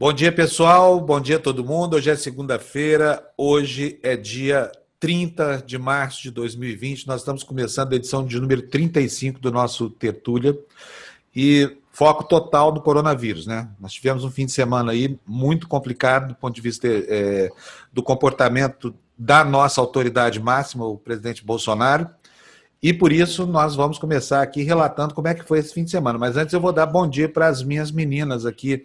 Bom dia, pessoal. Bom dia a todo mundo. Hoje é segunda-feira. Hoje é dia 30 de março de 2020. Nós estamos começando a edição de número 35 do nosso Tertúlia. E foco total no coronavírus, né? Nós tivemos um fim de semana aí muito complicado do ponto de vista é, do comportamento da nossa autoridade máxima, o presidente Bolsonaro. E por isso nós vamos começar aqui relatando como é que foi esse fim de semana. Mas antes eu vou dar bom dia para as minhas meninas aqui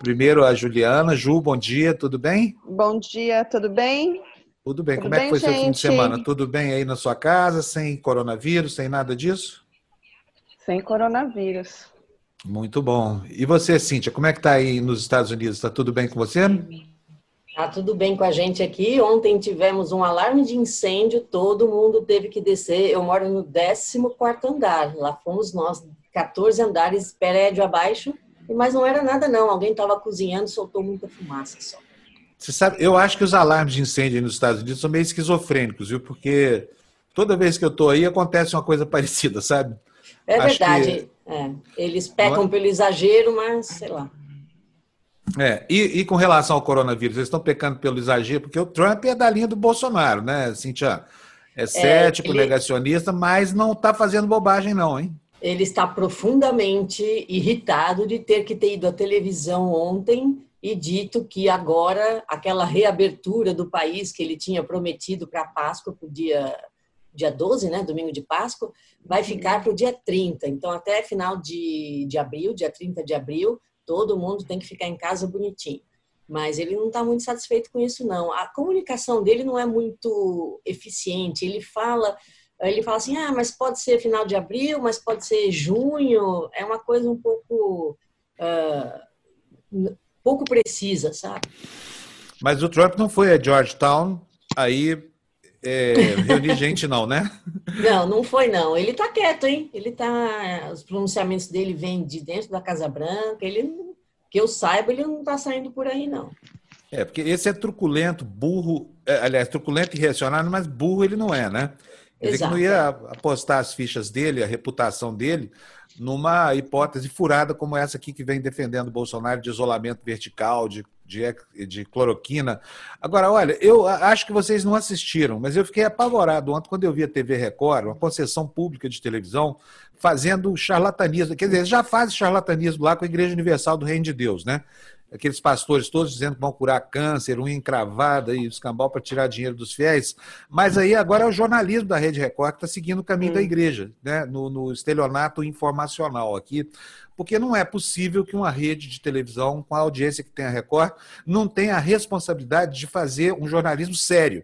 Primeiro a Juliana. Ju, bom dia, tudo bem? Bom dia, tudo bem? Tudo bem. Tudo Como bem, é que foi gente? seu fim de semana? Tudo bem aí na sua casa, sem coronavírus, sem nada disso? Sem coronavírus. Muito bom. E você, Cíntia, como é que tá aí nos Estados Unidos? Está tudo bem com você? Tá tudo bem com a gente aqui. Ontem tivemos um alarme de incêndio, todo mundo teve que descer. Eu moro no 14 andar. Lá fomos nós, 14 andares, prédio abaixo mas não era nada não, alguém estava cozinhando, soltou muita fumaça só. Você sabe, eu acho que os alarmes de incêndio nos Estados Unidos são meio esquizofrênicos, viu? Porque toda vez que eu estou aí acontece uma coisa parecida, sabe? É acho verdade. Que... É. Eles pecam é? pelo exagero, mas sei lá. É, e, e, com relação ao coronavírus, eles estão pecando pelo exagero, porque o Trump é da linha do Bolsonaro, né, Cintia? É, é cético, é, ele... negacionista, mas não está fazendo bobagem, não, hein? Ele está profundamente irritado de ter que ter ido à televisão ontem e dito que agora aquela reabertura do país que ele tinha prometido para Páscoa, para o dia, dia 12, né, domingo de Páscoa, vai ficar para o dia 30. Então, até final de, de abril, dia 30 de abril, todo mundo tem que ficar em casa bonitinho. Mas ele não está muito satisfeito com isso, não. A comunicação dele não é muito eficiente. Ele fala ele fala assim, ah, mas pode ser final de abril, mas pode ser junho, é uma coisa um pouco uh, pouco precisa, sabe? Mas o Trump não foi a Georgetown, aí é, reunir gente não, né? Não, não foi não. Ele tá quieto, hein? Ele tá, os pronunciamentos dele vêm de dentro da Casa Branca. Ele, que eu saiba, ele não tá saindo por aí não. É, porque esse é truculento, burro, é, aliás, truculento e reacionário, mas burro ele não é, né? Ele não ia apostar as fichas dele, a reputação dele, numa hipótese furada como essa aqui que vem defendendo o Bolsonaro de isolamento vertical, de, de, de cloroquina. Agora, olha, eu acho que vocês não assistiram, mas eu fiquei apavorado ontem quando eu vi a TV Record, uma concessão pública de televisão, fazendo charlatanismo. Quer dizer, já faz charlatanismo lá com a Igreja Universal do Reino de Deus, né? Aqueles pastores todos dizendo que vão curar câncer, unha encravada e escambau para tirar dinheiro dos fiéis. Mas aí agora é o jornalismo da Rede Record que está seguindo o caminho da igreja, né? no, no estelionato informacional aqui. Porque não é possível que uma rede de televisão, com a audiência que tem a Record, não tenha a responsabilidade de fazer um jornalismo sério.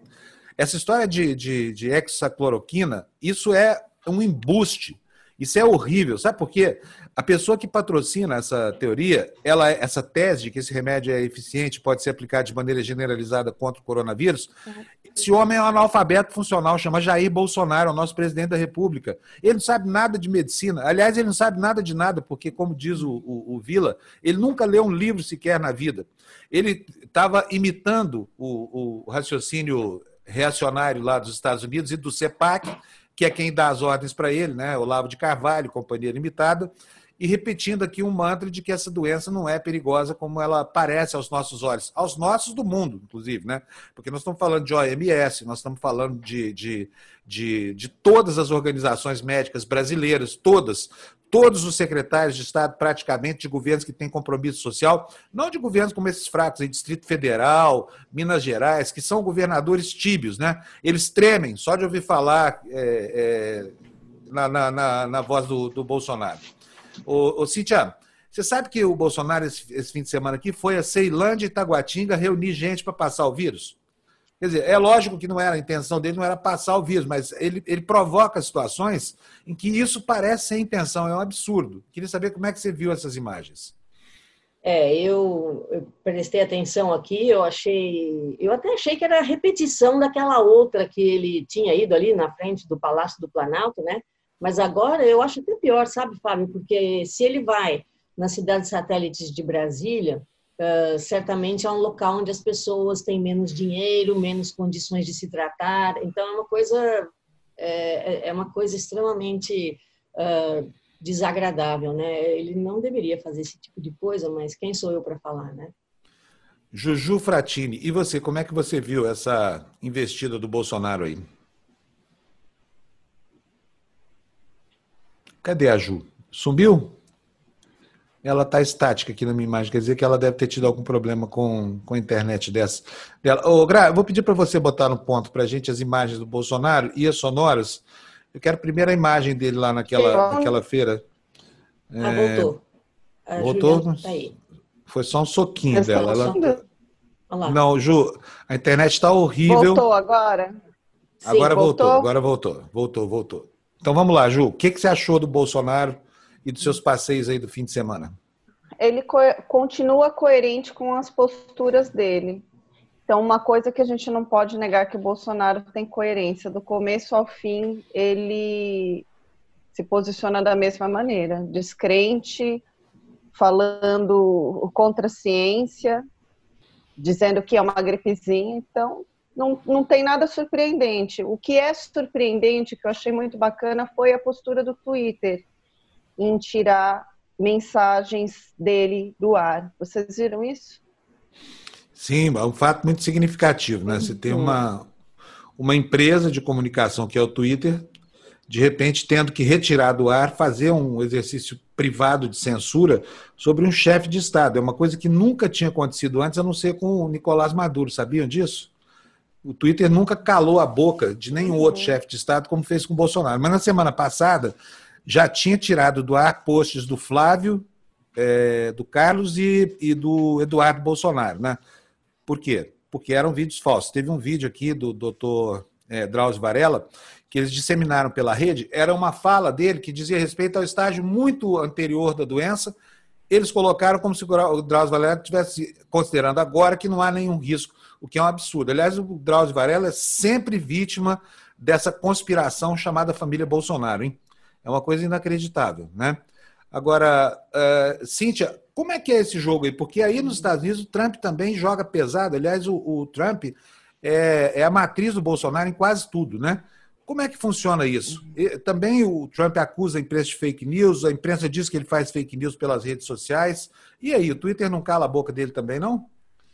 Essa história de, de, de hexacloroquina, isso é um embuste. Isso é horrível. Sabe por quê? A pessoa que patrocina essa teoria, ela, essa tese de que esse remédio é eficiente, pode ser aplicado de maneira generalizada contra o coronavírus, uhum. esse homem é um analfabeto funcional, chama Jair Bolsonaro, é o nosso presidente da República. Ele não sabe nada de medicina. Aliás, ele não sabe nada de nada, porque, como diz o, o, o Vila, ele nunca leu um livro sequer na vida. Ele estava imitando o, o raciocínio reacionário lá dos Estados Unidos e do CEPAC, que é quem dá as ordens para ele, né? Olavo de Carvalho, Companhia Limitada, e repetindo aqui um mantra de que essa doença não é perigosa como ela parece aos nossos olhos, aos nossos do mundo, inclusive, né? Porque nós estamos falando de OMS, nós estamos falando de, de, de, de todas as organizações médicas brasileiras, todas, todos os secretários de Estado, praticamente, de governos que têm compromisso social, não de governos como esses fracos aí, Distrito Federal, Minas Gerais, que são governadores tíbios, né? Eles tremem só de ouvir falar é, é, na, na, na, na voz do, do Bolsonaro. Ô, ô Cíntia, você sabe que o Bolsonaro, esse, esse, fim de semana aqui, foi a Ceilândia e Itaguatinga reunir gente para passar o vírus? Quer dizer, é lógico que não era a intenção dele, não era passar o vírus, mas ele, ele provoca situações em que isso parece sem intenção, é um absurdo. Queria saber como é que você viu essas imagens. É, eu, eu, prestei atenção aqui, eu achei, eu até achei que era repetição daquela outra que ele tinha ido ali na frente do Palácio do Planalto, né? Mas agora eu acho até pior, sabe, Fábio? Porque se ele vai nas cidades satélites de Brasília, uh, certamente é um local onde as pessoas têm menos dinheiro, menos condições de se tratar. Então é uma coisa é, é uma coisa extremamente uh, desagradável, né? Ele não deveria fazer esse tipo de coisa, mas quem sou eu para falar, né? Juju Fratini, e você, como é que você viu essa investida do Bolsonaro aí? Cadê a Ju? Sumiu? Ela está estática aqui na minha imagem, quer dizer que ela deve ter tido algum problema com, com a internet dessa. Dela. Ô, Gra, vou pedir para você botar no ponto para a gente as imagens do Bolsonaro e as sonoras. Eu quero primeiro a imagem dele lá naquela, naquela feira. Ah, é... voltou. A voltou? Tá aí. Foi só um soquinho dela. Ela... Não, Ju, a internet está horrível. Voltou agora? Agora Sim, voltou, voltou, agora voltou. Voltou, voltou. Então vamos lá, Ju. O que, que você achou do Bolsonaro e dos seus passeios aí do fim de semana? Ele co continua coerente com as posturas dele. Então, uma coisa que a gente não pode negar que o Bolsonaro tem coerência. Do começo ao fim, ele se posiciona da mesma maneira, descrente, falando contra a ciência, dizendo que é uma gripezinha. Então, não, não tem nada surpreendente. O que é surpreendente, que eu achei muito bacana, foi a postura do Twitter em tirar mensagens dele do ar. Vocês viram isso? Sim, é um fato muito significativo, né? Você tem uma, uma empresa de comunicação que é o Twitter, de repente tendo que retirar do ar, fazer um exercício privado de censura sobre um chefe de Estado. É uma coisa que nunca tinha acontecido antes, a não ser com o Nicolás Maduro. Sabiam disso? O Twitter nunca calou a boca de nenhum outro uhum. chefe de Estado, como fez com o Bolsonaro. Mas na semana passada já tinha tirado do ar posts do Flávio, é, do Carlos e, e, do Eduardo Bolsonaro. Né? Por quê? Porque eram vídeos falsos. Teve um vídeo aqui do doutor é, Drauzio Varela, que eles disseminaram pela rede, era uma fala dele que dizia respeito ao estágio muito anterior da doença. Eles colocaram como se o Drauzio Varela estivesse considerando agora que não há nenhum risco o que é um absurdo. Aliás, o Drauzio Varela é sempre vítima dessa conspiração chamada família Bolsonaro, hein? É uma coisa inacreditável, né? Agora, uh, Cíntia, como é que é esse jogo aí? Porque aí nos Estados Unidos o Trump também joga pesado. Aliás, o, o Trump é, é, a matriz do Bolsonaro em quase tudo, né? Como é que funciona isso? E, também o Trump acusa a imprensa de fake news, a imprensa diz que ele faz fake news pelas redes sociais. E aí, o Twitter não cala a boca dele também, não?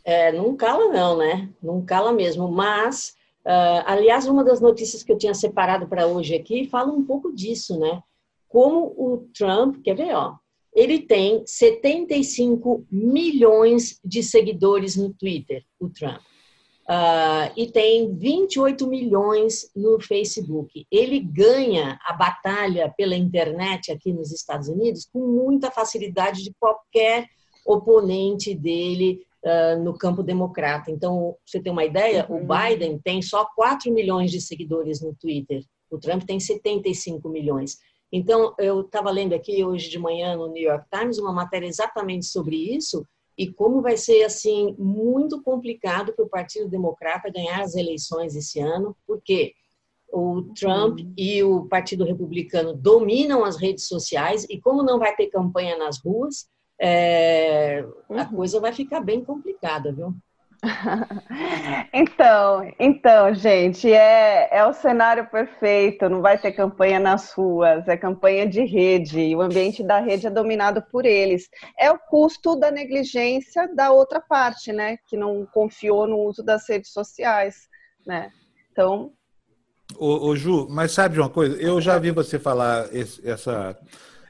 É, não cala não, né? Não cala mesmo. Mas, uh, aliás, uma das notícias que eu tinha separado para hoje aqui fala um pouco disso, né? Como o Trump, quer ver, ó, ele tem 75 milhões de seguidores no Twitter, o Trump. Uh, e tem 28 milhões no Facebook. Ele ganha a batalha pela internet aqui nos Estados Unidos com muita facilidade de qualquer oponente dele uh, no campo democrata. Então, você tem uma ideia, uhum. o Biden tem só 4 milhões de seguidores no Twitter, o Trump tem 75 milhões. Então, eu estava lendo aqui hoje de manhã no New York Times uma matéria exatamente sobre isso e como vai ser assim muito complicado para o Partido Democrata ganhar as eleições esse ano, porque o Trump uhum. e o Partido Republicano dominam as redes sociais e como não vai ter campanha nas ruas, é, uhum. a coisa vai ficar bem complicada, viu? então, então, gente, é, é o cenário perfeito. Não vai ter campanha nas ruas, é campanha de rede. E o ambiente da rede é dominado por eles. É o custo da negligência da outra parte, né? Que não confiou no uso das redes sociais, né? Então. Ô, ô Ju, mas sabe de uma coisa? Eu já vi você falar esse, essa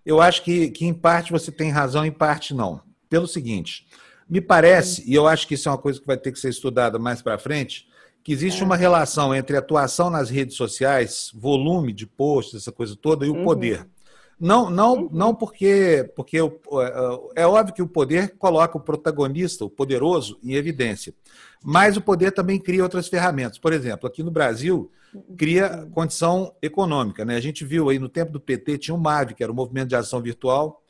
eu acho que, que, em parte, você tem razão, em parte, não. Pelo seguinte, me parece, e eu acho que isso é uma coisa que vai ter que ser estudada mais para frente, que existe é. uma relação entre atuação nas redes sociais, volume de posts, essa coisa toda, e o uhum. poder. Não, não, uhum. não porque, porque é, é óbvio que o poder coloca o protagonista, o poderoso, em evidência. Mas o poder também cria outras ferramentas. Por exemplo, aqui no Brasil, cria condição econômica. Né? A gente viu aí no tempo do PT, tinha o MAV, que era o Movimento de Ação Virtual,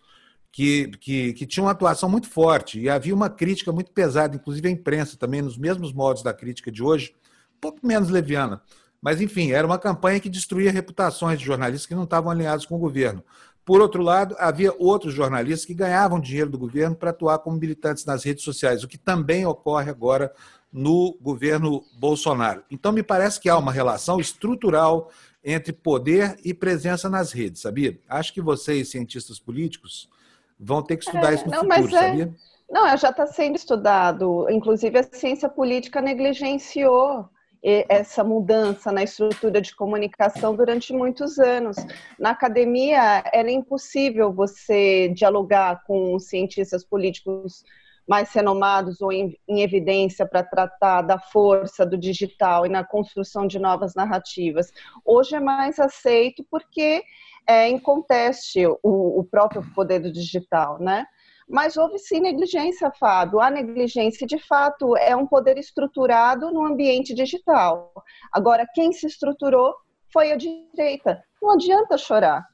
que, que, que tinha uma atuação muito forte. E havia uma crítica muito pesada, inclusive a imprensa também, nos mesmos modos da crítica de hoje, um pouco menos leviana. Mas, enfim, era uma campanha que destruía reputações de jornalistas que não estavam alinhados com o governo. Por outro lado, havia outros jornalistas que ganhavam dinheiro do governo para atuar como militantes nas redes sociais, o que também ocorre agora no governo Bolsonaro. Então, me parece que há uma relação estrutural entre poder e presença nas redes, sabia? Acho que vocês, cientistas políticos, vão ter que estudar é, isso no não, futuro, é... sabia? Não, já está sendo estudado. Inclusive, a ciência política negligenciou essa mudança na estrutura de comunicação durante muitos anos. Na academia, era impossível você dialogar com cientistas políticos mais renomados ou em, em evidência para tratar da força do digital e na construção de novas narrativas. Hoje é mais aceito porque é em conteste o, o próprio poder do digital, né? Mas houve sim negligência, Fábio. A negligência, de fato, é um poder estruturado no ambiente digital. Agora, quem se estruturou foi a direita. Não adianta chorar.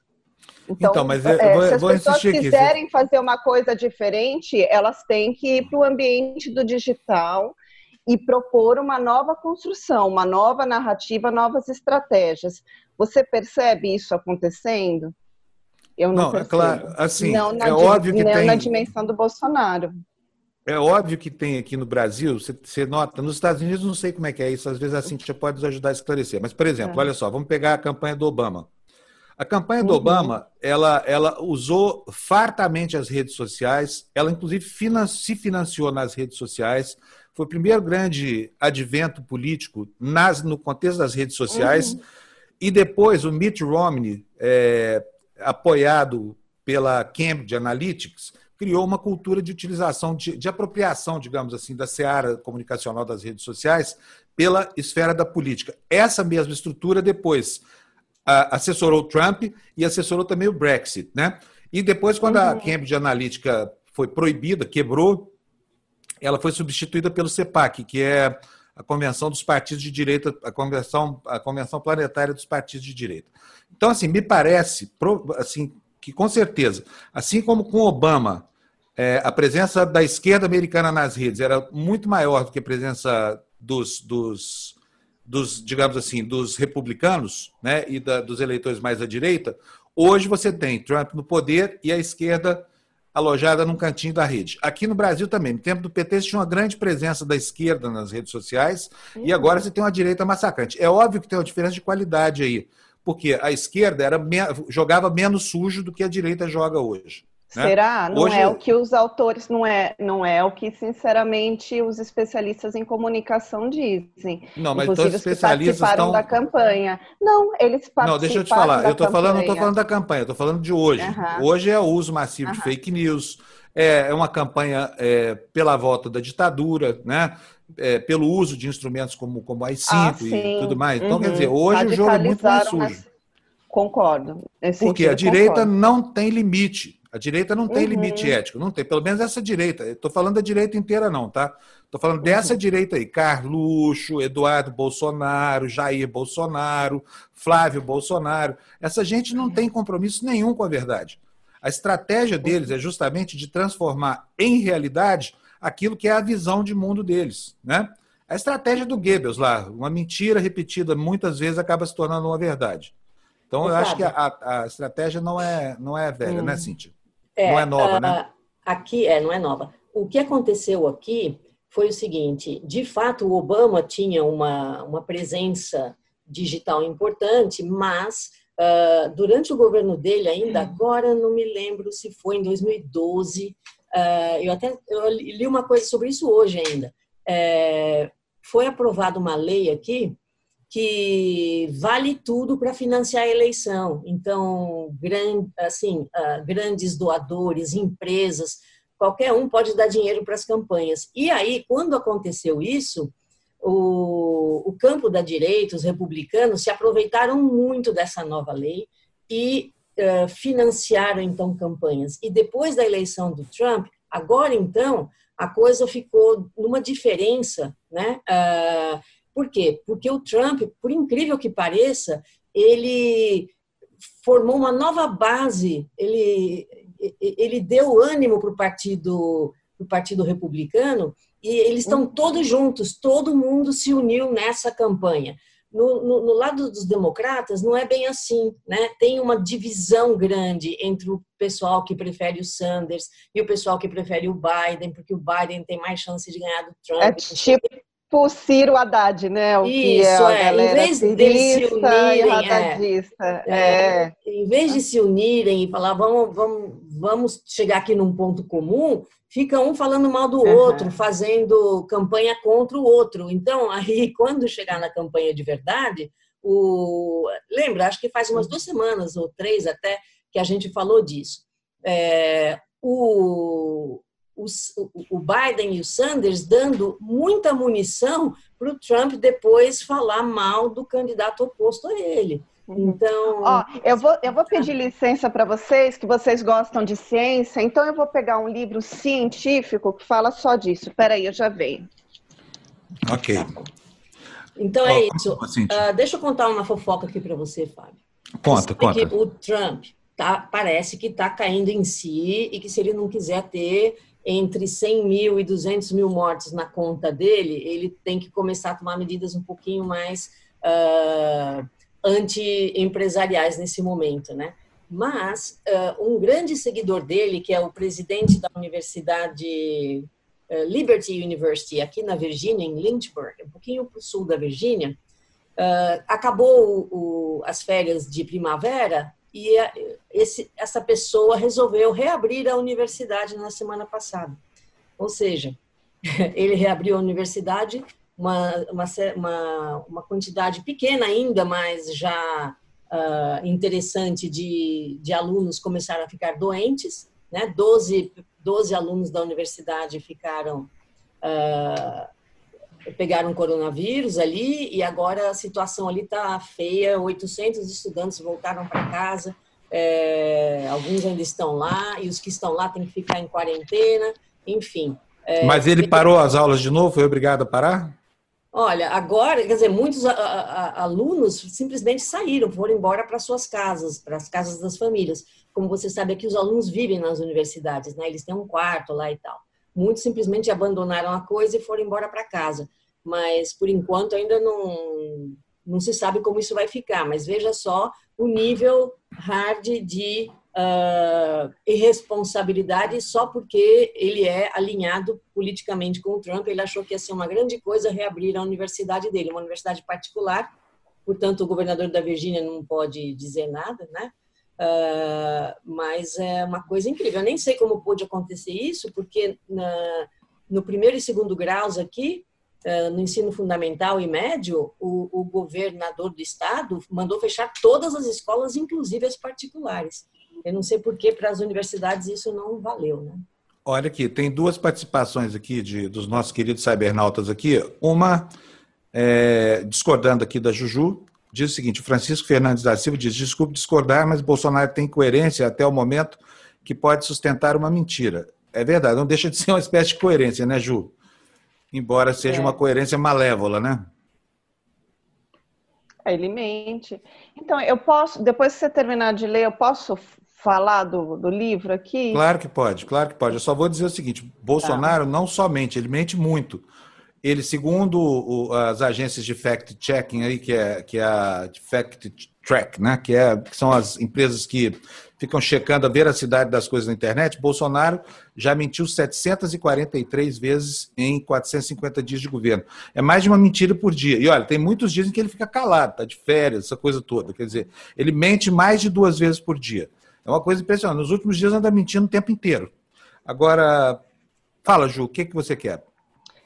Então, então mas é, vou, se as pessoas quiserem aqui. fazer uma coisa diferente, elas têm que ir para o ambiente do digital e propor uma nova construção, uma nova narrativa, novas estratégias. Você percebe isso acontecendo? Eu não, não é claro, assim, não é óbvio que não tem na dimensão do Bolsonaro. É óbvio que tem aqui no Brasil, você, você, nota, nos Estados Unidos não sei como é que é isso, às vezes a Cintia pode nos ajudar a esclarecer. Mas, por exemplo, é. olha só, vamos pegar a campanha do Obama. A campanha do uhum. Obama, ela, ela usou fartamente as redes sociais, ela inclusive finan se financiou nas redes sociais, foi o primeiro grande advento político nas, no contexto das redes sociais, uhum. e depois o Mitt Romney, é, apoiado pela Cambridge Analytics, criou uma cultura de utilização, de, de, apropriação, digamos assim, da seara comunicacional das redes sociais pela esfera da política. Essa mesma estrutura depois assessorou Trump e assessorou também o Brexit, né? E depois, quando uhum. a Cambridge Analytica foi proibida, quebrou, ela foi substituída pelo CEPAC, que é a Convenção dos Partidos de Direita, a Convenção, a Convenção Planetária dos Partidos de Direita. Então, assim, me parece assim, que, com certeza, assim como com Obama, é, a presença da esquerda americana nas redes era muito maior do que a presença dos, dos, dos digamos assim, dos republicanos né, e da, dos eleitores mais à direita, hoje você tem Trump no poder e a esquerda alojada num cantinho da rede. Aqui no Brasil também, no tempo do PT, tinha uma grande presença da esquerda nas redes sociais uhum. e agora você tem uma direita massacrante. É óbvio que tem uma diferença de qualidade aí, porque a esquerda era jogava menos sujo do que a direita joga hoje. Né? Será? Não Hoje... é o que os autores, não é, não é o que, sinceramente, os especialistas em comunicação dizem. Não, mas Inclusive, os especialistas participaram estão... da campanha. Não, eles participaram Não, deixa eu te falar. Eu estou falando, não estou falando da campanha, estou falando de hoje. Uhum. Hoje é o uso massivo uhum. de fake news. É, é uma campanha é, pela volta da ditadura, né? É, pelo uso de instrumentos como, como AI-5 ah, e tudo mais. Então, uhum. quer dizer, hoje o jogo é muito mais sujo. Concordo. Porque a direita concordo. não tem limite. A direita não tem uhum. limite ético, não tem. Pelo menos essa direita. Estou falando da direita inteira, não, tá? Estou falando dessa uhum. direita aí. Carluxo, Eduardo Bolsonaro, Jair Bolsonaro, Flávio Bolsonaro. Essa gente não tem compromisso nenhum com a verdade. A estratégia deles é justamente de transformar em realidade aquilo que é a visão de mundo deles, né? A estratégia do Goebbels lá, uma mentira repetida muitas vezes acaba se tornando uma verdade. Então, eu acho que a, a, estratégia não é, não é velha, né, hum. né, Cíntia? É, não é nova, né? Ah, aqui, é, não é nova. O que aconteceu aqui foi o seguinte: de fato, o Obama tinha uma, uma presença digital importante, mas uh, durante o governo dele, ainda hum. agora não me lembro se foi em 2012, uh, ah, eu até eu li uma coisa sobre isso hoje ainda. É, foi aprovada uma lei aqui que vale tudo para financiar a eleição. Então, grande, assim, uh, grandes doadores, empresas, qualquer um pode dar dinheiro para as campanhas. E aí, quando aconteceu isso, o, o campo da direita, os republicanos, se aproveitaram muito dessa nova lei e uh, financiaram, então, campanhas. E depois da eleição do Trump, agora, então, a coisa ficou numa diferença, né? Uh, por quê? Porque o Trump, por incrível que pareça, ele formou uma nova base, ele, ele deu ânimo para o partido, pro partido republicano e eles estão uhum. todos juntos, todo mundo se uniu nessa campanha. No, no, no, lado dos democratas não é bem assim, né? Tem uma divisão grande entre o pessoal que prefere o Sanders e o pessoal que prefere o Biden, porque o Biden tem mais chance de ganhar do Trump. É tipo, tipo Ciro Haddad, né? O Isso, é, é. Em vez de se unirem, é, é, em vez de se unirem e falar vamos, vamos, vamos chegar aqui num ponto comum, fica um falando mal do uhum. outro, fazendo campanha contra o outro. Então, aí, quando chegar na campanha de verdade, o... lembra, acho que faz umas duas semanas ou três até que a gente falou disso. É, o, o, Biden e o Sanders dando muita munição para o Trump depois falar mal do candidato oposto a ele. Uhum. Então. Ó, eu, vou, eu vou pedir licença para vocês, que vocês gostam de ciência, então eu vou pegar um livro científico que fala só disso. Peraí, eu já venho. Ok. Então é isso. Uh, deixa eu contar uma fofoca aqui para você, Fábio. Conta, conta. Que o Trump tá, parece que está caindo em si e que se ele não quiser ter entre 100 mil e 200 mil mortes na conta dele, ele tem que começar a tomar medidas um pouquinho mais uh, anti-empresariais nesse momento, né? Mas uh, um grande seguidor dele, que é o presidente da Universidade uh, Liberty University, aqui na Virgínia, em Lynchburg, um pouquinho para o sul da Virgínia, acabou o, as férias de primavera e esse, essa pessoa resolveu reabrir a universidade na semana passada. Ou seja, ele reabriu a universidade, uma, uma, uma, quantidade pequena ainda, mas já uh, interessante de, de alunos começaram a ficar doentes, né? 12, 12 alunos da universidade ficaram uh, pegaram coronavírus ali e agora a situação ali está feia. 800 estudantes voltaram para casa, é, alguns ainda estão lá e os que estão lá têm que ficar em quarentena, enfim. É, Mas ele parou as aulas de novo? Foi obrigado a parar? Olha, agora, quer dizer, muitos a, a, alunos simplesmente saíram, foram embora para suas casas, para as casas das famílias. Como você sabe, aqui os alunos vivem nas universidades, né? Eles têm um quarto lá e tal. Muitos simplesmente abandonaram a coisa e foram embora para casa. Mas, por enquanto, ainda não, não se sabe como isso vai ficar. Mas veja só o nível hard de uh, irresponsabilidade só porque ele é alinhado politicamente com o Trump. Ele achou que ia ser uma grande coisa reabrir a universidade dele, uma universidade particular. Portanto, o governador da Virgínia não pode dizer nada, né? Uh, mas é uma coisa incrível. Eu nem sei como pôde acontecer isso, porque na, no primeiro e segundo graus aqui, uh, no ensino fundamental e médio, o, o, governador do estado mandou fechar todas as escolas, inclusive as particulares. Eu não sei por que para as universidades isso não valeu, né? Olha aqui, tem duas participações aqui de, dos nossos queridos cybernautas aqui. Uma é, discordando aqui da Juju, diz o seguinte: Francisco Fernandes da Silva diz: desculpe discordar, mas Bolsonaro tem coerência até o momento que pode sustentar uma mentira. É verdade, não deixa de ser uma espécie de coerência, né, Ju? Embora seja é. uma coerência malévola, né? É, ele mente. Então, eu posso, depois que você terminar de ler, eu posso falar do, do livro aqui? Claro que pode, claro que pode. Eu só vou dizer o seguinte: Bolsonaro tá. não somente, ele mente muito ele, segundo o, as agências de fact-checking aí, que é, que é a Fact Track, né? que, é, que são as empresas que ficam checando a veracidade das coisas na internet, Bolsonaro já mentiu 743 vezes em 450 dias de governo. É mais de uma mentira por dia. E olha, tem muitos dias em que ele fica calado, tá de férias, essa coisa toda. Quer dizer, ele mente mais de duas vezes por dia. É uma coisa impressionante. Nos últimos dias anda mentindo o tempo inteiro. Agora, fala, Ju, o que, que você quer?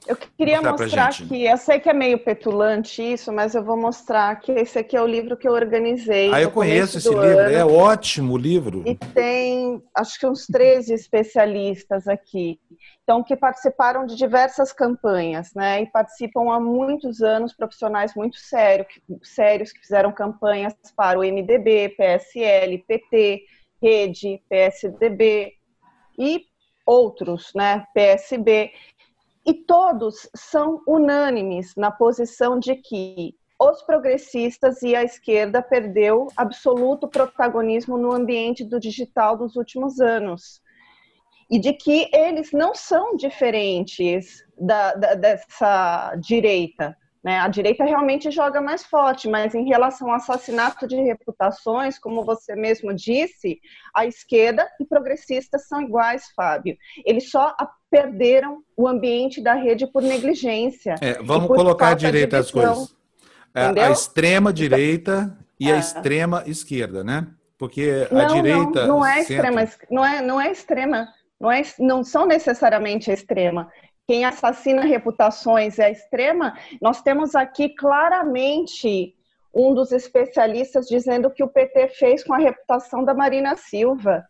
Eu queria mostrar, que, eu sei que é meio petulante isso, mas eu vou mostrar que esse aqui é o livro que eu organizei. Ah, eu conheço esse livro, ano. é ótimo o livro. E tem, acho que uns 13 especialistas aqui, então, que participaram de diversas campanhas, né? E participam há muitos anos, profissionais muito sérios, sérios que fizeram campanhas para o MDB, PSL, PT, Rede, PSDB e outros, né? PSB e todos são unânimes na posição de que os progressistas e a esquerda perdeu absoluto protagonismo no ambiente do digital dos últimos anos. E de que eles não são diferentes da, da, dessa direita. Né? A direita realmente joga mais forte, mas em relação ao assassinato de reputações, como você mesmo disse, a esquerda e progressistas são iguais, Fábio. Eles só perderam o ambiente da rede por negligência. É, vamos colocar à direita as coisas. É, a extrema direita e a é. extrema esquerda, né? Porque a não, direita. Não, não é extrema, não é, não é extrema, não, é, não são necessariamente a extrema. Quem assassina reputações é a extrema. Nós temos aqui claramente um dos especialistas dizendo que o PT fez com a reputação da Marina Silva.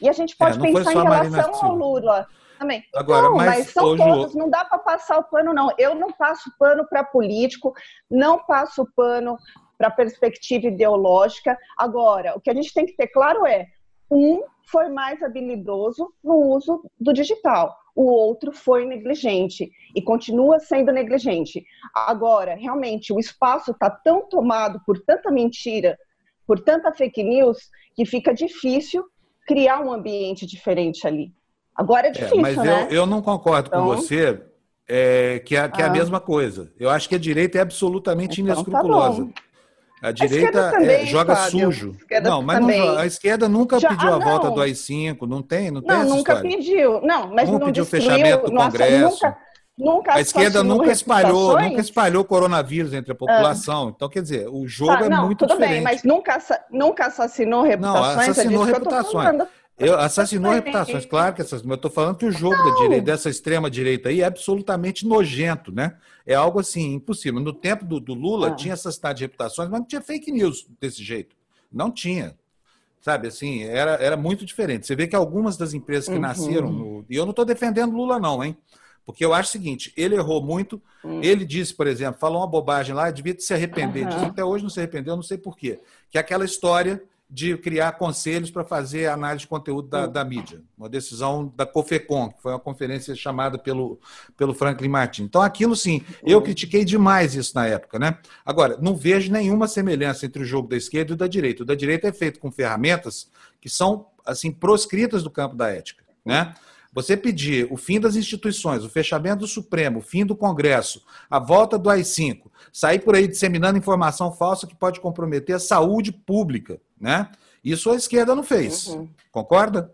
E a gente pode é, pensar em relação ao Lula também. Agora, não, mas, mas são hoje... todos, não dá para passar o pano, não. Eu não passo pano para político, não passo pano para perspectiva ideológica. Agora, o que a gente tem que ter claro é: um foi mais habilidoso no uso do digital, o outro foi negligente e continua sendo negligente. Agora, realmente, o espaço está tão tomado por tanta mentira, por tanta fake news, que fica difícil criar um ambiente diferente ali. Agora é, é difícil, é, mas né? eu, eu não concordo então... com você é, que, é, que é a ah. mesma coisa. Eu acho que a direita é absolutamente então, tá inescrupulosa. Tá a direita a é, joga Fábio. sujo. não, mas não, a esquerda nunca Já, pediu ah, a volta do AI-5, não tem, não, não tem essa nunca história. pediu. Não, mas nunca não pediu o fechamento do Congresso. Nunca, nunca a esquerda nunca espalhou, nunca espalhou coronavírus entre a população. Ah. Então, quer dizer, o jogo tá, é não, muito tudo diferente. Bem, mas nunca, nunca assassinou reputações. Não, assassinou é reputações. Eu assassinou reputações, claro que assassinou. Eu estou falando que o jogo da direita, dessa extrema direita aí é absolutamente nojento, né? É algo assim, impossível. No tempo do, do Lula ah. tinha assassinato de reputações, mas não tinha fake news desse jeito. Não tinha. Sabe, assim, era, era muito diferente. Você vê que algumas das empresas que uhum. nasceram no... E eu não estou defendendo Lula, não, hein? Porque eu acho o seguinte, ele errou muito. Uhum. Ele disse, por exemplo, falou uma bobagem lá, devia se arrepender uhum. Até hoje não se arrependeu, não sei por quê. Que é aquela história de criar conselhos para fazer análise de conteúdo da, da, mídia. Uma decisão da COFECON, que foi uma conferência chamada pelo, pelo Franklin Martin. Então, aquilo sim, eu uhum. critiquei demais isso na época. Né? Agora, não vejo nenhuma semelhança entre o jogo da esquerda e o da direita. O da direita é feito com ferramentas que são assim proscritas do campo da ética. Né? Você pedir o fim das instituições, o fechamento do Supremo, o fim do Congresso, a volta do AI-5, sair por aí disseminando informação falsa que pode comprometer a saúde pública, né? Isso a esquerda não fez. Uhum. Concorda?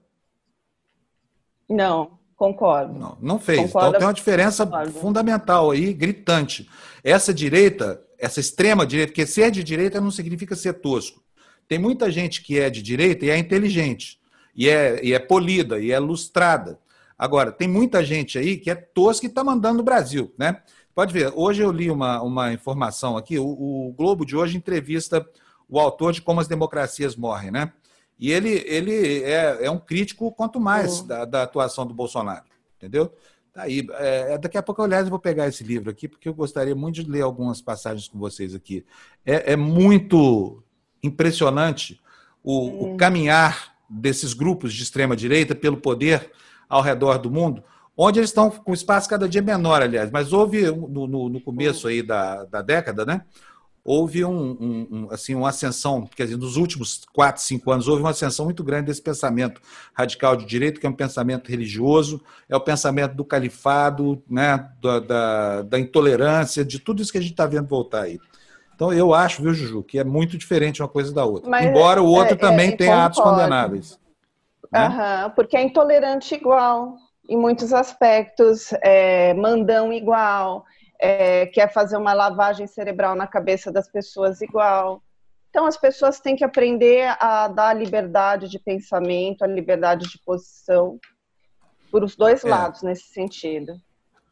Não, concordo. Não, não fez. Concordo. Então tem uma diferença concordo. fundamental aí, gritante. Essa direita, essa extrema direita, porque ser de direita não significa ser tosco. Tem muita gente que é de direita e é inteligente, e é, e é polida, e é lustrada. Agora, tem muita gente aí que é tosca e está mandando no Brasil, né? Pode ver, hoje eu li uma, uma informação aqui, o, o Globo de hoje entrevista o autor de Como as Democracias Morrem, né? E ele, ele é, é um crítico quanto mais uhum. da, da, atuação do Bolsonaro, entendeu? Tá aí. É, é, daqui a pouco, aliás, eu vou pegar esse livro aqui, porque eu gostaria muito de ler algumas passagens com vocês aqui. É, é muito impressionante o, o, caminhar desses grupos de extrema-direita pelo poder ao redor do mundo, onde eles estão com espaço cada dia menor, aliás. Mas houve, no, no, no começo aí da, da década, né? Houve um, um, um, assim, uma ascensão, quer dizer, nos últimos quatro, cinco anos, houve uma ascensão muito grande desse pensamento radical de direito, que é um pensamento religioso, é o pensamento do califado, né, da, da, da intolerância, de tudo isso que a gente está vendo voltar aí. Então, eu acho, viu, Juju, que é muito diferente uma coisa da outra. Mas, Embora o outro é, também é, tenha atos condenáveis. Né? Porque é intolerante igual, em muitos aspectos, é mandão igual, é, quer fazer uma lavagem cerebral na cabeça das pessoas igual. Então, as pessoas têm que aprender a dar liberdade de pensamento, a liberdade de posição, por os dois é. lados nesse sentido.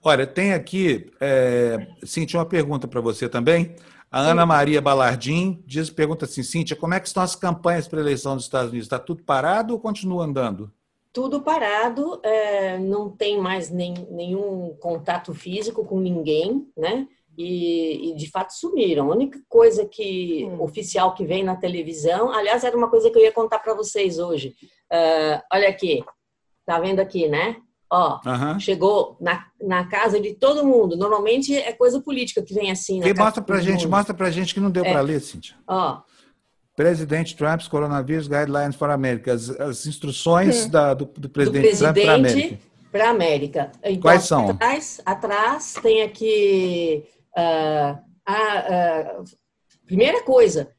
Olha, tem aqui, é, Cintia, uma pergunta para você também. A Sim. Ana Maria Balardim diz, pergunta assim, Cíntia, como é que estão as campanhas para a eleição dos Estados Unidos? Está tudo parado ou continua andando? Tudo parado, é, não tem mais nem, nenhum contato físico com ninguém, né? E, e, de fato sumiram. A única coisa que hum. oficial que vem na televisão, aliás, era uma coisa que eu ia contar para vocês hoje. Uh, olha aqui, tá vendo aqui, né? Ó, uhum. chegou na, na casa de todo mundo. Normalmente é coisa política que vem assim. Que mostra pra gente, mundo. mostra pra gente que não deu é. para ler, Cíntia. Ó, Presidente Trump's Coronavirus Guidelines for America, as, as instruções da, do, do, presidente, do presidente Trump para a América. Para a América. Então, Quais são? Atrás, atrás tem aqui uh, a, uh, primeira coisa,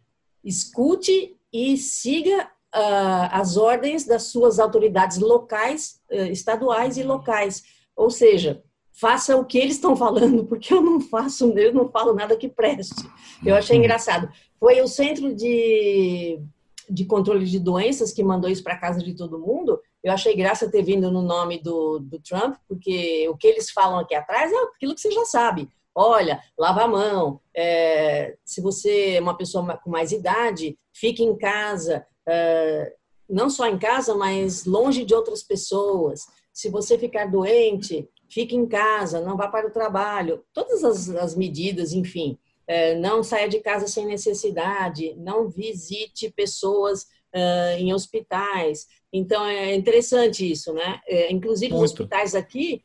escute e siga uh, as ordens das suas autoridades locais, estaduais e locais Ou seja, faça o que eles estão falando, porque eu não faço, eu não falo nada que preste. Eu achei uhum. engraçado. Foi o Centro de, de Controle de Doenças que mandou isso para casa de todo mundo. Eu achei graça ter vindo no nome do, do Trump, porque o que eles falam aqui atrás é aquilo que você já sabe. Olha, lava a mão. É, se você é uma pessoa com mais idade, fique em casa. É, não só em casa, mas longe de outras pessoas. Se você ficar doente, fique em casa, não vá para o trabalho. Todas as, as medidas, enfim. É, não saia de casa sem necessidade, não visite pessoas uh, em hospitais. Então, é interessante isso, né? É, inclusive, Muito. os hospitais aqui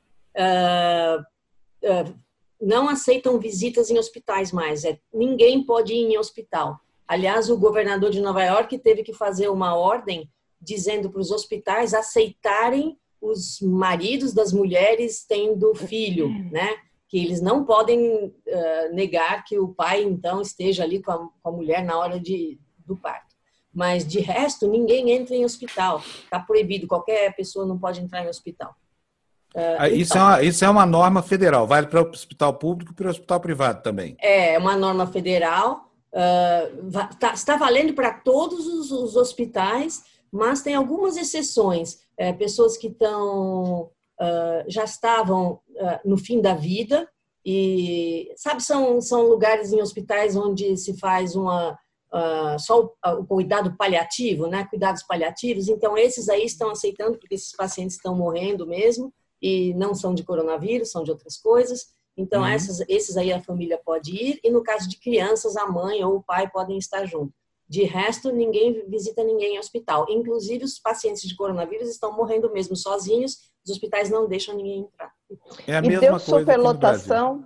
não aceitam visitas em hospitais mais. É, ninguém pode ir em hospital. Aliás, o governador de Nova York teve que fazer uma ordem dizendo para os hospitais aceitarem os maridos das mulheres tendo filho, né? Que eles não podem uh, negar que o pai então esteja ali com a, com a mulher na hora de, do parto. Mas de resto, ninguém entra em hospital. Está proibido. Qualquer pessoa não pode entrar em hospital. Uh, isso, então, é uma, isso é uma norma federal, vale para o hospital público e para o hospital privado também. É, é uma norma federal, uh, tá, está valendo para todos os, os, hospitais, mas tem algumas exceções é, pessoas que estão já estavam uh, no fim da vida e sabe são são lugares em hospitais onde se faz uma uh, só o, o, cuidado paliativo, né? Cuidados paliativos. Então esses aí estão aceitando porque esses pacientes estão morrendo mesmo e não são de coronavírus, são de outras coisas. Então, uhum. essas, esses aí a família pode ir, e no caso de crianças, a mãe ou o pai podem estar junto. De resto, ninguém visita ninguém em hospital. Inclusive, os pacientes de coronavírus estão morrendo mesmo sozinhos. Os hospitais não deixam ninguém entrar. É a e mesma deu coisa superlotação?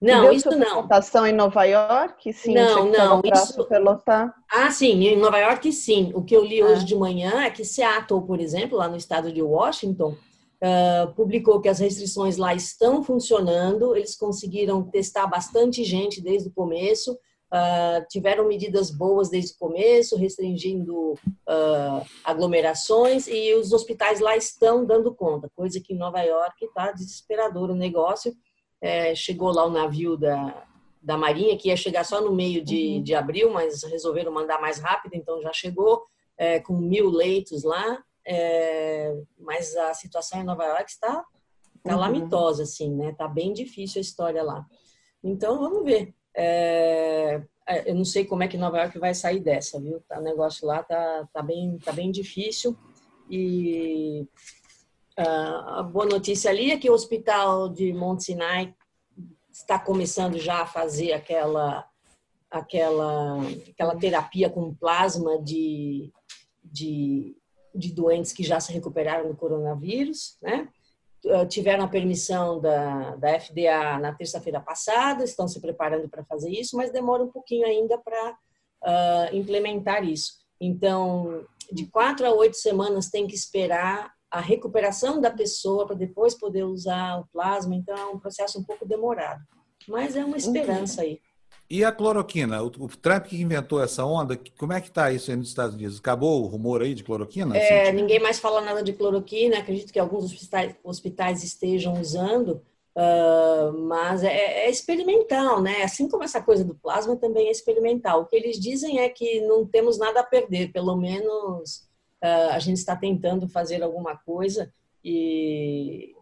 Não, deu isso não. Superlotação em Nova York? Sim, não, não. Isso... Superlotar. Ah, sim, em Nova York, sim. O que eu li ah. hoje de manhã é que Seattle, por exemplo, lá no estado de Washington, uh, publicou que as restrições lá estão funcionando. Eles conseguiram testar bastante gente desde o começo Uh, tiveram medidas boas desde o começo, restringindo uh, aglomerações, e os hospitais lá estão dando conta, coisa que em Nova York está desesperador o negócio. É, chegou lá o navio da, da Marinha, que ia chegar só no meio de, uhum. de abril, mas resolveram mandar mais rápido, então já chegou é, com mil leitos lá. É, mas a situação em Nova York está calamitosa, uhum. assim, né? Tá bem difícil a história lá. Então, vamos ver. É, é, eu não sei como é que Nova York vai sair dessa, viu? Tá, o negócio lá tá, tá, bem, tá bem difícil. E a boa notícia ali é que o hospital de Mount Sinai está começando já a fazer aquela, aquela, aquela terapia com plasma de, de, de doentes que já se recuperaram do coronavírus, né? Eh, tiveram a permissão da, da FDA na terça-feira passada, estão se preparando para fazer isso, mas demora um pouquinho ainda para uh, implementar isso. Então, de quatro a oito semanas tem que esperar a recuperação da pessoa para depois poder usar o plasma, então é um processo um pouco demorado. Mas é uma esperança aí. E a cloroquina? O, o, Trump que inventou essa onda, como é que está isso aí nos Estados Unidos? Acabou o rumor aí de cloroquina? É, assim, ninguém mais fala nada de cloroquina. Acredito que alguns hospitais, hospitais estejam usando, uh, mas é, é, experimental, né? Assim como essa coisa do plasma também é experimental. O que eles dizem é que não temos nada a perder, pelo menos uh, a gente está tentando fazer alguma coisa e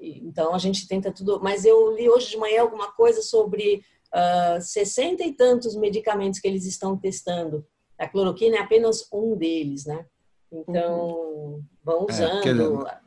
então a gente tenta tudo. Mas eu li hoje de manhã alguma coisa sobre uh, 60 e tantos medicamentos que eles estão testando. A cloroquina é apenas um deles, né? Então, uhum. vão é, usando. É,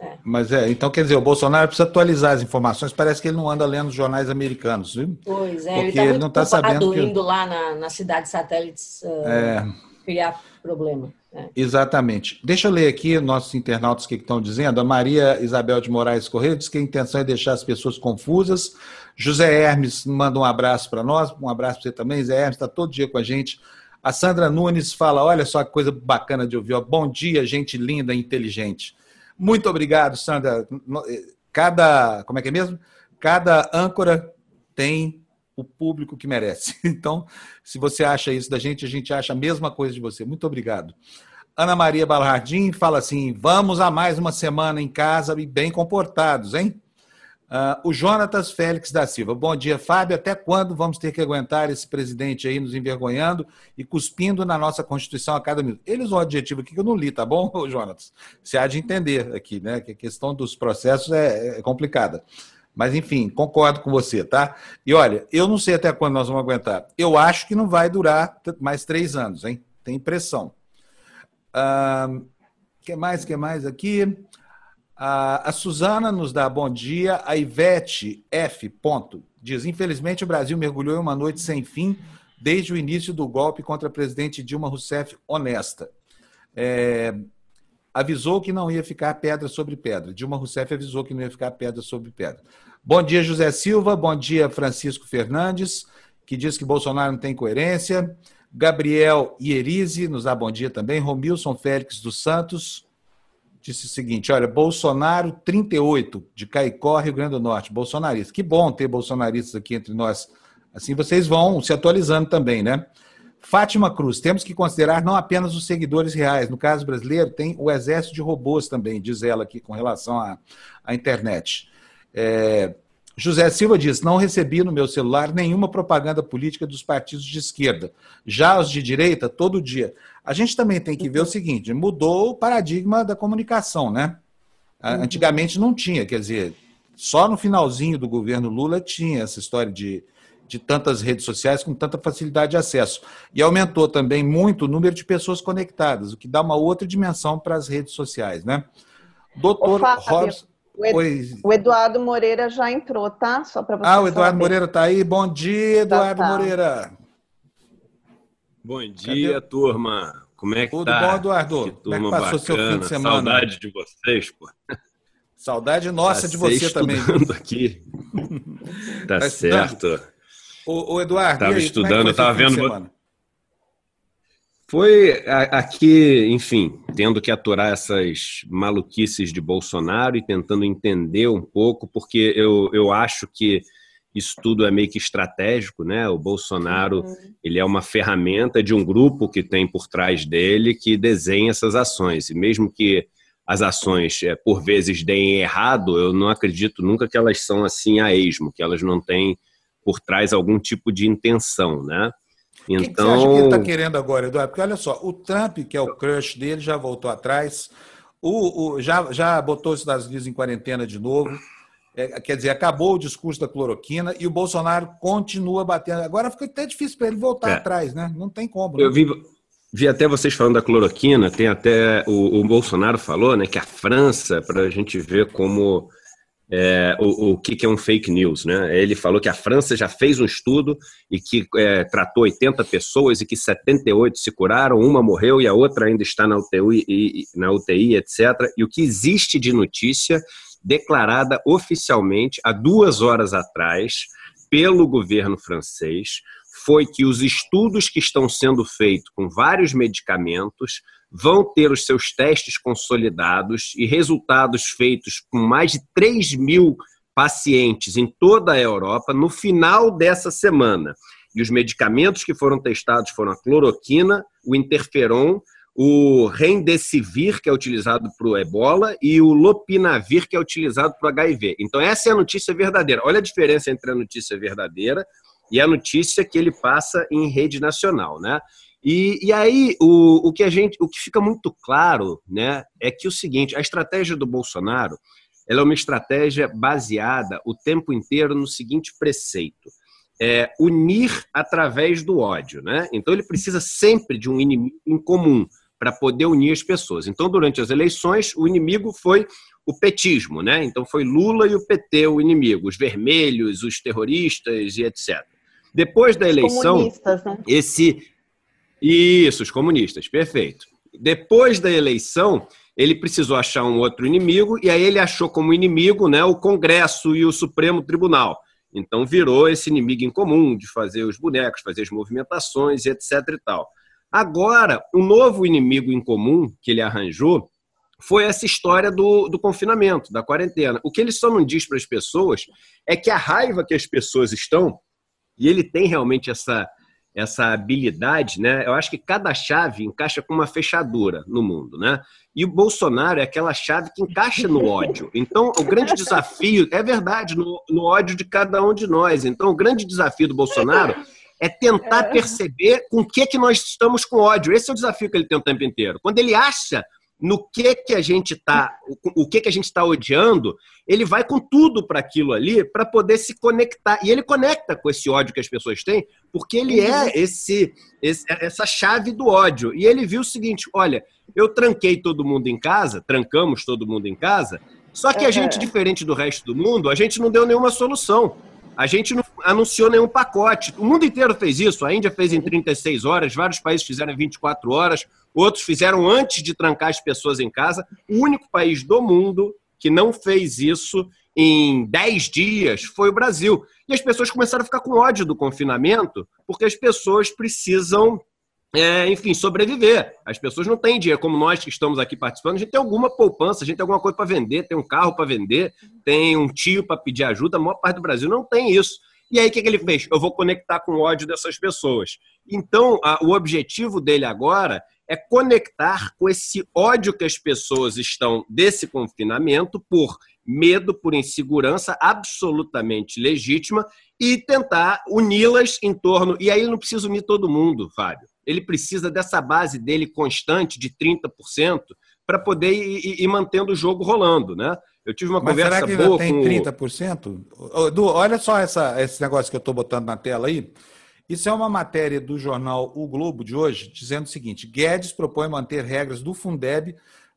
é. Mas é, então quer dizer, o Bolsonaro precisa atualizar as informações, parece que ele não anda lendo jornais americanos, viu? Pois é, Porque ele, tá ele não está sabendo. Que... indo lá na, cidade satélites uh, é. criar problema. É. Exatamente. Deixa eu ler aqui nossos internautas que estão dizendo. A Maria Isabel de Moraes Correia diz que a intenção é deixar as pessoas confusas. José Hermes manda um abraço para nós, um abraço para você também. José Hermes está todo dia com a gente. A Sandra Nunes fala: olha só que coisa bacana de ouvir. Ó. Bom dia, gente linda e inteligente. Muito obrigado, Sandra. Cada. Como é que é mesmo? Cada âncora tem o público que merece. Então, se você acha isso da gente, a gente acha a mesma coisa de você. Muito obrigado. Ana Maria Balardim fala assim: vamos a mais uma semana em casa e bem comportados, hein? Uh, o Jonatas Félix da Silva. Bom dia, Fábio. Até quando vamos ter que aguentar esse presidente aí nos envergonhando e cuspindo na nossa Constituição a cada minuto? Eles um adjetivo aqui que eu não li, tá bom, Jonatas? Você há de entender aqui, né? Que a questão dos processos é, é complicada. Mas, enfim, concordo com você, tá? E olha, eu não sei até quando nós vamos aguentar. Eu acho que não vai durar mais três anos, hein? Tem impressão. Uh, que mais, que mais aqui? A, a Suzana nos dá bom dia. A Ivete F. Ponto, diz: Infelizmente, o Brasil mergulhou em uma noite sem fim desde o início do golpe contra a presidente Dilma Rousseff honesta. É, avisou que não ia ficar pedra sobre pedra. Dilma Rousseff avisou que não ia ficar pedra sobre pedra. Bom dia, José Silva. Bom dia, Francisco Fernandes, que diz que Bolsonaro não tem coerência. Gabriel Ierize nos dá bom dia também. Romilson Félix dos Santos disse o seguinte: olha, Bolsonaro 38, de Caicó, Rio Grande do Norte, bolsonarista. Que bom ter bolsonaristas aqui entre nós. Assim vocês vão se atualizando também, né? Fátima Cruz, temos que considerar não apenas os seguidores reais. No caso brasileiro, tem o exército de robôs também, diz ela aqui com relação à, à internet. É, José Silva diz: não recebi no meu celular nenhuma propaganda política dos partidos de esquerda. Já os de direita, todo dia. A gente também tem que ver o seguinte: mudou o paradigma da comunicação, né? Uhum. Antigamente não tinha, quer dizer, só no finalzinho do governo Lula tinha essa história de, de tantas redes sociais com tanta facilidade de acesso. E aumentou também muito o número de pessoas conectadas, o que dá uma outra dimensão para as redes sociais, né? Doutor Robson. O, Ed, o, Eduardo Moreira já entrou, tá? Só para você. Ah, o Eduardo saber. Moreira está aí. Bom dia, Eduardo tá, tá. Moreira. Bom dia, Cadê? turma. Como é que Tudo tá? bom, Eduardo? Que Como é que passou bacana. seu fim de semana? Saudade de vocês, pô. Saudade nossa tá de você também. aqui. tá, tá certo. O, o Eduardo, estava é estudando, é estava vendo. Foi aqui, enfim, tendo que aturar essas maluquices de Bolsonaro e tentando entender um pouco, porque eu, eu acho que isso tudo é meio que estratégico, né? O Bolsonaro, uhum. ele é uma ferramenta de um grupo que tem por trás dele que desenha essas ações. E mesmo que as ações, é, por vezes, deem errado, eu não acredito nunca que elas são assim a esmo, que elas não têm por trás algum tipo de intenção, né? Então... O que, que você acha que ele está então querendo agora, Eduardo? Porque olha só, o Trump, que é o crush dele, já voltou atrás, o, o já, já botou os Estados Unidos em quarentena de novo. É, quer dizer, acabou o discurso da cloroquina e o Bolsonaro continua batendo. Agora fica até difícil para ele voltar é. atrás, né? Não tem como. Né? Eu vi, vi até vocês falando da cloroquina, tem até o, o Bolsonaro falou, né, que a França, para a gente ver como é, o, o que, é um fake news. Né? Ele falou que a França já fez um estudo e que é, tratou 80 pessoas e que 78 se curaram, uma morreu e a outra ainda está na UTI, e, na UTI etc. E o que existe de notícia declarada oficialmente há duas horas atrás pelo governo francês foi que os estudos que estão sendo feitos com vários medicamentos vão ter os seus testes consolidados e resultados feitos com mais de 3 mil pacientes em toda a Europa no final dessa semana. E os medicamentos que foram testados foram a cloroquina, o interferon, o remdesivir, que é utilizado para o ebola, e o lopinavir, que é utilizado para o HIV. Então, essa é a notícia verdadeira. Olha a diferença entre a notícia verdadeira e a notícia que ele passa em rede nacional, né? E, e aí o, o que a gente, o que fica muito claro, né, é que o seguinte, a estratégia do Bolsonaro, ela é uma estratégia baseada o tempo inteiro no seguinte preceito: é, unir através do ódio, né? Então ele precisa sempre de um inimigo em comum para poder unir as pessoas. Então durante as eleições o inimigo foi o petismo, né? Então foi Lula e o PT o inimigo, os vermelhos, os terroristas e etc. Depois da eleição, né? esse isso, os comunistas, perfeito. Depois da eleição, ele precisou achar um outro inimigo, e aí ele achou como inimigo né, o Congresso e o Supremo Tribunal. Então virou esse inimigo em comum de fazer os bonecos, fazer as movimentações, etc. e tal. Agora, o um novo inimigo em comum que ele arranjou foi essa história do, do confinamento, da quarentena. O que ele só não diz para as pessoas é que a raiva que as pessoas estão, e ele tem realmente essa essa habilidade, né? Eu acho que cada chave encaixa com uma fechadura no mundo, né? E o Bolsonaro é aquela chave que encaixa no ódio. Então, o grande desafio, é verdade, no, no ódio de cada um de nós. Então, o grande desafio do Bolsonaro é tentar perceber com o que, que nós estamos com ódio. Esse é o desafio que ele tem o tempo inteiro. Quando ele acha no que que a gente está, o que que a gente está odiando, ele vai com tudo para aquilo ali para poder se conectar e ele conecta com esse ódio que as pessoas têm, porque ele é uhum. esse, esse essa chave do ódio. E ele viu o seguinte, olha, eu tranquei todo mundo em casa, trancamos todo mundo em casa, só que a gente diferente do resto do mundo, a gente não deu nenhuma solução. A gente não anunciou nenhum pacote. O mundo inteiro fez isso. A Índia fez em 36 horas, vários países fizeram em 24 horas, outros fizeram antes de trancar as pessoas em casa. O único país do mundo que não fez isso em 10 dias foi o Brasil. E as pessoas começaram a ficar com ódio do confinamento, porque as pessoas precisam é, enfim, sobreviver. As pessoas não têm dinheiro, como nós que estamos aqui participando, a gente tem alguma poupança, a gente tem alguma coisa para vender, tem um carro para vender, tem um tio para pedir ajuda, a maior parte do Brasil não tem isso. E aí, o que, ele fez? Eu vou conectar com o ódio dessas pessoas. Então, a, o objetivo dele agora é conectar com esse ódio que as pessoas estão desse confinamento por medo, por insegurança absolutamente legítima e tentar uni-las em torno. E aí ele não precisa unir todo mundo, Fábio ele precisa dessa base dele constante de 30% para poder ir, ir, mantendo o jogo rolando, né? Eu tive uma Mas conversa será que boa tem 30%? Du, olha só essa, esse negócio que eu estou botando na tela aí. Isso é uma matéria do jornal O Globo de hoje, dizendo o seguinte: Guedes propõe manter regras do Fundeb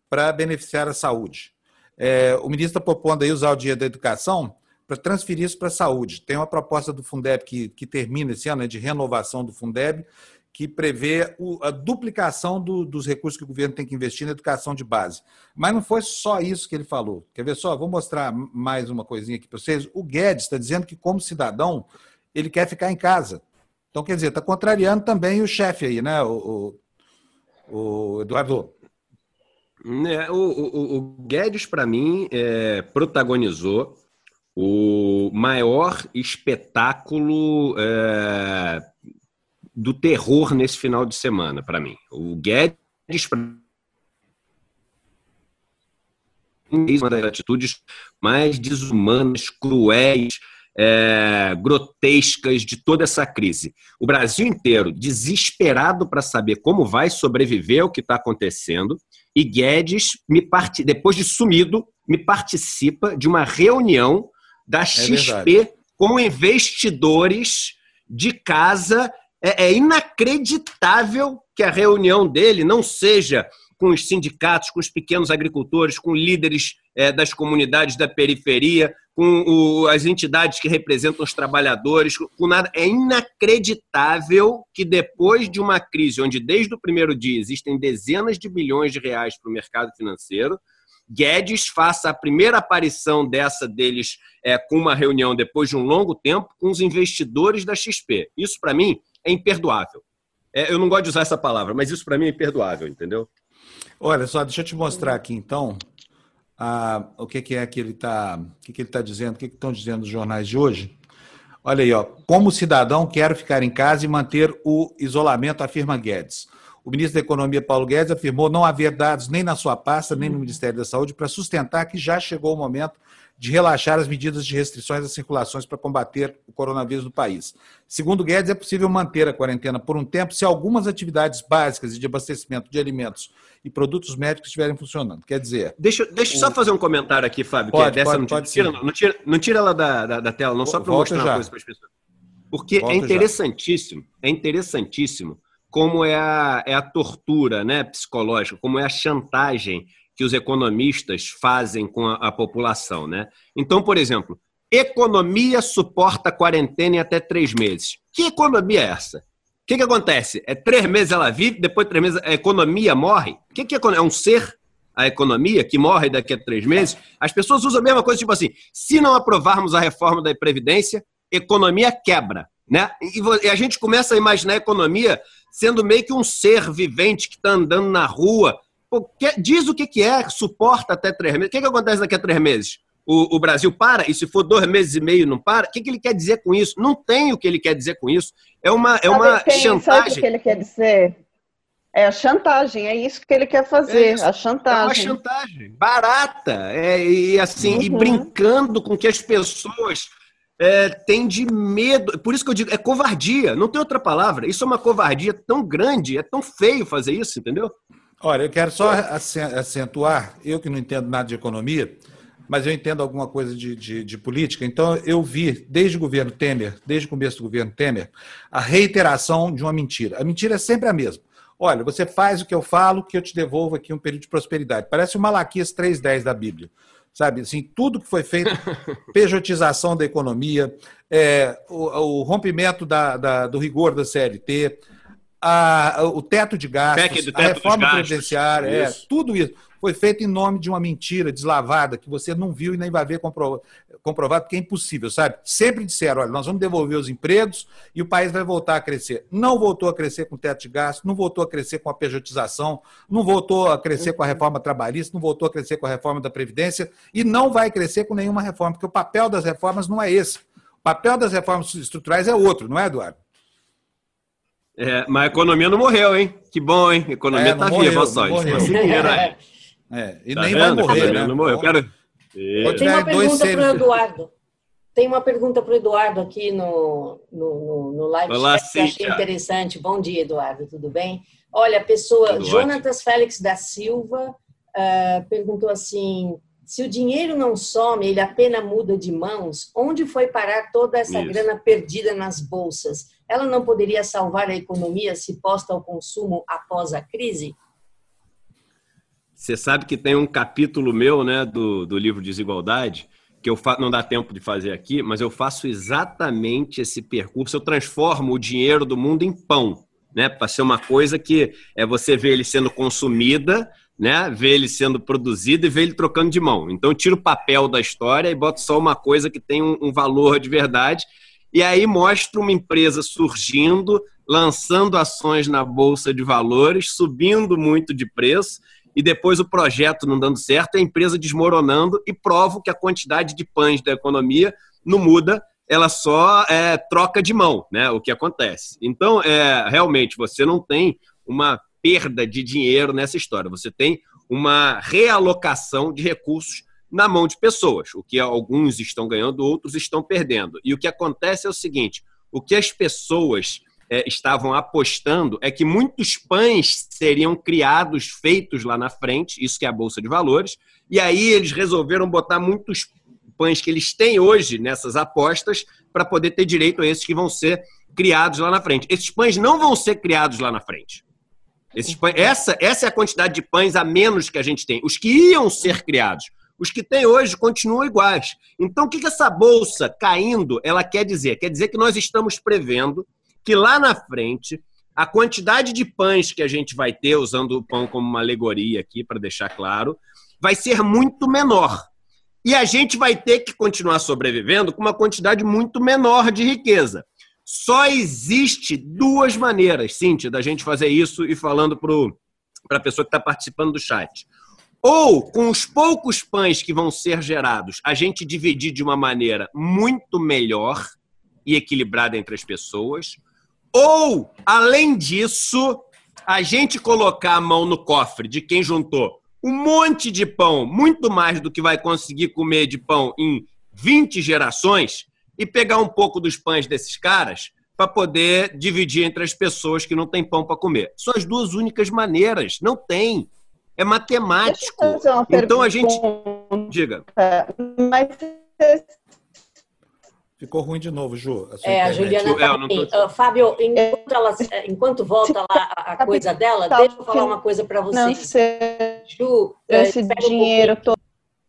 para beneficiar a saúde. É, o ministro está propondo aí usar o dinheiro da educação para transferir isso para a saúde. Tem uma proposta do Fundeb que, que termina esse ano, né, de renovação do Fundeb, que prevê a duplicação do, dos recursos que o governo tem que investir na educação de base. Mas não foi só isso que ele falou. Quer ver só? Vou mostrar mais uma coisinha aqui para vocês. O Guedes está dizendo que, como cidadão, ele quer ficar em casa. Então, quer dizer, está contrariando também o chefe aí, né, o, o, o Eduardo? É, o, o, o, Guedes, para mim, é, protagonizou o maior espetáculo é, do terror nesse final de semana, para mim. O Guedes, uma das atitudes mais desumanas, cruéis, é, grotescas de toda essa crise. O Brasil inteiro desesperado para saber como vai sobreviver ao que está acontecendo. E Guedes, me part... depois de sumido, me participa de uma reunião da XP é com investidores de casa é, é inacreditável que a reunião dele não seja com os sindicatos, com os pequenos agricultores, com líderes é, das comunidades da periferia, com o, as entidades que representam os trabalhadores, com nada. É inacreditável que depois de uma crise onde desde o primeiro dia existem dezenas de bilhões de reais para o mercado financeiro, Guedes faça a primeira aparição dessa deles é, com uma reunião depois de um longo tempo com os investidores da XP. Isso, para mim, é imperdoável. É, eu não gosto de usar essa palavra, mas isso para mim é imperdoável, entendeu? Olha só, deixa eu te mostrar aqui então a, o que, que, é que ele está, o que, que ele está dizendo, o que, que estão dizendo os jornais de hoje. Olha aí, ó, como cidadão quero ficar em casa e manter o isolamento, afirma Guedes. O ministro da Economia, Paulo Guedes, afirmou não haver dados nem na sua pasta, nem no Ministério da Saúde para sustentar que já chegou o momento de relaxar as medidas de restrições às circulações para combater o coronavírus no país. Segundo Guedes, é possível manter a quarentena por um tempo se algumas atividades básicas de abastecimento de alimentos e produtos médicos estiverem funcionando. Quer dizer. Deixa, deixa eu só fazer um comentário aqui, Fábio. Pode, que é dessa pode, não, pode tira, não, tira, não tira ela da, da, da tela, não, só para mostrar já. uma coisa para as pessoas. Porque Volta é interessantíssimo, já. é interessantíssimo como é a, é a tortura né, psicológica, como é a chantagem que os economistas fazem com a, a população. Né? Então, por exemplo, economia suporta quarentena em até três meses. Que economia é essa? O que, que acontece? É três meses ela vive, depois de três meses a economia morre? O que, que é, é um ser? A economia que morre daqui a três meses? As pessoas usam a mesma coisa, tipo assim: se não aprovarmos a reforma da Previdência, economia quebra. Né? E a gente começa a imaginar a economia sendo meio que um ser vivente que está andando na rua, Pô, que, diz o que, que é, suporta até três meses. O que, que acontece daqui a três meses? o, o, Brasil para, e se for dois meses e meio não para, o que, que ele quer dizer com isso? Não tem o que ele quer dizer com isso. É uma, é uma tem, chantagem. Sabe o que ele quer dizer? É a chantagem, é isso que ele quer fazer, é a chantagem. É uma chantagem barata, é, e assim, uhum. e brincando com que as pessoas é, têm de medo. Por isso que eu digo, é covardia, não tem outra palavra. Isso é uma covardia tão grande, é tão feio fazer isso, entendeu? Olha, eu quero só acentuar, eu que não entendo nada de economia, mas eu entendo alguma coisa de, de, de, política. Então, eu vi, desde o governo Temer, desde o começo do governo Temer, a reiteração de uma mentira. A mentira é sempre a mesma. Olha, você faz o que eu falo, que eu te devolvo aqui um período de prosperidade. Parece o Malaquias 3.10 da Bíblia. Sabe, assim, tudo que foi feito, pejotização da economia, é, o, o, rompimento da, da, do rigor da CLT, a, o teto de gastos, teto a reforma previdenciária, é, tudo isso foi feito em nome de uma mentira deslavada que você não viu e nem vai ver comprovado, porque é impossível, sabe? Sempre disseram, olha, nós vamos devolver os empregos e o país vai voltar a crescer. Não voltou a crescer com o teto de gastos, não voltou a crescer com a pejotização, não voltou a crescer com a reforma trabalhista, não voltou a crescer com a reforma da Previdência e não vai crescer com nenhuma reforma, porque o papel das reformas não é esse. O papel das reformas estruturais é outro, não é, Eduardo? É, mas a economia não morreu, hein? Que bom, hein? A economia está é, viva só. Conseguiram, é. é. E tá nem vendo? vai morrer, né? Não morreu. Quero... Tem uma pergunta para o Eduardo. Tem uma pergunta para o Eduardo aqui no, no, no live Olá, chat que achei interessante. Bom dia, Eduardo, tudo bem? Olha, a pessoa, tudo Jonatas ótimo. Félix da Silva uh, perguntou assim: se o dinheiro não some, ele apenas muda de mãos, onde foi parar toda essa Isso. grana perdida nas bolsas? Ela não poderia salvar a economia se posta ao consumo após a crise? Você sabe que tem um capítulo meu, né, do, do livro Desigualdade, que eu fa... não dá tempo de fazer aqui, mas eu faço exatamente esse percurso. Eu transformo o dinheiro do mundo em pão, né, para ser uma coisa que é você ver ele sendo consumida, né, ver ele sendo produzido e ver ele trocando de mão. Então, tiro o papel da história e boto só uma coisa que tem um, um valor de verdade e aí mostra uma empresa surgindo, lançando ações na bolsa de valores, subindo muito de preço, e depois o projeto não dando certo, a empresa desmoronando e provo que a quantidade de pães da economia não muda, ela só é, troca de mão, né? O que acontece. Então, é, realmente, você não tem uma perda de dinheiro nessa história, você tem uma realocação de recursos na mão de pessoas. O que alguns estão ganhando, outros estão perdendo. E o que acontece é o seguinte: o que as pessoas é, estavam apostando é que muitos pães seriam criados, feitos lá na frente, isso que é a Bolsa de Valores, e aí eles resolveram botar muitos pães que eles têm hoje nessas apostas para poder ter direito a esses que vão ser criados lá na frente. Esses pães não vão ser criados lá na frente. Esses pães, essa, essa é a quantidade de pães a menos que a gente tem. Os que iam ser criados os que tem hoje continuam iguais. Então, o que, que essa bolsa caindo ela quer dizer? Quer dizer que nós estamos prevendo que lá na frente a quantidade de pães que a gente vai ter, usando o pão como uma alegoria aqui, para deixar claro, vai ser muito menor. E a gente vai ter que continuar sobrevivendo com uma quantidade muito menor de riqueza. Só existe duas maneiras, Cíntia, da gente fazer isso e falando para a pessoa que está participando do chat. Ou, com os poucos pães que vão ser gerados, a gente dividir de uma maneira muito melhor e equilibrada entre as pessoas. Ou, além disso, a gente colocar a mão no cofre de quem juntou um monte de pão, muito mais do que vai conseguir comer de pão em 20 gerações, e pegar um pouco dos pães desses caras para poder dividir entre as pessoas que não têm pão para comer. São as duas únicas maneiras. Não tem é matemático. Então a gente. Diga. Mas Ficou ruim de novo, Ju. A é, a Juliana tá tô... uh, Fábio, enquanto, ela, enquanto volta lá a coisa dela, deixa eu falar uma coisa para você. Não sei. Ju, eh, esse dinheiro um todo.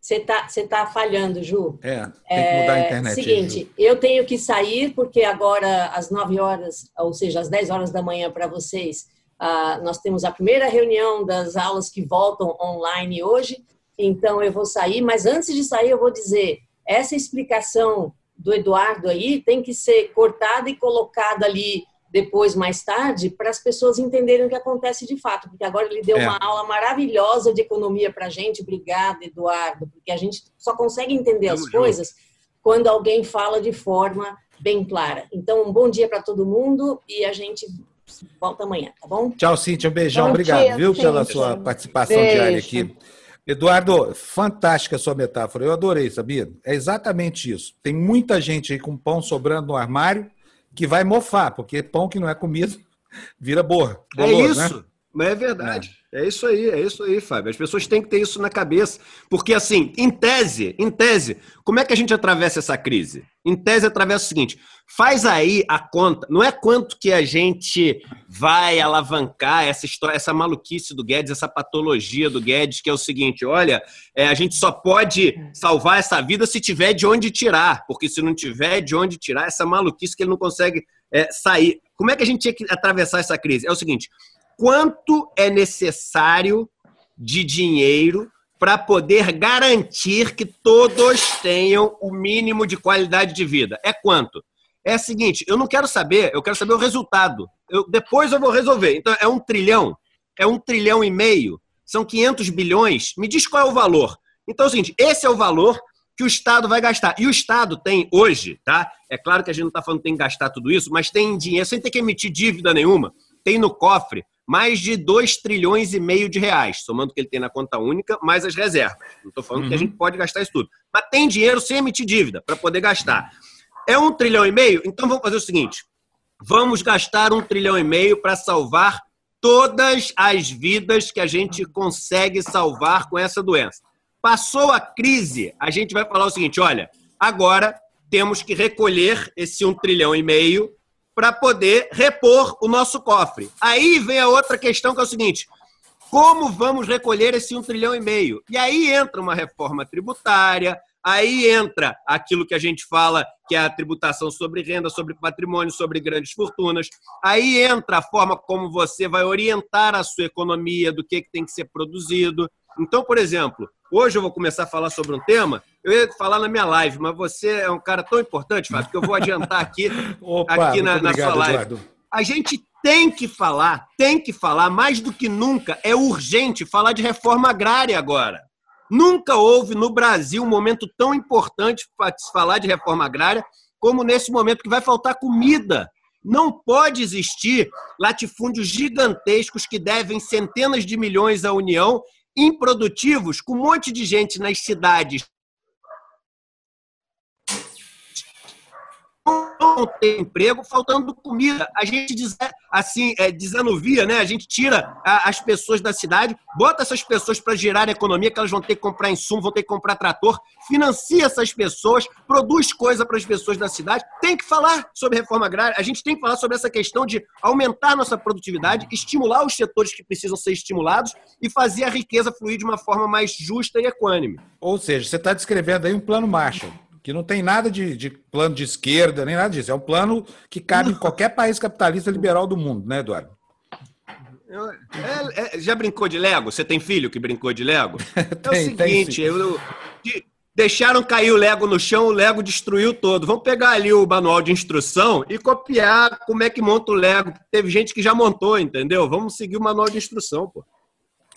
Você está você tá falhando, Ju. É, tem que mudar a é, internet. Seguinte, aí, eu tenho que sair, porque agora, às 9 horas, ou seja, às 10 horas da manhã para vocês, Uh, nós temos a primeira reunião das aulas que voltam online hoje, então eu vou sair, mas antes de sair eu vou dizer, essa explicação do Eduardo aí tem que ser cortada e colocada ali depois, mais tarde, para as pessoas entenderem o que acontece de fato, porque agora ele deu é. uma aula maravilhosa de economia para a gente. Obrigada, Eduardo, porque a gente só consegue entender as coisas quando alguém fala de forma bem clara. Então, um bom dia para todo mundo e a gente volta amanhã, tá bom? Tchau, Cíntia. Um beijão. Bom Obrigado, dia, viu, Cíntia. pela sua participação Beijo. diária aqui. Eduardo, fantástica a sua metáfora. Eu adorei, sabia? É exatamente isso. Tem muita gente aí com pão sobrando no armário que vai mofar, porque pão que não é comido vira borra. é isso. Né? Mas é verdade. É. é. isso aí, é isso aí, Fábio. As pessoas têm que ter isso na cabeça. Porque, assim, em tese, em tese, como é que a gente atravessa essa crise? Em tese, atravessa o seguinte: faz aí a conta. Não é quanto que a gente vai alavancar essa história, essa maluquice do Guedes, essa patologia do Guedes, que é o seguinte: olha, é, a gente só pode salvar essa vida se tiver de onde tirar. Porque se não tiver de onde tirar, essa maluquice que ele não consegue é, sair. Como é que a gente tinha que atravessar essa crise? É o seguinte: quanto é necessário de dinheiro para poder garantir que todos tenham o mínimo de qualidade de vida. É quanto? É o seguinte, eu não quero saber, eu quero saber o resultado. Eu, depois eu vou resolver. Então, é um trilhão? É um trilhão e meio? São 500 bilhões? Me diz qual é o valor. Então, é o seguinte, esse é o valor que o Estado vai gastar. E o Estado tem hoje, tá? É claro que a gente não está falando que tem que gastar tudo isso, mas tem dinheiro, sem ter que emitir dívida nenhuma, tem no cofre mais de 2 trilhões e meio de reais, somando o que ele tem na conta única, mais as reservas. Não estou falando uhum. que a uhum. gente pode gastar isso tudo. Mas tem dinheiro sem emitir dívida para poder gastar. É um trilhão e meio? Então vamos fazer o seguinte: vamos gastar um trilhão e meio para salvar todas as vidas que a gente consegue salvar com essa doença. Passou a crise, a gente vai falar o seguinte: olha, agora temos que recolher esse um trilhão e meio para poder repor o nosso cofre. Aí vem a outra questão que é o seguinte: como vamos recolher esse um trilhão e meio? E aí entra uma reforma tributária, aí entra aquilo que a gente fala que é a tributação sobre renda, sobre patrimônio, sobre grandes fortunas. Aí entra a forma como você vai orientar a sua economia, do que, que tem que ser produzido. Então, por exemplo, hoje eu vou começar a falar sobre um tema. Eu ia falar na minha live, mas você é um cara tão importante, Fábio, que eu vou adiantar aqui, Opa, aqui na, obrigado, na sua live. Eduardo. A gente tem que falar, tem que falar, mais do que nunca, é urgente falar de reforma agrária agora. Nunca houve no Brasil um momento tão importante para se falar de reforma agrária como nesse momento que vai faltar comida. Não pode existir latifúndios gigantescos que devem centenas de milhões à União improdutivos, com um monte de gente nas cidades não tem emprego, faltando comida. A gente assim, é, desanuvia, né? A gente tira a, as pessoas da cidade, bota essas pessoas para gerar a economia, que elas vão ter que comprar insumo, vão ter que comprar trator, financia essas pessoas, produz coisa para as pessoas da cidade. Tem que falar sobre reforma agrária, a gente tem que falar sobre essa questão de aumentar nossa produtividade, estimular os setores que precisam ser estimulados e fazer a riqueza fluir de uma forma mais justa e equânime. Ou seja, você está descrevendo aí um plano Marshall que não tem nada de, de, plano de esquerda, nem nada disso. É um plano que cabe em qualquer país capitalista liberal do mundo, né, Eduardo? É, é, já brincou de Lego? Você tem filho que brincou de Lego? tem, é o seguinte, eu, de, deixaram cair o Lego no chão, o Lego destruiu todo. Vamos pegar ali o manual de instrução e copiar como é que monta o Lego. Teve gente que já montou, entendeu? Vamos seguir o manual de instrução, pô.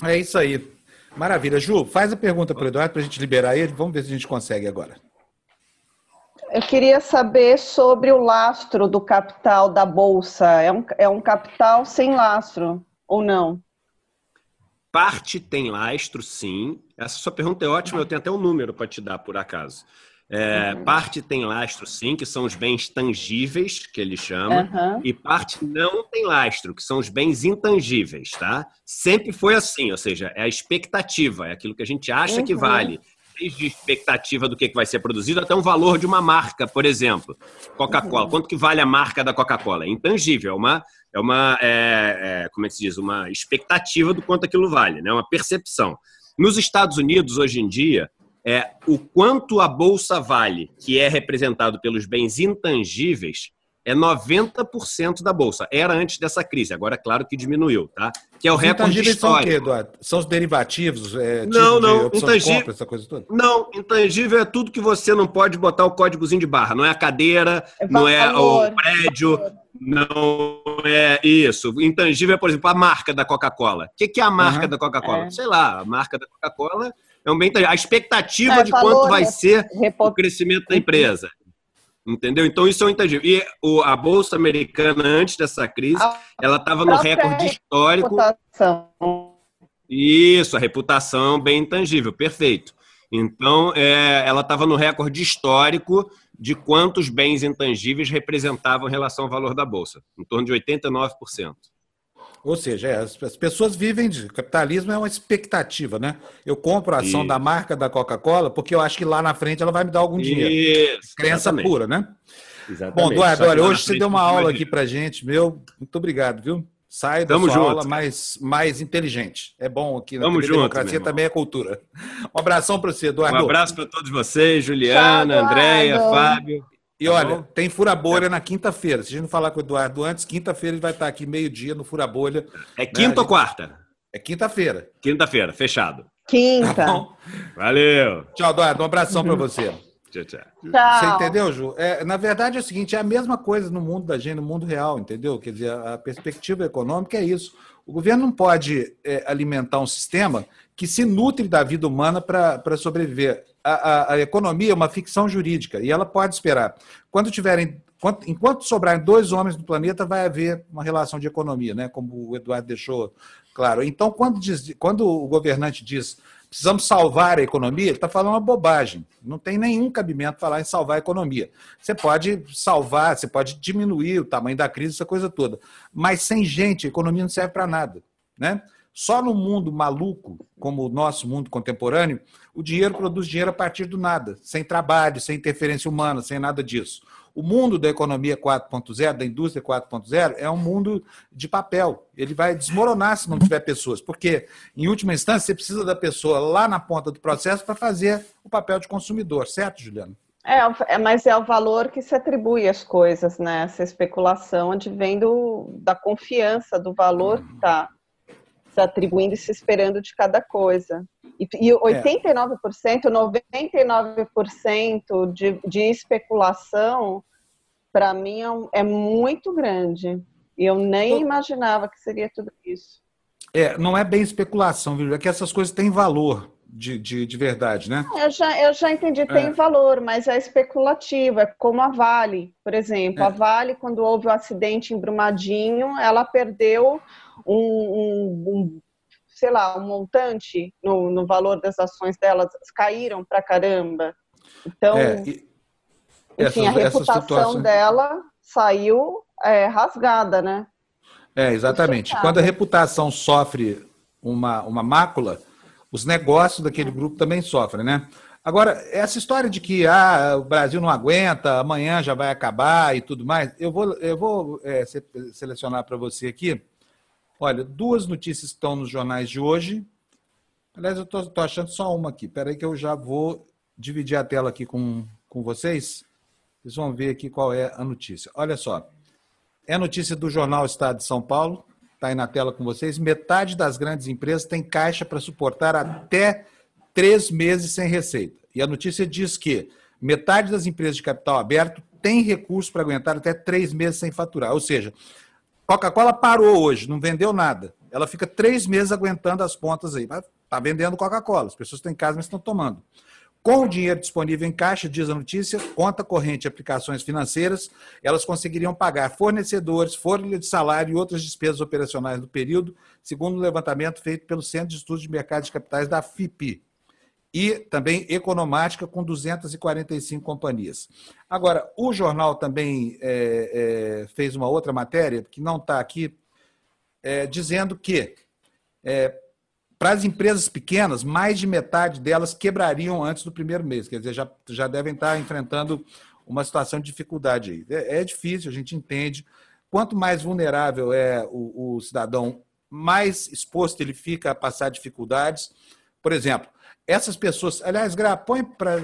É isso aí. Maravilha. Ju, faz a pergunta para o Eduardo para a gente liberar ele. Vamos ver se a gente consegue agora. Eu queria saber sobre o lastro do capital da Bolsa. É um, é um capital sem lastro ou não? Parte tem lastro, sim. Essa sua pergunta é ótima, eu tenho até um número para te dar, por acaso. É, uhum. Parte tem lastro, sim, que são os bens tangíveis, que ele chama, uhum. e parte não tem lastro, que são os bens intangíveis, tá? Sempre foi assim, ou seja, é a expectativa, é aquilo que a gente acha uhum. que vale desde expectativa do que vai ser produzido até um valor de uma marca, por exemplo. Coca-Cola. Uhum. Quanto que vale a marca da Coca-Cola? É intangível, é uma, é uma é, é, como é que se diz, uma expectativa do quanto aquilo vale, né? uma percepção. Nos Estados Unidos, hoje em dia, é, o quanto a bolsa vale, que é representado pelos bens intangíveis, é 90% da bolsa. Era antes dessa crise, agora é claro que diminuiu, tá? Que é o os recorde histórico. São o quê, Eduardo? São os derivativos? É, não, tipo não. Intangível, compra, essa coisa toda? Não, intangível é tudo que você não pode botar o códigozinho de barra. Não é a cadeira, é não é o prédio, não é isso. Intangível é, por exemplo, a marca da Coca-Cola. O que é a marca uhum. da Coca-Cola? É. Sei lá, a marca da Coca-Cola é um bem. A expectativa é, de quanto vai ser o crescimento da empresa. Entendeu? Então isso é um intangível. E o, a Bolsa Americana, antes dessa crise, a ela estava no recorde histórico. Reputação. Isso, a reputação bem intangível, perfeito. Então, é, ela estava no recorde histórico de quantos bens intangíveis representavam em relação ao valor da Bolsa, em torno de 89%. Ou seja, é, as, as, pessoas vivem de. Capitalismo é uma expectativa, né? Eu compro a ação Isso. da marca da Coca-Cola porque eu acho que lá na frente ela vai me dar algum dinheiro. Isso, Crença exatamente. pura, né? Exatamente. Bom, Eduardo, olha, hoje você deu uma aula aqui pra gente, meu. Muito obrigado, viu? Sai da Tamo sua junto, aula mais, mais inteligente. É bom aqui na junto, democracia também é cultura. Um abração para você, Eduardo. Um abraço para todos vocês, Juliana, Tchau, Andréia, Fábio. E olha, tá tem Fura Bolha na quinta-feira. Se a gente não falar com o Eduardo antes, quinta-feira ele vai estar aqui meio-dia no Fura Bolha. É quinta né? ou quarta? É quinta-feira. Quinta-feira, fechado. Quinta. Tá Valeu. Tchau, Eduardo. Um abração para você. Tchau, tchau. Você entendeu, Ju? É, na verdade é o seguinte, é a mesma coisa no mundo da gente, no mundo real, entendeu? Quer dizer, a perspectiva econômica é isso. O governo não pode é, alimentar um sistema que se nutre da vida humana para sobreviver a, a, a, economia é uma ficção jurídica e ela pode esperar. Quando tiverem, enquanto sobrarem dois homens no planeta, vai haver uma relação de economia, né? Como o Eduardo deixou claro. Então, quando, diz, quando o governante diz precisamos salvar a economia, ele está falando uma bobagem. Não tem nenhum cabimento falar em salvar a economia. Você pode salvar, você pode diminuir o tamanho da crise, essa coisa toda. Mas sem gente, a economia não serve para nada. Né? Só no mundo maluco, como o nosso mundo contemporâneo, o dinheiro produz dinheiro a partir do nada, sem trabalho, sem interferência humana, sem nada disso. O mundo da economia 4.0, da indústria 4.0, é um mundo de papel. Ele vai desmoronar se não tiver pessoas, porque, em última instância, você precisa da pessoa lá na ponta do processo para fazer o papel de consumidor, certo, Juliana? É, é, mas é o valor que se atribui às coisas, né? Essa especulação advém do, da confiança, do valor que está se atribuindo e se esperando de cada coisa. E, e 89%, é. 99% de, de especulação, para mim, é, é, muito grande. E eu nem imaginava que seria tudo isso. É, não é bem especulação, viu? É que essas coisas têm valor de, de, de verdade, né? Eu já, eu já entendi, tem é. valor, mas é especulativo. É como a Vale, por exemplo. É. A Vale, quando houve o um acidente em Brumadinho, ela perdeu um, um, um sei lá, um montante no, no valor das ações delas caíram para caramba. Então, é, enfim, essas, a reputação dela saiu é, rasgada, né? É, exatamente. Quando a reputação sofre uma, uma mácula, os negócios daquele grupo também sofrem, né? Agora, essa história de que ah, o Brasil não aguenta, amanhã já vai acabar e tudo mais, eu vou, eu vou é, selecionar para você aqui Olha, duas notícias estão nos jornais de hoje. Aliás, eu estou achando só uma aqui. Espera aí que eu já vou dividir a tela aqui com, com vocês. Vocês vão ver aqui qual é a notícia. Olha só. É notícia do jornal Estado de São Paulo. Está aí na tela com vocês. Metade das grandes empresas tem caixa para suportar até três meses sem receita. E a notícia diz que metade das empresas de capital aberto tem recurso para aguentar até três meses sem faturar. Ou seja, Coca-Cola parou hoje, não vendeu nada. Ela fica três meses aguentando as pontas aí. Está vendendo Coca-Cola. As pessoas têm casa, mas estão tomando. Com o dinheiro disponível em caixa, diz a notícia, conta corrente e aplicações financeiras, elas conseguiriam pagar fornecedores, folha de salário e outras despesas operacionais do período, segundo o um levantamento feito pelo Centro de Estudos de Mercado de Capitais da FIPI e também Economática, com 245 companhias. Agora, o jornal também é, é, fez uma outra matéria, que não está aqui, é, dizendo que é, para as empresas pequenas, mais de metade delas quebrariam antes do primeiro mês, quer dizer, já, já devem estar enfrentando uma situação de dificuldade aí. É, é difícil, a gente entende. Quanto mais vulnerável é o, o cidadão, mais exposto ele fica a passar dificuldades. Por exemplo, essas pessoas. Aliás, Gra, põe para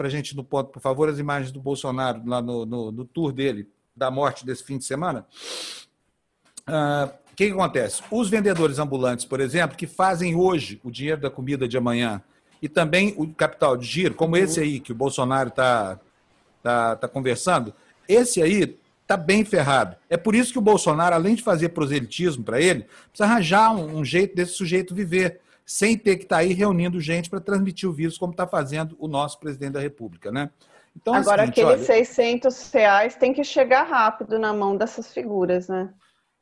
a gente no ponto, por favor, as imagens do Bolsonaro lá no, no, no tour dele, da morte desse fim de semana, uh, que, que acontece? Os vendedores ambulantes, por exemplo, que fazem hoje o dinheiro da comida de amanhã e também o capital de giro, como uhum. esse aí que o Bolsonaro está tá, tá conversando, esse aí está bem ferrado. É por isso que o Bolsonaro, além de fazer proselitismo para ele, precisa arranjar um, um, jeito desse sujeito viver, sem ter que estar tá aí reunindo gente para transmitir o vírus, como está fazendo o nosso presidente da República, né? Então, é Agora, é seguinte, aqueles olha... 600 reais tem que chegar rápido na mão dessas figuras, né?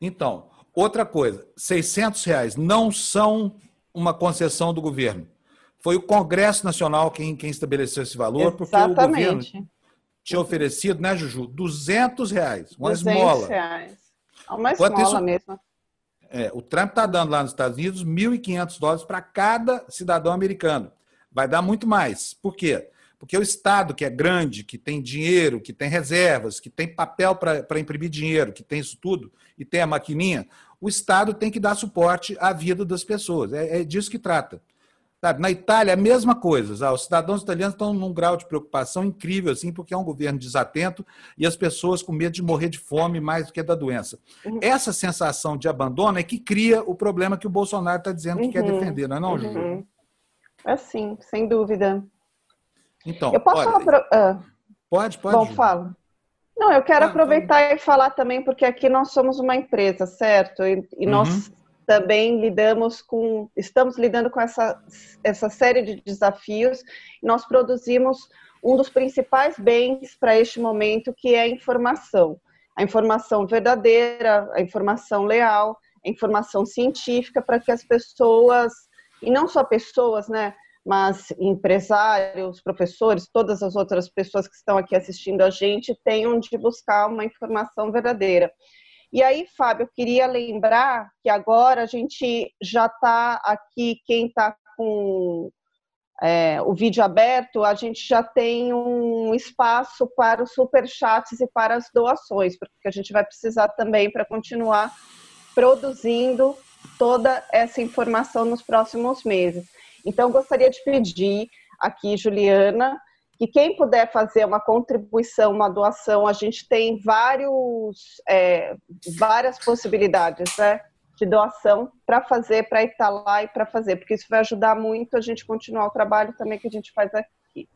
Então, outra coisa, 600 reais não são uma concessão do governo. Foi o Congresso Nacional quem, quem estabeleceu esse valor, Exatamente. porque o governo tinha oferecido, né, Juju? 200 reais, uma 200 esmola. Reais. É uma esmola isso, mesmo. É, o Trump está dando lá nos Estados Unidos 1.500 dólares para cada cidadão americano. Vai dar muito mais. Por quê? Porque o Estado, que é grande, que tem dinheiro, que tem reservas, que tem papel para imprimir dinheiro, que tem isso tudo, e tem a maquininha, o Estado tem que dar suporte à vida das pessoas. É, é disso que trata. Sabe? Na Itália, a mesma coisa. Os cidadãos italianos estão num grau de preocupação incrível, assim, porque é um governo desatento e as pessoas com medo de morrer de fome mais do que da doença. Uhum. Essa sensação de abandono é que cria o problema que o Bolsonaro está dizendo que uhum. quer defender, não é, não, uhum. Júlio? É sim, sem dúvida. Então, eu posso olha, falar ah. Pode, pode. Bom, fala. Não, eu quero ah, aproveitar então... e falar também, porque aqui nós somos uma empresa, certo? E, e uhum. nós também lidamos com, estamos lidando com essa, essa série de desafios. Nós produzimos um dos principais bens para este momento, que é a informação. A informação verdadeira, a informação leal, a informação científica, para que as pessoas, e não só pessoas, né, mas empresários, professores, todas as outras pessoas que estão aqui assistindo a gente, tenham de buscar uma informação verdadeira. E aí, Fábio, eu queria lembrar que agora a gente já está aqui, quem está com é, o vídeo aberto, a gente já tem um espaço para os superchats e para as doações, porque a gente vai precisar também para continuar produzindo toda essa informação nos próximos meses. Então, gostaria de pedir aqui, Juliana, que quem puder fazer uma contribuição, uma doação, a gente tem vários, é, várias possibilidades né, de doação para fazer, para estar lá e para fazer, porque isso vai ajudar muito a gente continuar o trabalho também que a gente faz aqui.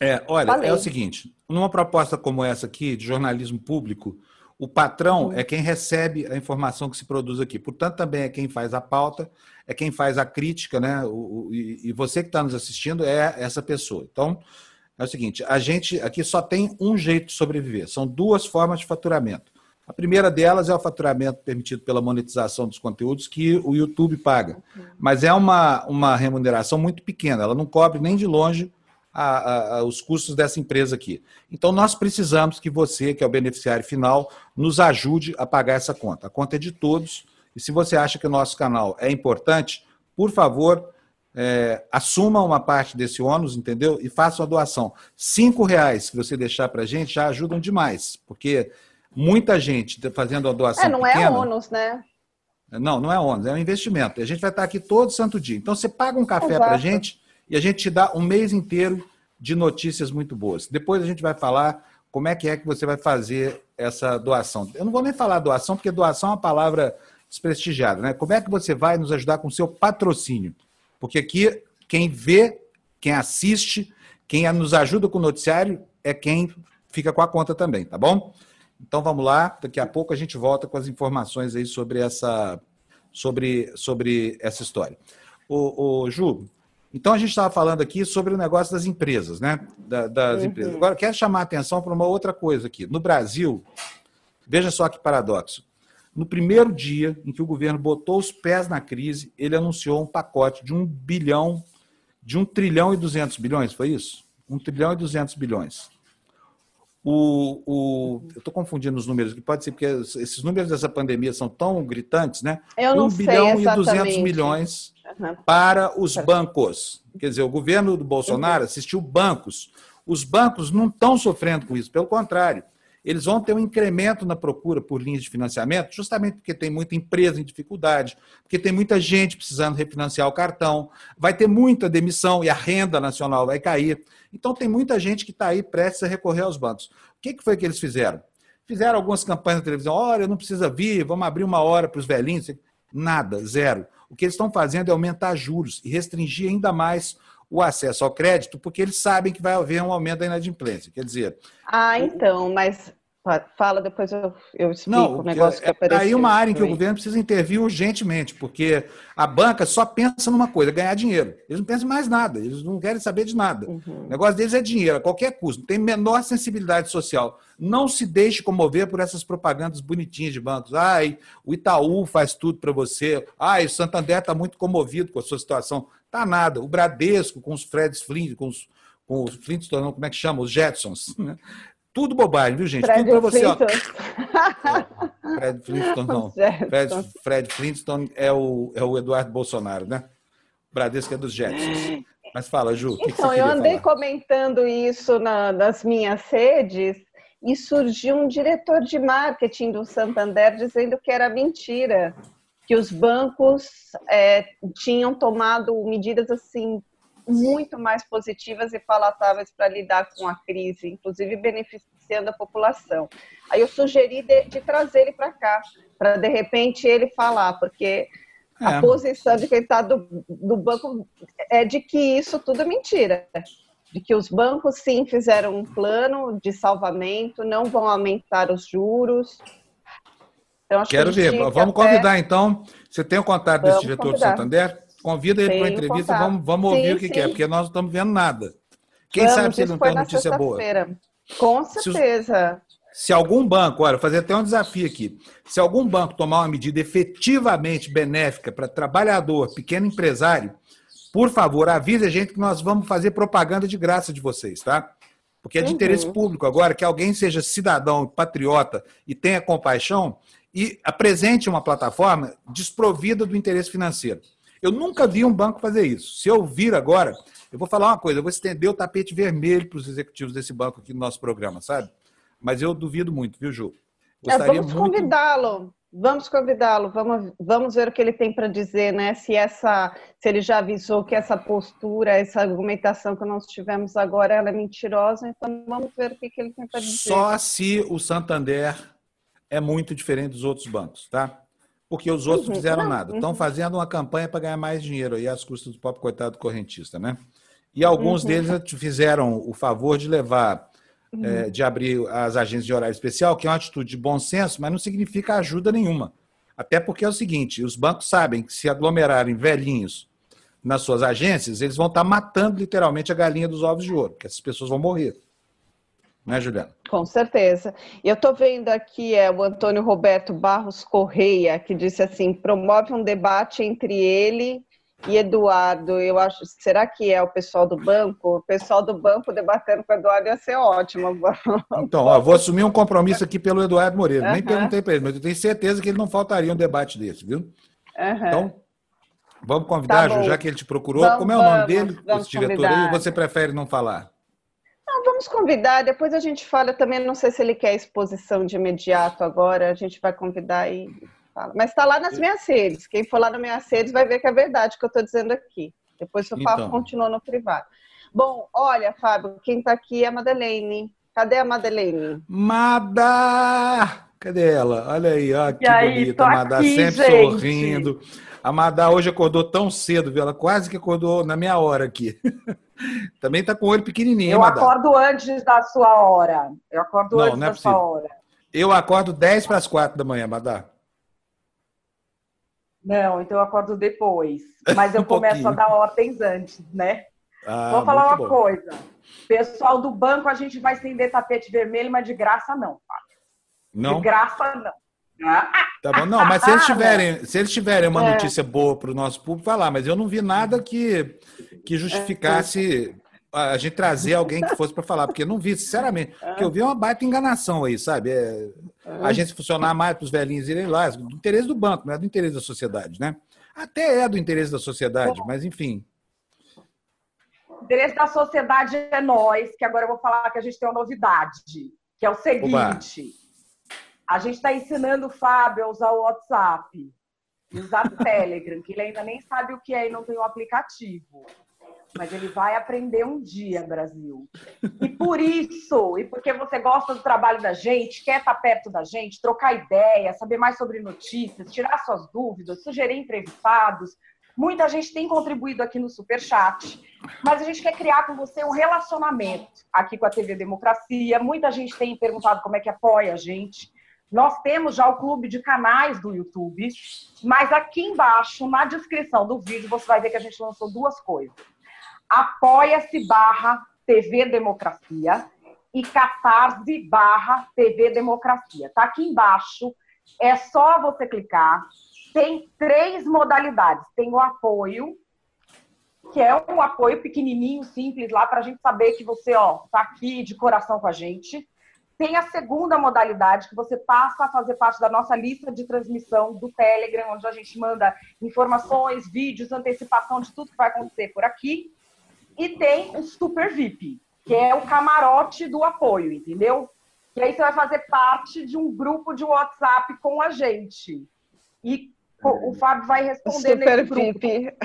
É, olha, Valeu. é o seguinte, numa proposta como essa aqui, de jornalismo público, o patrão é quem recebe a informação que se produz aqui. Portanto, também é quem faz a pauta, é quem faz a crítica, né? O, o, e você que está nos assistindo é essa pessoa. Então, é o seguinte: a gente aqui só tem um jeito de sobreviver. São duas formas de faturamento. A primeira delas é o faturamento permitido pela monetização dos conteúdos que o YouTube paga. Mas é uma, uma remuneração muito pequena, ela não cobre nem de longe a, a, a, os custos dessa empresa aqui. Então, nós precisamos que você, que é o beneficiário final, nos ajude a pagar essa conta. A conta é de todos. E se você acha que o nosso canal é importante, por favor, é, assuma uma parte desse ônus, entendeu? E faça uma doação. Cinco reais que você deixar para a gente já ajudam demais, porque muita gente tá fazendo uma doação É, não pequena, é ônus, né? Não, não é ônus, é um investimento. E a gente vai estar aqui todo santo dia. Então você paga um café para a gente e a gente te dá um mês inteiro de notícias muito boas. Depois a gente vai falar como é que é que você vai fazer essa doação. Eu não vou nem falar doação, porque doação é uma palavra desprestigiada, né? Como é que você vai nos ajudar com o seu patrocínio? Porque aqui quem vê, quem assiste, quem nos ajuda com o noticiário é quem fica com a conta também, tá bom? Então vamos lá, daqui a pouco a gente volta com as informações aí sobre essa, sobre, sobre essa história. O, o Ju, então a gente estava falando aqui sobre o negócio das empresas, né? Da, das uhum. empresas. Agora quero chamar a atenção para uma outra coisa aqui. No Brasil, veja só que paradoxo. No primeiro dia em que o governo botou os pés na crise, ele anunciou um pacote de um bilhão, de um trilhão e duzentos bilhões, foi isso? Um trilhão e duzentos bilhões. O, o, eu estou confundindo os números, que pode ser porque esses números dessa pandemia são tão gritantes, né? Eu não um bilhão e duzentos milhões uhum. para os bancos. Quer dizer, o governo do Bolsonaro assistiu bancos. Os bancos não estão sofrendo com isso, pelo contrário eles vão ter um incremento na procura por linhas de financiamento, justamente porque tem muita empresa em dificuldade, porque tem muita gente precisando refinanciar o cartão, vai ter muita demissão e a renda nacional vai cair. Então, tem muita gente que está aí prestes a recorrer aos bancos. O que, que foi que eles fizeram? Fizeram algumas campanhas na televisão, olha, não precisa vir, vamos abrir uma hora para os velhinhos. Nada, zero. O que eles estão fazendo é aumentar juros e restringir ainda mais o acesso ao crédito, porque eles sabem que vai haver um aumento da inadimplência. Quer dizer. Ah, então, mas Fala, depois eu, eu explico não, o negócio que é, apareceu. Aí uma área em que o governo precisa intervir urgentemente, porque a banca só pensa numa coisa, ganhar dinheiro. Eles não pensam em mais nada, eles não querem saber de nada. Uhum. O negócio deles é dinheiro, a qualquer custo, não tem menor sensibilidade social. Não se deixe comover por essas propagandas bonitinhas de bancos. Ai, o Itaú faz tudo para você. Ai, o Santander está muito comovido com a sua situação. Tá nada. O Bradesco, com os Freds Flint, com os com os Flintstones, como é que chama? Os Jetsons. Né? Tudo bobagem, viu, gente? Fred Tudo para você. Ó. Fred Flintstone, não. Fred, Fred Flintstone é o, é o Eduardo Bolsonaro, né? O Bradesco é dos Jetsons. Mas fala, Ju. Então, que eu andei falar? comentando isso na, nas minhas redes e surgiu um diretor de marketing do Santander dizendo que era mentira, que os bancos é, tinham tomado medidas assim muito mais positivas e palatáveis para lidar com a crise, inclusive beneficiando a população. Aí eu sugeri de, de trazer ele para cá, para de repente ele falar, porque é. a posição de quem está do, do banco é de que isso tudo é mentira. De que os bancos sim fizeram um plano de salvamento, não vão aumentar os juros. Então, Quero que ver. Vamos até... convidar então. Você tem o contato desse diretor convidar. do Santander? Convida ele para uma entrevista, vamos, vamos ouvir sim, o que, que, é, porque nós não estamos vendo nada. Quem vamos, sabe se ele não tem notícia boa? Com certeza. Se, se, algum banco, olha, vou fazer até um desafio aqui. Se algum banco tomar uma medida efetivamente benéfica para trabalhador, pequeno empresário, por favor, avise a gente que nós vamos fazer propaganda de graça de vocês, tá? Porque é de uhum. interesse público agora que alguém seja cidadão, patriota e tenha compaixão e apresente uma plataforma desprovida do interesse financeiro. Eu nunca vi um banco fazer isso. Se eu vir agora, eu vou falar uma coisa, eu vou estender o tapete vermelho para os executivos desse banco aqui no nosso programa, sabe? Mas eu duvido muito, viu, Ju? É, vamos muito... convidá-lo. Vamos convidá-lo, vamos, vamos ver o que ele tem para dizer, né? Se essa, se ele já avisou que essa postura, essa argumentação que nós tivemos agora, ela é mentirosa, então vamos ver o que, que ele tem para dizer. Só se o Santander é muito diferente dos outros bancos, tá? Porque os outros não fizeram nada. Estão uhum. fazendo uma campanha para ganhar mais dinheiro aí às custas do próprio coitado correntista, né? E alguns uhum. deles fizeram o favor de levar, uhum. é, de abrir as agências de horário especial, que é uma atitude de bom senso, mas não significa ajuda nenhuma. Até porque é o seguinte: os bancos sabem que se aglomerarem velhinhos nas suas agências, eles vão estar matando literalmente a galinha dos ovos de ouro, porque essas pessoas vão morrer né, Juliana? Com certeza. Eu estou vendo aqui é o Antônio Roberto Barros Correia, que disse assim: promove um debate entre ele e Eduardo. Eu acho, será que é o pessoal do banco? O pessoal do banco debatendo com o Eduardo ia ser ótimo. Então, ó, vou assumir um compromisso aqui pelo Eduardo Moreira. Uhum. Nem perguntei para ele, mas eu tenho certeza que ele não faltaria um debate desse, viu? Uhum. Então, vamos convidar, tá já que ele te procurou. Vamos, Como é o nome dele, esse diretor aí? Você prefere não falar? Não, vamos convidar, depois a gente fala também, não sei se ele quer exposição de imediato agora, a gente vai convidar e fala. Mas está lá nas minhas redes, quem for lá nas minhas redes vai ver que é verdade o que eu estou dizendo aqui. Depois o papo então. continua no privado. Bom, olha, Fábio, quem está aqui é a Madeleine. Cadê a Madeleine? Mada! Cadê ela? Olha aí, ó, que aí, bonita. Madá sempre gente. sorrindo. A Madá hoje acordou tão cedo, viu? Ela quase que acordou na minha hora aqui. Também está com o olho pequenininho. Eu Madá. acordo antes da sua hora. Eu acordo não, antes não é da possível. sua hora. Eu acordo 10 para as 4 da manhã, Madá. Não, então eu acordo depois. Mas eu um começo a dar ordens antes, né? Ah, Vou falar uma bom. coisa. Pessoal do banco, a gente vai estender tapete vermelho, mas de graça não, Não? De graça não. Tá bom, não, mas se eles tiverem, se eles tiverem uma é. notícia boa para o nosso público, vai lá. Mas eu não vi nada que, que justificasse a gente trazer alguém que fosse para falar, porque eu não vi, sinceramente. Porque eu vi uma baita enganação aí, sabe? É, a gente funcionar mais para os velhinhos irem lá, do interesse do banco, não é do interesse da sociedade, né? Até é do interesse da sociedade, mas enfim. O interesse da sociedade é nós, que agora eu vou falar que a gente tem uma novidade, que é o seguinte. Oba. A gente está ensinando o Fábio a usar o WhatsApp, usar o Telegram, que ele ainda nem sabe o que é e não tem o aplicativo. mas ele vai aprender um dia, Brasil. E por isso, e porque você gosta do trabalho da gente, quer estar perto da gente, trocar ideia, saber mais sobre notícias, tirar suas dúvidas, sugerir entrevistados, muita gente tem contribuído aqui no Super Chat, mas a gente quer criar com você um relacionamento aqui com a TV Democracia. Muita gente tem perguntado como é que apoia a gente. Nós temos já o clube de canais do YouTube, mas aqui embaixo, na descrição do vídeo, você vai ver que a gente lançou duas coisas. Apoia-se barra TV Democracia e catarse barra TV Democracia. Tá aqui embaixo, é só você clicar. Tem três modalidades. Tem o apoio, que é um apoio pequenininho, simples, lá para a gente saber que você ó, tá aqui de coração com a gente. Tem a segunda modalidade, que você passa a fazer parte da nossa lista de transmissão do Telegram, onde a gente manda informações, vídeos, antecipação de tudo que vai acontecer por aqui. E tem o Super VIP, que é o camarote do apoio, entendeu? E aí você vai fazer parte de um grupo de WhatsApp com a gente. E o Fábio vai responder Super nesse grupo. VIP.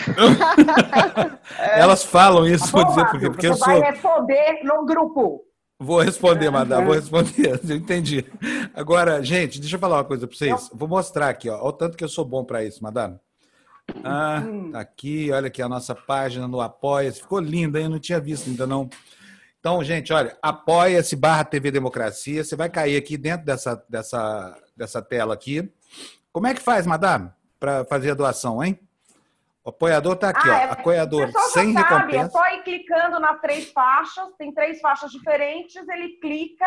Elas falam isso, vou dizer por quê? Porque você eu sou... vai responder no grupo. Vou responder, Madá, vou responder. Eu entendi. Agora, gente, deixa eu falar uma coisa para vocês. Vou mostrar aqui, ó. Olha o tanto que eu sou bom para isso, Madá. Ah, tá aqui, olha aqui a nossa página no Apoia. Ficou linda, hein? Eu não tinha visto ainda não. Então, gente, olha, apoia-se barra TV Democracia. Você vai cair aqui dentro dessa, dessa, dessa tela aqui. Como é que faz, Madame, para fazer a doação, hein? O apoiador está aqui, ah, ó. É, apoiador sem sabe, recompensa. É só ir clicando nas três faixas, tem três faixas diferentes, ele clica,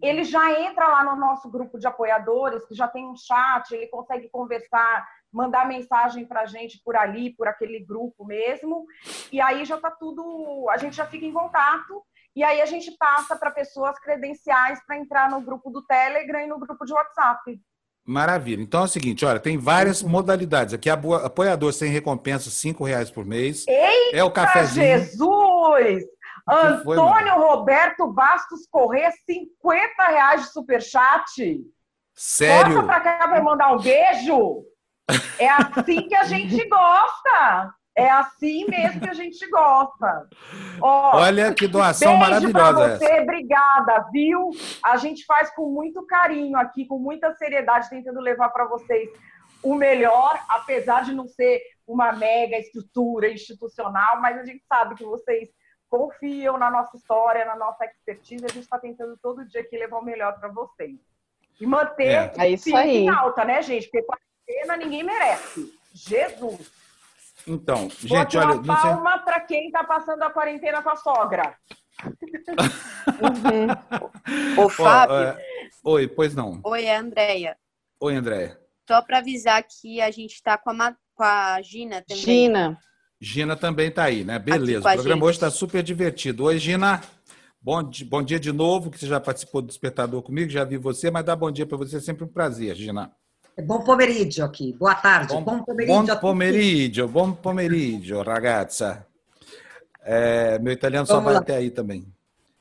ele já entra lá no nosso grupo de apoiadores, que já tem um chat, ele consegue conversar, mandar mensagem para a gente por ali, por aquele grupo mesmo, e aí já está tudo, a gente já fica em contato, e aí a gente passa para pessoas credenciais para entrar no grupo do Telegram e no grupo de WhatsApp. Maravilha. Então é o seguinte, olha, tem várias modalidades. Aqui, apoiador sem recompensa, cinco reais por mês. Eita, é o cafezinho. Jesus! Antônio foi, Roberto Bastos Corrêa, 50 reais de superchat. Sério? Passa pra cá pra mandar um beijo. É assim que a gente gosta. É assim mesmo que a gente gosta. Ó, Olha que doação maravilhosa. Pra você, essa. obrigada, viu? A gente faz com muito carinho aqui, com muita seriedade, tentando levar para vocês o melhor, apesar de não ser uma mega estrutura institucional, mas a gente sabe que vocês confiam na nossa história, na nossa expertise, a gente está tentando todo dia aqui levar o melhor para vocês. E manter é. é isso aí. em alta, né, gente? Porque quarentena ninguém merece. Jesus! Então, gente, olha. Uma palma sei... para quem está passando a quarentena com a sogra. uhum. Ô, Fábio. é... Oi, pois não. Oi, Andréia. Oi, Andréia. Só para avisar que a gente está com a, com a Gina também. Gina. Gina também está aí, né? Beleza. O programa gente. hoje está super divertido. Oi, Gina. Bom, bom dia de novo, que você já participou do Despertador comigo, já vi você, mas dá bom dia para você, é sempre um prazer, Gina. É bom pomeriggio aqui. Boa tarde. Bom, bom pomeriggio. Bom pomeriggio, bom pomeriggio, ragazza. É, meu italiano Vamos só vai lá. até aí também.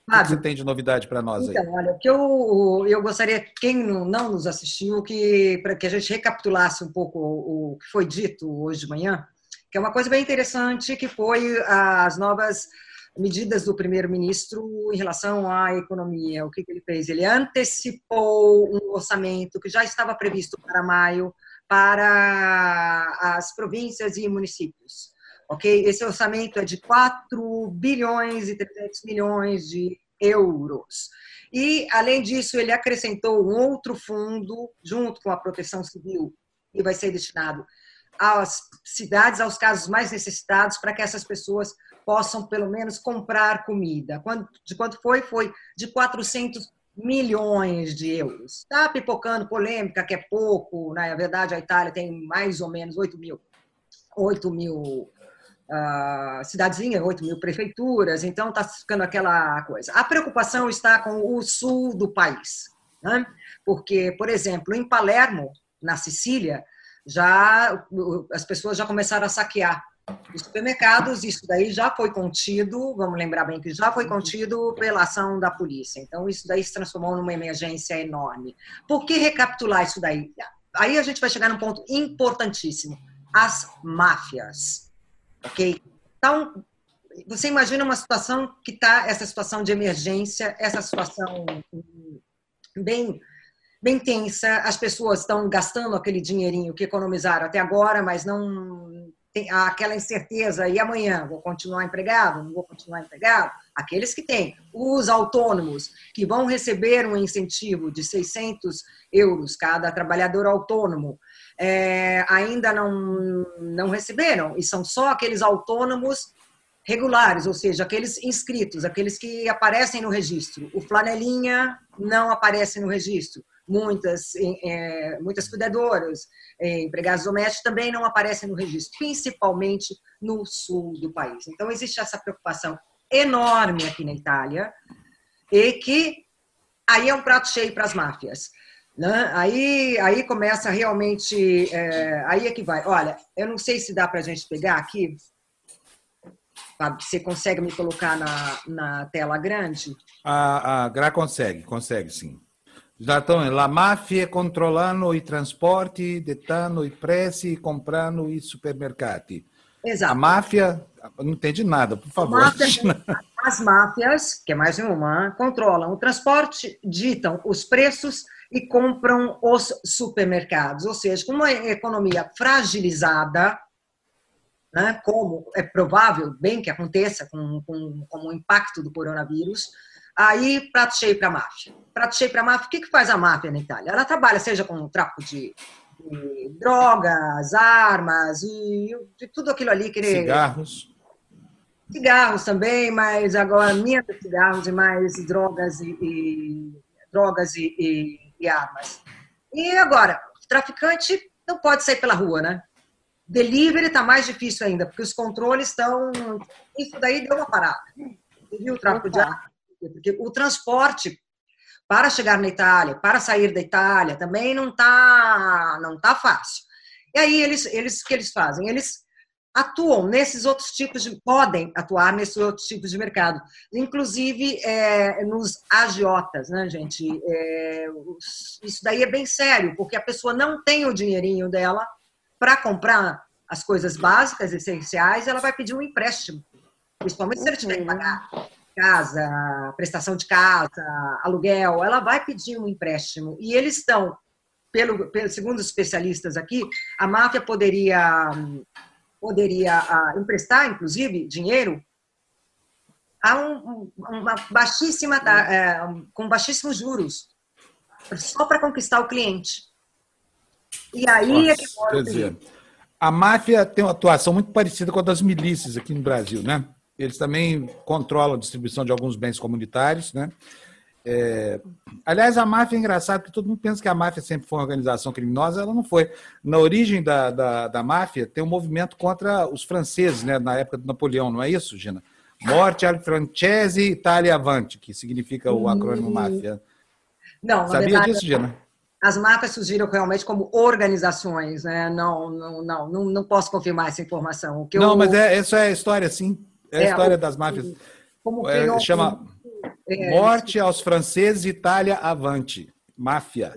Fábio, o que você tem de novidade para nós então, aí? Olha, que eu, eu gostaria, quem não nos assistiu, que para que a gente recapitulasse um pouco o, o que foi dito hoje de manhã, que é uma coisa bem interessante, que foi as novas medidas do primeiro-ministro em relação à economia. O que, que ele fez? Ele antecipou um orçamento que já estava previsto para maio para as províncias e municípios. Ok? Esse orçamento é de 4 bilhões e 300 milhões de euros. E, além disso, ele acrescentou um outro fundo, junto com a proteção civil, que vai ser destinado às cidades, aos casos mais necessitados, para que essas pessoas possam pelo menos comprar comida. De quanto foi? Foi de 400 milhões de euros. Está pipocando polêmica que é pouco, né? na verdade a Itália tem mais ou menos 8 mil, 8 mil uh, cidadezinhas, 8 mil prefeituras, então está ficando aquela coisa. A preocupação está com o sul do país, né? porque, por exemplo, em Palermo, na Sicília, já as pessoas já começaram a saquear os supermercados, isso daí já foi contido, vamos lembrar bem que já foi contido pela ação da polícia. Então, isso daí se transformou numa emergência enorme. Por que recapitular isso daí? Aí a gente vai chegar num ponto importantíssimo: as máfias. Ok? Então, você imagina uma situação que está, essa situação de emergência, essa situação bem, bem tensa, as pessoas estão gastando aquele dinheirinho que economizaram até agora, mas não tem aquela incerteza, e amanhã vou continuar empregado, não vou continuar empregado? Aqueles que têm, os autônomos, que vão receber um incentivo de 600 euros cada trabalhador autônomo, é, ainda não, não receberam, e são só aqueles autônomos regulares, ou seja, aqueles inscritos, aqueles que aparecem no registro. O flanelinha não aparece no registro. Muitas, é, muitas cuidadoras, é, empregados domésticos também não aparecem no registro, principalmente no sul do país. Então, existe essa preocupação enorme aqui na Itália e que aí é um prato cheio para as máfias. Né? Aí, aí começa realmente, é, aí é que vai. Olha, eu não sei se dá para a gente pegar aqui, você consegue me colocar na, na tela grande? A, a Gra consegue, consegue sim. Então, la mafia controlando i trasporti, dettando i prezzi, comprando i supermercati. Exato. A máfia, não entende nada, por favor. Máfia, as máfias, que é mais uma, controlam o transporte, ditam os preços e compram os supermercados. Ou seja, com uma economia fragilizada, né, como é provável bem que aconteça com, com, com o impacto do coronavírus, aí prato cheio para a máfia. Prato cheio para a máfia, o que, que faz a máfia na Itália? Ela trabalha seja com o tráfico de, de drogas, armas e de tudo aquilo ali que... Cigarros. Cigarros também, mas agora menos cigarros e mais drogas e, e drogas e, e, e armas. E agora, traficante não pode sair pela rua, né? Delivery está mais difícil ainda, porque os controles estão. Isso daí deu uma parada. Viu o tráfico de armas? Porque o transporte para chegar na Itália, para sair da Itália, também não está não tá fácil. E aí, eles, eles, o que eles fazem? Eles atuam nesses outros tipos de. podem atuar nesses outros tipos de mercado, inclusive é, nos agiotas, né, gente? É, isso daí é bem sério, porque a pessoa não tem o dinheirinho dela para comprar as coisas básicas, essenciais, ela vai pedir um empréstimo. Principalmente se ele tiver que pagar casa, prestação de casa, aluguel, ela vai pedir um empréstimo. E eles estão, pelo, pelo segundo os especialistas aqui, a máfia poderia poderia uh, emprestar, inclusive, dinheiro a um, uma baixíssima, uh, com baixíssimos juros, só para conquistar o cliente. E aí Nossa, é que mora quer dizer, a máfia tem uma atuação muito parecida com a das milícias aqui no Brasil, né? Eles também controlam a distribuição de alguns bens comunitários, né? É... Aliás, a máfia é engraçado, porque todo mundo pensa que a máfia sempre foi uma organização criminosa, ela não foi. Na origem da, da, da máfia tem um movimento contra os franceses, né? Na época do Napoleão, não é isso, Gina? Morte al francese Italia avanti, que significa o acrônimo hum. máfia. Não, Sabia verdade, disso, Gina? as marcas surgiram realmente como organizações, né? Não, não, não, não, não posso confirmar essa informação. Que não, eu... mas é, essa é a história, sim. É a é, história das máfias. Como é, chama é, Morte aos franceses, Itália avante. Máfia.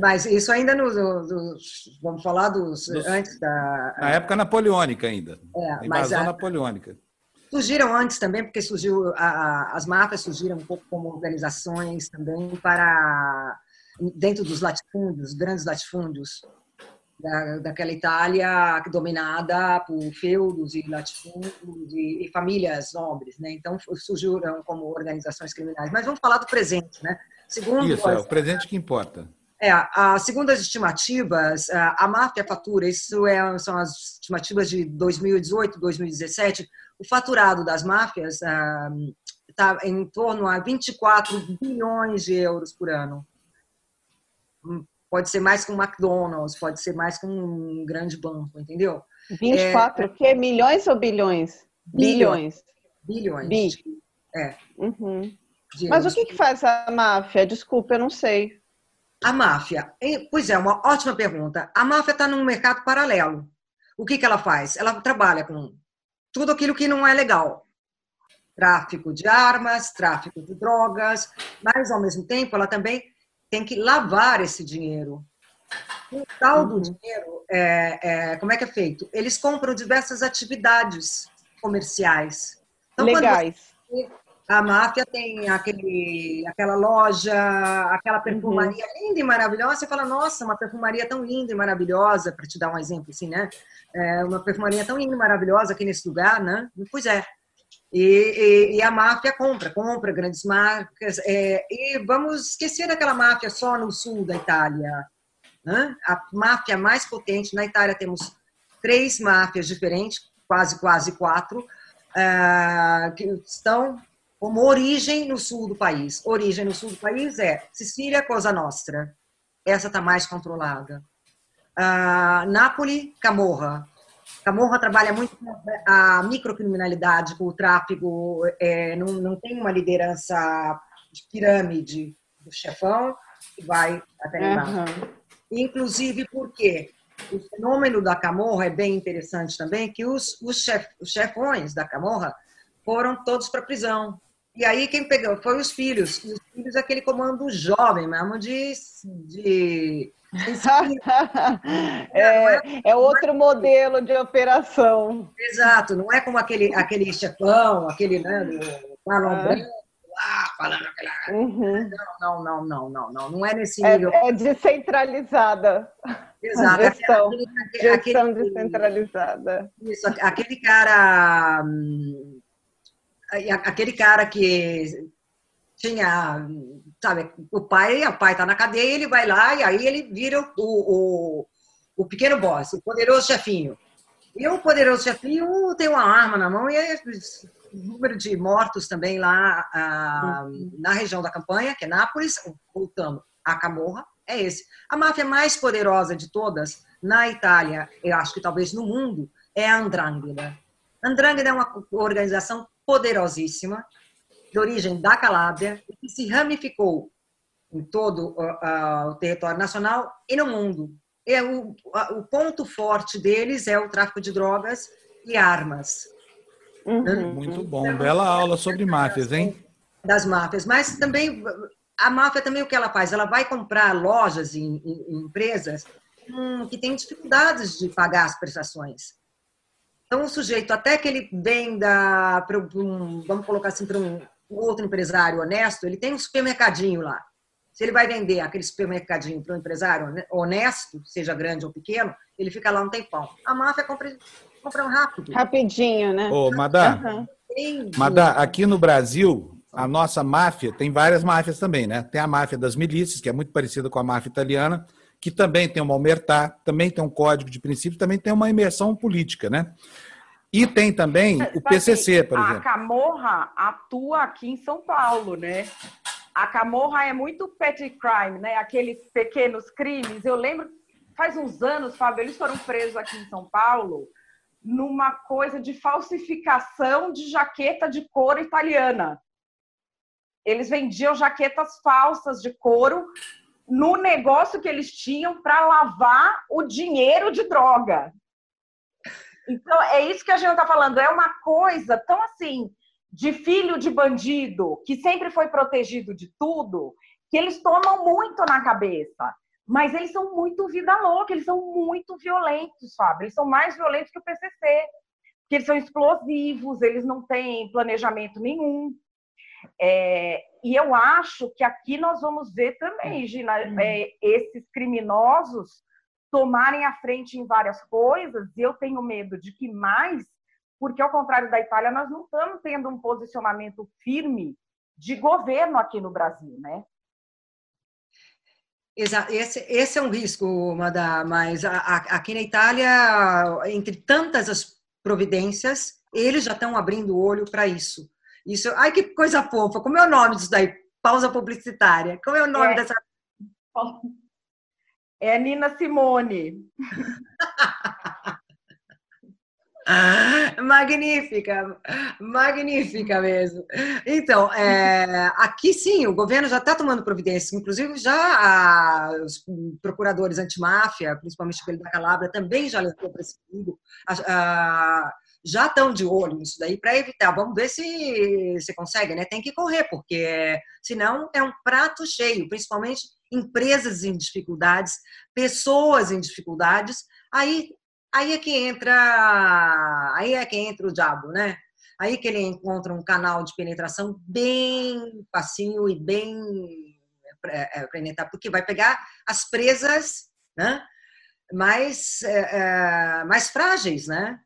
Mas isso ainda nos, nos vamos falar dos, dos, antes da na época napoleônica ainda. É, invasão a, napoleônica. Surgiram antes também, porque surgiu a, as máfias surgiram um pouco como organizações também para dentro dos latifúndios, grandes latifúndios da, daquela Itália dominada por feudos e latifúndios e, e, famílias nobres, né? Então surgiram como organizações criminais. Mas vamos falar do presente, né? Segundo isso as, é o presente que importa. É, a, segundo as estimativas, a, a máfia fatura, isso é, são as estimativas de 2018, 2017, o faturado das máfias está ah, em torno a 24 bilhões de euros por ano. Pode ser mais com um McDonald's, pode ser mais com um grande banco, entendeu? 24, é, o quê? Milhões ou bilhões? Bilhões. Bilhões. Bi. É. Uhum. Mas o que, que faz a máfia? Desculpa, eu não sei. A máfia, pois é, uma ótima pergunta. A máfia está num mercado paralelo. O que, que ela faz? Ela trabalha com tudo aquilo que não é legal. Tráfico de armas, tráfico de drogas, mas ao mesmo tempo ela também tem que lavar esse dinheiro. O tal do uhum. dinheiro, é, é, como é que é feito? Eles compram diversas atividades comerciais. Então, Legais. a máfia tem aquele, aquela loja, aquela uhum. perfumaria uhum. linda e maravilhosa. Você fala, nossa, uma perfumaria tão linda e maravilhosa, para te dar um exemplo assim, né? É uma perfumaria tão linda e maravilhosa aqui nesse lugar, né? Pois é. E, e, e a máfia compra, compra grandes marcas. É, e vamos esquecer daquela máfia só no sul da Itália. Né? A máfia mais potente, na Itália temos três máfias diferentes, quase, quase quatro, uh, que estão como origem no sul do país. Origem no sul do país é Sicília, Cosa Nostra. Essa está mais controlada. Uh, Nápoles, Camorra. Camorra trabalha muito com a microcriminalidade, com o tráfico, é, não, não tem uma liderança de pirâmide do chefão que vai até uhum. Inclusive porque o fenômeno da Camorra é bem interessante também, que os, os, chef, os chefões da Camorra foram todos para prisão. E aí quem pegou foi os filhos. Os filhos aquele comando jovem mesmo de... de é, é, é, outro modelo de operação. Exato, não é como aquele, aquele chefão, aquele né, é. Branco, lá, falando aquela. Uhum. Não, não, não, não, não, não é nesse é, nível. É, é descentralizada. Exato. Gestão, aquele, gestão aquele, descentralizada. Isso, aquele cara. Hum, aquele cara que tinha, sabe, o pai, o pai tá na cadeia, ele vai lá e aí ele vira o, o, o pequeno boss, o poderoso chefinho. E o poderoso chefinho tem uma arma na mão e é número de mortos também lá ah, uhum. na região da campanha, que é Nápoles, voltando a Camorra, é esse. A máfia mais poderosa de todas, na Itália, eu acho que talvez no mundo, é a Andrangheta. A Andrangheta é uma organização poderosíssima, de origem da Calábria, que se ramificou em todo uh, o território nacional e no mundo. E o, o ponto forte deles é o tráfico de drogas e armas. Uhum. Muito bom, bela aula sobre máfias, hein? Das máfias, mas também a máfia também o que ela faz? Ela vai comprar lojas e, empresas hum, que têm dificuldades de pagar as prestações. Então o sujeito até que ele venda para um, vamos colocar assim para um, outro empresário honesto, ele tem um supermercadinho lá. Se ele vai vender aquele supermercadinho para um empresário honesto, seja grande ou pequeno, ele fica lá um tempão. A máfia compra comprar rápido. Rapidinho, né? Ô, Madá, uhum. Madá, aqui no Brasil, a nossa máfia, tem várias máfias também, né? Tem a máfia das milícias, que é muito parecida com a máfia italiana, que também tem uma omertá, também tem um código de princípios, também tem uma imersão política, né? E tem também o PCC, por exemplo. A Camorra atua aqui em São Paulo, né? A Camorra é muito petty crime, né? Aqueles pequenos crimes. Eu lembro, faz uns anos, Fábio, eles foram presos aqui em São Paulo numa coisa de falsificação de jaqueta de couro italiana. Eles vendiam jaquetas falsas de couro no negócio que eles tinham para lavar o dinheiro de droga. Então, é isso que a gente está falando. É uma coisa tão assim, de filho de bandido, que sempre foi protegido de tudo, que eles tomam muito na cabeça. Mas eles são muito vida louca, eles são muito violentos, Fábio. Eles são mais violentos que o PCC, porque eles são explosivos, eles não têm planejamento nenhum. É, e eu acho que aqui nós vamos ver também, Gina, uhum. é, esses criminosos tomarem a frente em várias coisas, e eu tenho medo de que mais, porque ao contrário da Itália, nós não estamos tendo um posicionamento firme de governo aqui no Brasil, né? Exato, esse, esse é um risco, Madá, mas a, a, aqui na Itália, entre tantas as providências, eles já estão abrindo o olho para isso. Isso, ai que coisa fofa, como é o nome disso daí? Pausa publicitária. Como é o nome é. dessa. É Nina Simone. Magnífica, magnífica mesmo. Então, é, aqui sim, o governo já está tomando providências, inclusive já a, os procuradores antimáfia, principalmente aquele da Calabria, também já lançou para esse perigo, já estão de olho nisso daí para evitar. Vamos ver se se consegue, né? Tem que correr, porque senão é um prato cheio, principalmente empresas em dificuldades, pessoas em dificuldades. Aí aí é que entra aí é que entra o diabo, né? aí que ele encontra um canal de penetração bem facinho e bem é, é, penetrar, porque vai pegar as presas né, mais, é, mais frágeis, né?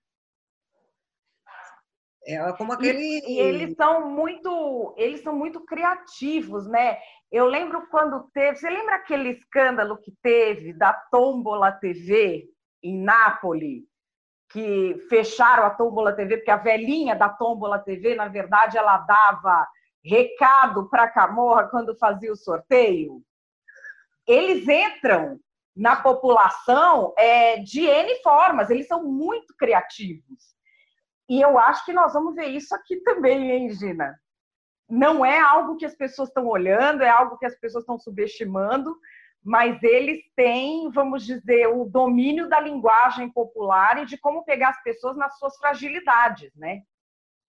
É como aquele. E, e, eles são muito, eles são muito criativos, né? Eu lembro quando teve. Você lembra aquele escândalo que teve da Tombola TV em Nápoles? Que fecharam a Tombola TV, porque a velhinha da Tombola TV, na verdade, ela dava recado para a Camorra quando fazia o sorteio. Eles entram na população é, de N formas, eles são muito criativos. E eu acho que nós vamos ver isso aqui também, hein, Gina? Não é algo que as pessoas estão olhando, é algo que as pessoas estão subestimando, mas eles têm, vamos dizer, o domínio da linguagem popular e de como pegar as pessoas nas suas fragilidades, né?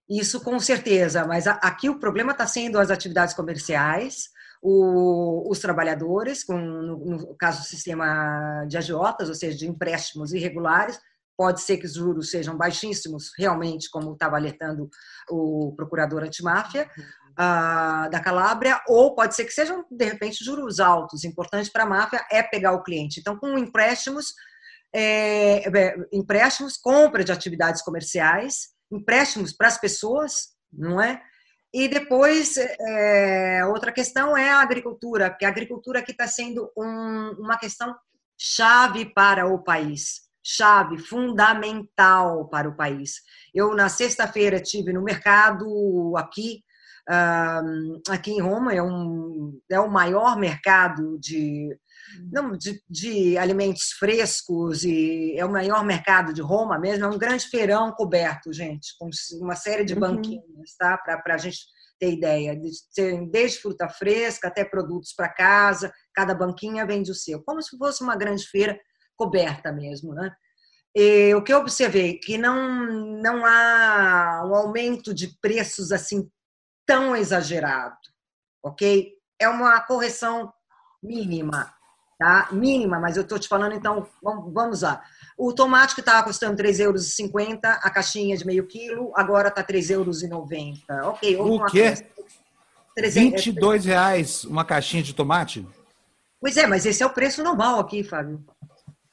Isso com certeza, mas aqui o problema está sendo as atividades comerciais, o, os trabalhadores, com, no, no, caso do sistema de agiotas, ou seja, de empréstimos irregulares, Pode ser que os juros sejam baixíssimos, realmente, como estava alertando o procurador antimáfia uh, da Calábria, ou pode ser que sejam, de repente, juros altos. Importante para a máfia é pegar o cliente. Então, com empréstimos, é, é, empréstimos, compra de atividades comerciais, empréstimos para as pessoas, não é? E depois, é, outra questão é a agricultura, porque a agricultura aqui está sendo um, uma questão chave para o país chave, fundamental para o país. Eu, na sexta-feira, tive no mercado aqui, aqui em Roma, é, um, é o maior mercado de, não, de, de, alimentos frescos e é o maior mercado de Roma mesmo, é um grande feirão coberto, gente, com uma série de uhum. banquinhas, tá? Para a gente ter ideia, desde fruta fresca até produtos para casa, cada banquinha vende o seu, como se fosse uma grande feira coberta mesmo, né? E o que eu observei que não não há um aumento de preços assim tão exagerado, ok? É uma correção mínima, tá? Mínima, mas eu estou te falando, então, vamos, lá. O tomate que estava custando 3,50 euros, a caixinha de meio quilo, agora está 3,90 euros. Ok, o quê? 22 reais uma caixinha de tomate? Pois é, mas esse é o preço normal aqui, Fábio.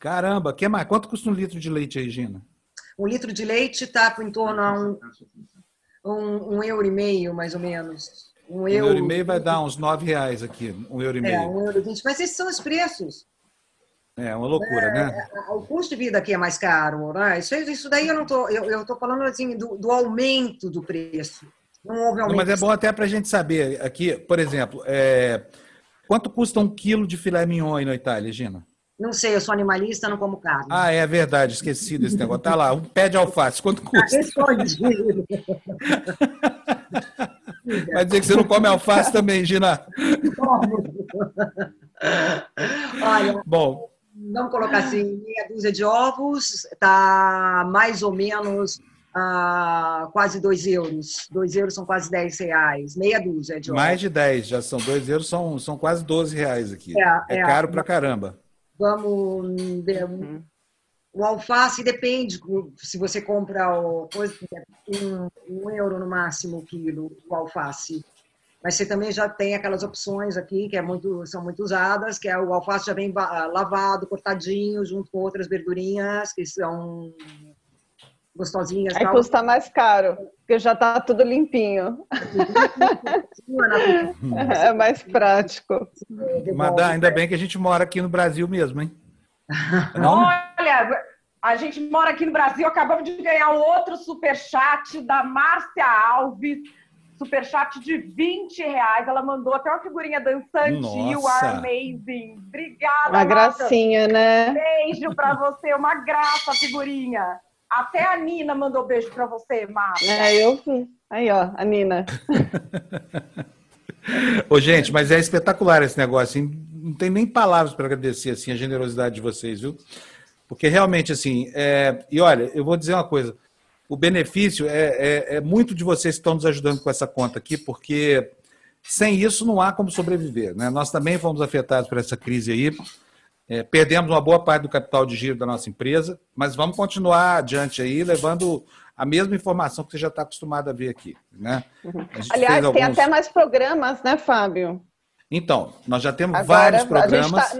Caramba, que mais? Quanto custa um litro de leite aí, Gina? Um litro de leite está em torno a um, um, um, euro e meio, mais ou menos. Um, um euro... euro e meio vai dar uns nove reais aqui, um euro e é, meio. É, um euro e vinte. Mas esses são os preços. É uma loucura, é, né? É, o custo de vida aqui é mais caro, né? Isso, isso daí eu não tô, eu, eu tô falando assim do, do aumento do preço. Não houve aumento. Não, mas é bom até para a gente saber aqui, por exemplo, é, quanto custa um quilo de filé mignon aí na Itália, Gina? Não sei, eu sou animalista, não como carne. Ah, é verdade, esqueci desse negócio. Tá lá, um pé de alface, quanto custa? Vai dizer que você não come alface também, Gina? Olha, bom. Vamos colocar assim, meia dúzia de ovos, tá mais ou menos ah, quase 2 euros. 2 euros são quase 10 reais. Meia dúzia de ovos. Mais de 10, já são 2 euros, são, são quase 12 reais aqui. É, é, é caro pra caramba. Vamos. Uhum. O alface depende, se você compra o, um, um euro no máximo o quilo, o alface. Mas você também já tem aquelas opções aqui que é muito, são muito usadas, que é o alface já vem lavado, cortadinho, junto com outras verdurinhas que são gostosinhas. Aí tal. custa mais caro, porque já está tudo limpinho. é mais prático. Madá, ainda bem que a gente mora aqui no Brasil mesmo, hein? Não? Olha, a gente mora aqui no Brasil, acabamos de ganhar outro superchat da Márcia Alves. Superchat de 20 reais. Ela mandou até uma figurinha dançante. Nossa. You are amazing. Obrigada, Uma gracinha, né? Beijo pra você. Uma graça a figurinha. Até a Nina mandou beijo para você, Márcia. É, eu vi. Aí, ó, a Nina. Ô, gente, mas é espetacular esse negócio. Hein? Não tem nem palavras para agradecer assim, a generosidade de vocês, viu? Porque realmente, assim, é... e olha, eu vou dizer uma coisa: o benefício é, é, é muito de vocês que estão nos ajudando com essa conta aqui, porque sem isso não há como sobreviver. Né? Nós também fomos afetados por essa crise aí. É, perdemos uma boa parte do capital de giro da nossa empresa, mas vamos continuar adiante aí, levando a mesma informação que você já está acostumado a ver aqui. Né? Uhum. Aliás, alguns... tem até mais programas, né, Fábio? Então, nós já temos Agora, vários programas.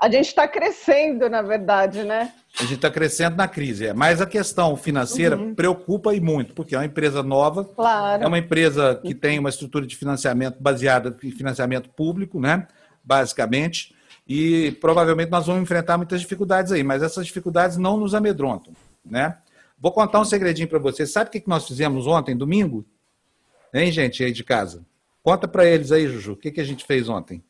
A gente está tá crescendo, na verdade, né? A gente está crescendo na crise, é. mas a questão financeira uhum. preocupa e muito, porque é uma empresa nova, claro. é uma empresa que tem uma estrutura de financiamento baseada em financiamento público, né? basicamente, e provavelmente nós vamos enfrentar muitas dificuldades aí, mas essas dificuldades não nos amedrontam. Né? Vou contar um segredinho para vocês. Sabe o que nós fizemos ontem, domingo? Hein, gente, aí de casa? Conta para eles aí, Juju, o que, que a gente fez ontem?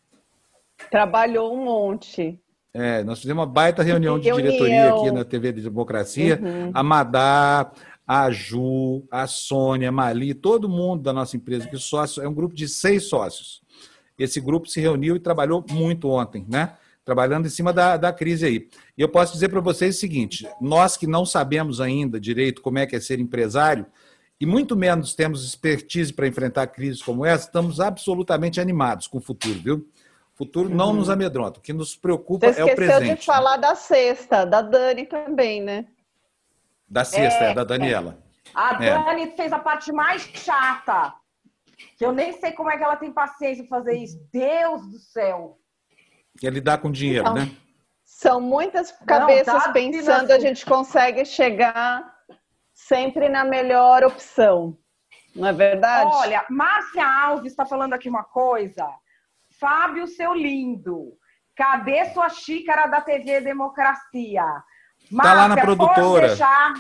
Trabalhou um monte. É, nós fizemos uma baita reunião de reunião. diretoria aqui na TV de Democracia. Uhum. A Madá, a Ju, a Sônia, a Mali, todo mundo da nossa empresa, que sócio, é um grupo de seis sócios. Esse grupo se reuniu e trabalhou muito ontem, né? Trabalhando em cima da, da crise aí. E eu posso dizer para vocês o seguinte: nós que não sabemos ainda direito como é que é ser empresário, e muito menos temos expertise para enfrentar crises como essa, estamos absolutamente animados com o futuro, viu? O futuro não uhum. nos amedronta. O que nos preocupa Você é o presente. esqueceu de falar da sexta, da Dani também, né? Da sexta, é, é da Daniela. A é. Dani fez a parte mais chata. Que eu nem sei como é que ela tem paciência de fazer isso. Deus do céu. É lidar com dinheiro, então, né? São muitas cabeças não, tá pensando, a gente consegue chegar sempre na melhor opção. Não é verdade? Olha, Márcia Alves está falando aqui uma coisa Fábio, seu lindo. Cadê sua xícara da TV Democracia? Márcia, tá lá na produtora. Deixar...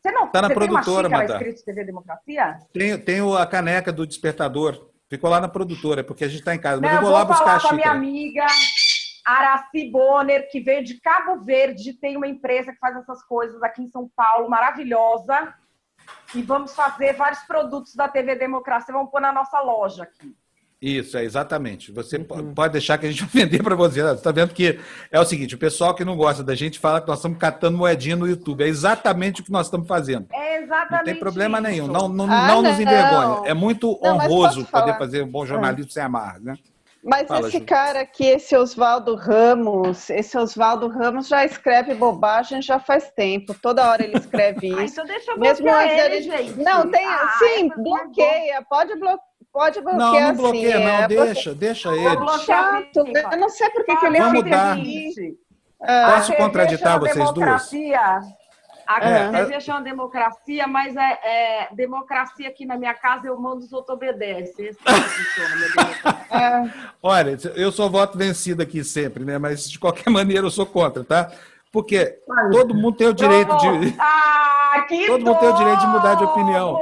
Você não tá na produtora, tem uma xícara escrito TV Democracia? Tenho, tenho a caneca do despertador. Ficou lá na produtora, porque a gente está em casa. Mas não, eu vou, vou lá buscar a xícara. com a minha amiga Araci Bonner, que veio de Cabo Verde, tem uma empresa que faz essas coisas aqui em São Paulo, maravilhosa. E vamos fazer vários produtos da TV Democracia, vamos pôr na nossa loja aqui. Isso, é exatamente. Você uhum. pode deixar que a gente vai vender para você. Você está vendo que é o seguinte: o pessoal que não gosta da gente fala que nós estamos catando moedinha no YouTube. É exatamente o que nós estamos fazendo. É exatamente. Não tem problema isso. nenhum. Não, não, ah, não, nos envergonha. É muito não, honroso poder fazer um bom jornalismo ah. sem amarra, né? Mas Fala, esse Ju. cara aqui, esse Oswaldo Ramos, esse Oswaldo Ramos já escreve bobagem já faz tempo. Toda hora ele escreve isso. Ah, então deixa eu Mesmo antes ele, gente. Não, tem, ah, sim, bloqueia, pode bloquear Pode bloquear Não, não bloqueia, assim, não, é, deixa, deixa ele. Chato, eu não sei por que ele Vamos dar. Ah, Posso contraditar vocês duas? A é, TV é uma democracia, mas é, é, democracia aqui na minha casa, eu mando os outros obedecem. Esse é é. Olha, eu sou voto vencido aqui sempre, né? Mas de qualquer maneira eu sou contra, tá? Porque todo mundo tem o direito de. Ah, todo mundo tem o direito de mudar de opinião.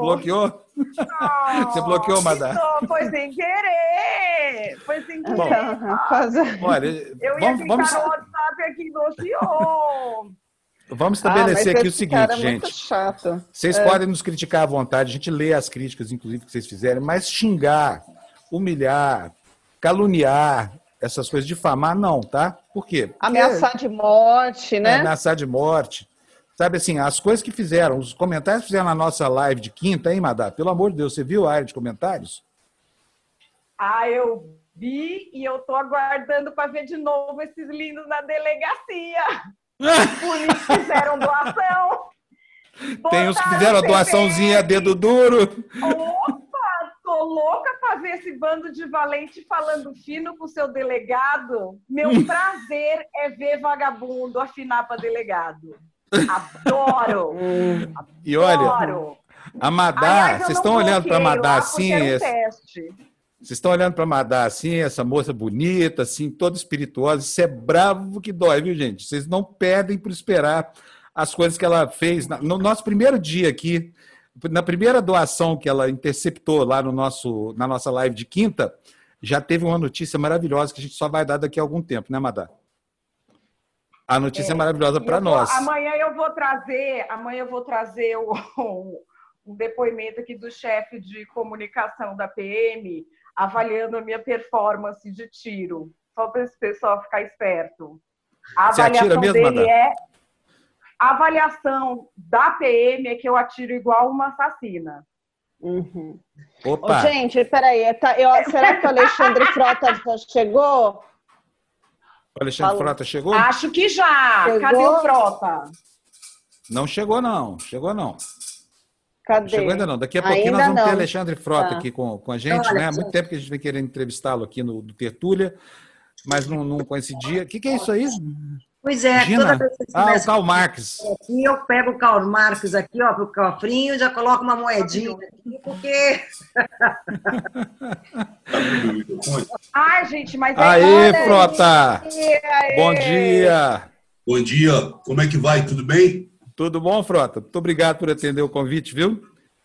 Bloqueou! Você bloqueou, Madá? Foi sem querer! Foi sem querer. Bom, olha, eu vamos, ia vamos... no WhatsApp aqui bloqueou. Vamos estabelecer ah, aqui o seguinte, é gente. chato. Vocês é. podem nos criticar à vontade, a gente lê as críticas, inclusive, que vocês fizerem, mas xingar, humilhar, caluniar, essas coisas, difamar, não, tá? Por quê? Porque ameaçar de morte, né? É, ameaçar de morte. Sabe assim, as coisas que fizeram, os comentários que fizeram na nossa live de quinta, hein, Madá? Pelo amor de Deus, você viu a área de comentários? Ah, eu vi e eu tô aguardando para ver de novo esses lindos na delegacia. Isso fizeram doação. Tem os que fizeram a doaçãozinha dedo duro. Opa, tô louca para ver esse bando de valente falando fino com o seu delegado. Meu prazer é ver vagabundo afinar para delegado. Adoro! e olha, a Madá, vocês estão olhando para a Madá assim? Vocês estão olhando para Madá assim, essa moça bonita, assim, toda espirituosa. Isso é bravo que dói, viu, gente? Vocês não perdem por esperar as coisas que ela fez. No nosso primeiro dia aqui, na primeira doação que ela interceptou lá no nosso, na nossa live de quinta, já teve uma notícia maravilhosa que a gente só vai dar daqui a algum tempo, né, Madá? A notícia é, é maravilhosa para nós. Amanhã eu vou trazer, amanhã eu vou trazer o, um depoimento aqui do chefe de comunicação da PM avaliando a minha performance de tiro. Só para esse pessoal ficar esperto. A Você avaliação mesmo, dele Madame? é a avaliação da PM é que eu atiro igual uma assassina. Uhum. Opa. gente, peraí, tá, eu, será que o Alexandre Frota já chegou? O Alexandre Falou. Frota chegou? Acho que já. Chegou? Cadê o Frota? Não chegou, não. Chegou, não. Cadê? Chegou ainda não. Daqui a pouquinho ainda nós vamos não. ter Alexandre Frota tá. aqui com, com a gente, né? Há muito tempo que a gente vem querendo entrevistá-lo aqui no, no Tertúlia, mas não, não coincidia. O que, que é isso aí? Pois é, Gina? toda vez que Ah, o Karl Marx. Aqui eu pego o Karl Marx aqui, ó, pro cofrinho, já coloco uma moedinha aqui, porque. Ai, gente, mas. Aê, Frota! Aê. Bom dia! Bom dia, como é que vai? Tudo bem? Tudo bom, Frota? Muito obrigado por atender o convite, viu?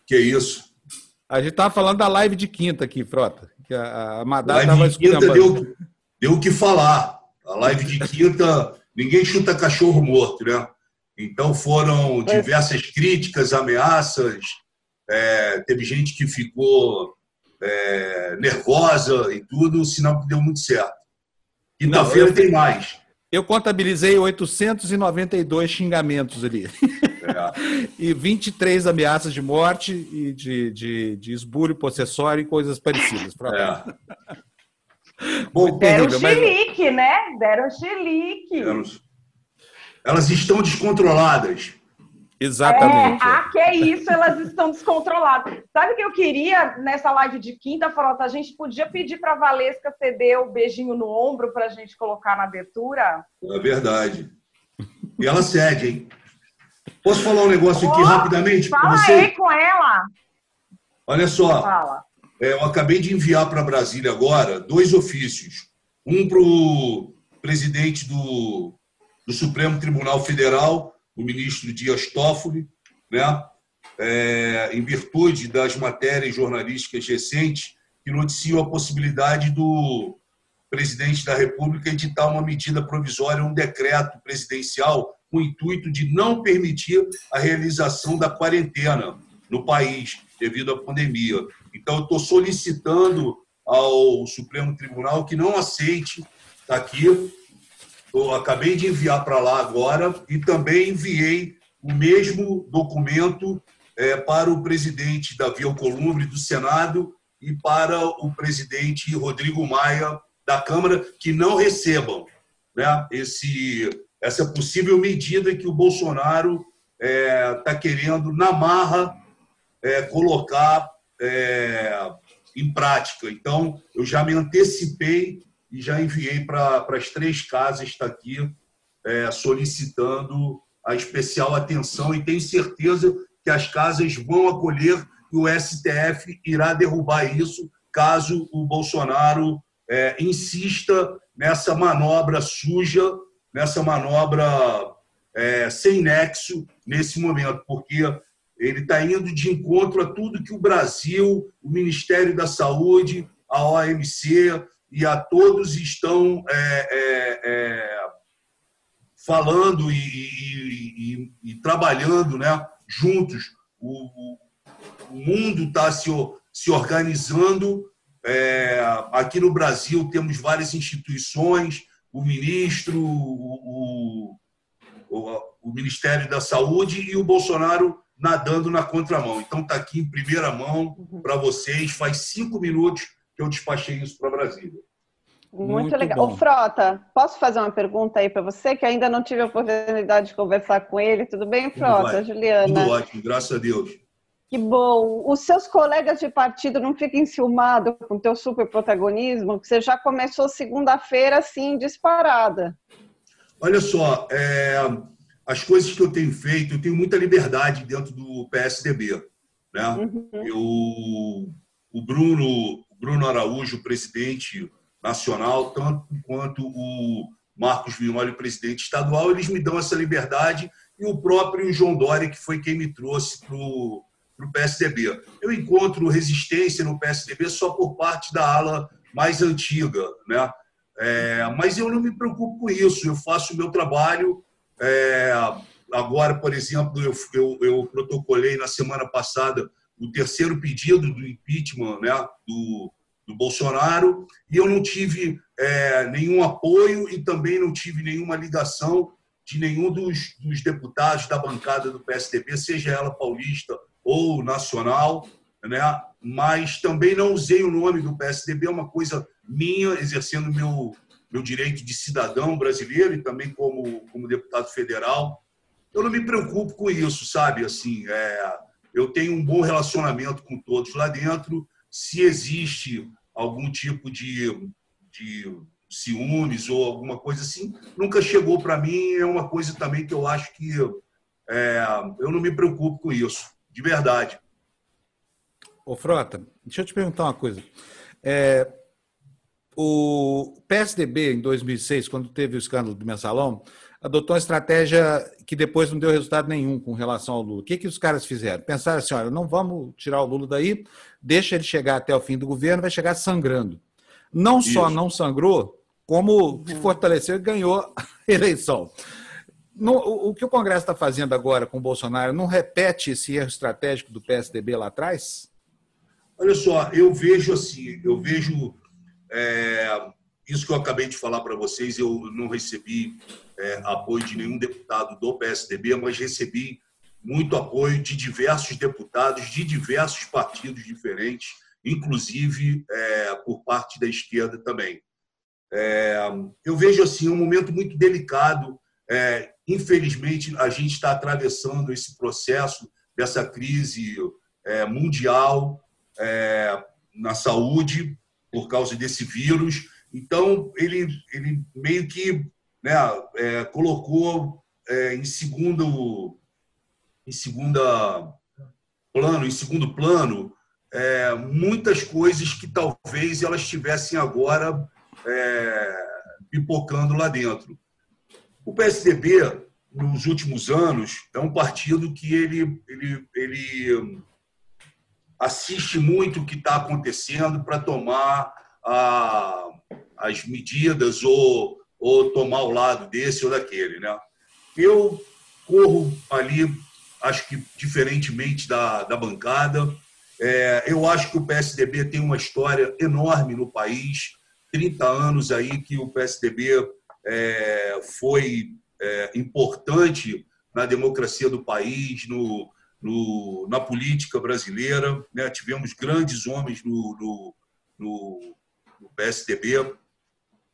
Que isso. A gente estava falando da live de quinta aqui, Frota. Que a, a Madá estava escutando. Deu, deu o que falar. A live de quinta, ninguém chuta cachorro morto, né? Então foram diversas críticas, ameaças. É, teve gente que ficou é, nervosa e tudo, sinal que deu muito certo. Quinta-feira tem mais. Eu contabilizei 892 xingamentos ali. É. e 23 ameaças de morte e de, de, de esbulho possessório e coisas parecidas. É. Bom, Deram terrível, chilique, mas... né? Deram chilique. Elas estão descontroladas. Exatamente. É, ah, que é isso, elas estão descontroladas. Sabe o que eu queria nessa live de quinta, Frota? A gente podia pedir para a Valesca ceder o beijinho no ombro para a gente colocar na abertura? É verdade. E ela cede, hein? Posso falar um negócio aqui oh, rapidamente? Fala você? aí com ela. Olha só. Fala. É, eu acabei de enviar para Brasília agora dois ofícios. Um para o presidente do, do Supremo Tribunal Federal o ministro Dias Toffoli, né? É, em virtude das matérias jornalísticas recentes que noticiam a possibilidade do presidente da República editar uma medida provisória, um decreto presidencial com o intuito de não permitir a realização da quarentena no país devido à pandemia. Então, estou solicitando ao Supremo Tribunal que não aceite, está aqui, eu acabei de enviar para lá agora e também enviei o mesmo documento é, para o presidente Davi Alcolumbre do Senado e para o presidente Rodrigo Maia da Câmara, que não recebam né, esse, essa possível medida que o Bolsonaro está é, tá querendo, na marra, é, colocar é, em prática. Então, eu já me antecipei e já enviei para as três casas, está aqui, é, solicitando a especial atenção e tenho certeza que as casas vão acolher e o STF irá derrubar isso caso o Bolsonaro é, insista nessa manobra suja, nessa manobra é, sem nexo nesse momento, porque ele está indo de encontro a tudo que o Brasil, o Ministério da Saúde, a OMC, e a todos estão é, é, é, falando e, e, e, e, trabalhando né, juntos. O, o mundo está se, se organizando. É, aqui no Brasil temos várias instituições, o ministro, o, o, o Ministério da Saúde e o Bolsonaro nadando na contramão. Então está aqui em primeira mão uhum. para vocês. Faz cinco minutos que eu despachei isso para Brasília. Muito, Muito legal. Bom. Frota, posso fazer uma pergunta aí para você, que ainda não tive a oportunidade de conversar com ele. Tudo bem, Frota? Tudo Juliana? Tudo ótimo, graças a Deus. Que bom. Os seus colegas de partido não ficam enciumados com o teu super protagonismo, que você já começou segunda-feira assim, disparada. Olha só, é, as coisas que eu tenho feito, eu tenho muita liberdade dentro do PSDB. Né? Uhum. Eu, o Bruno, Bruno Araújo, presidente nacional, tanto quanto o Marcos Vignoli, presidente estadual, eles me dão essa liberdade e o próprio João Dória, que foi quem me trouxe para o PSDB. Eu encontro resistência no PSDB só por parte da ala mais antiga, né? É, mas eu não me preocupo com isso, eu faço o meu trabalho. É, agora, por exemplo, eu, eu, eu, protocolei na semana passada o terceiro pedido do impeachment né, do, do Bolsonaro e eu não tive é, nenhum apoio e também não tive nenhuma ligação de nenhum dos, dos, deputados da bancada do PSDB, seja ela paulista ou nacional, né? mas também não usei o nome do PSDB, é uma coisa minha, exercendo meu, meu direito de cidadão brasileiro e também como, como deputado federal. eu não me preocupo com isso, sabe? Assim, é, eu tenho um bom relacionamento com todos lá dentro. Se existe algum tipo de, de ciúmes ou alguma coisa assim, nunca chegou para mim. É uma coisa também que eu acho que é, eu não me preocupo com isso, de verdade. Ô, Frota, deixa eu te perguntar uma coisa. É, o PSDB, em 2006, quando teve o escândalo do mensalão, adotou uma estratégia que depois não deu resultado nenhum com relação ao Lula. O que, que os caras fizeram? Pensaram assim: olha, não vamos tirar o Lula daí, deixa ele chegar até o fim do governo, vai chegar sangrando. Não Isso. só não sangrou, como se fortaleceu e ganhou a eleição. No, o, o, que o Congresso está fazendo agora com o Bolsonaro não repete esse erro estratégico do PSDB lá atrás? Olha só, eu vejo assim, eu vejo é, isso que eu acabei de falar para vocês, eu não recebi é, apoio de nenhum deputado do PSDB, mas recebi muito apoio de diversos deputados de diversos partidos diferentes, inclusive é, por parte da esquerda também. É, eu vejo assim um momento muito delicado. É, infelizmente, a gente está atravessando esse processo dessa crise é, mundial na saúde por causa desse vírus. Então, ele, ele meio que né, é, colocou é, em segundo em segunda plano, em segundo plano, é, muitas coisas que talvez elas estivessem agora é, pipocando lá dentro. O PSDB, nos últimos anos, é um partido que ele, ele, ele assiste muito o que está acontecendo para tomar a, as medidas ou, ou tomar o lado desse ou daquele. Né? Eu corro ali, acho que diferentemente da, da bancada. É, eu acho que o PSDB tem uma história enorme no país. 30 anos aí que o PSDB é, foi é, importante na democracia do país, no, no, na política brasileira. Né? Tivemos grandes homens no, no, no, no PSDB.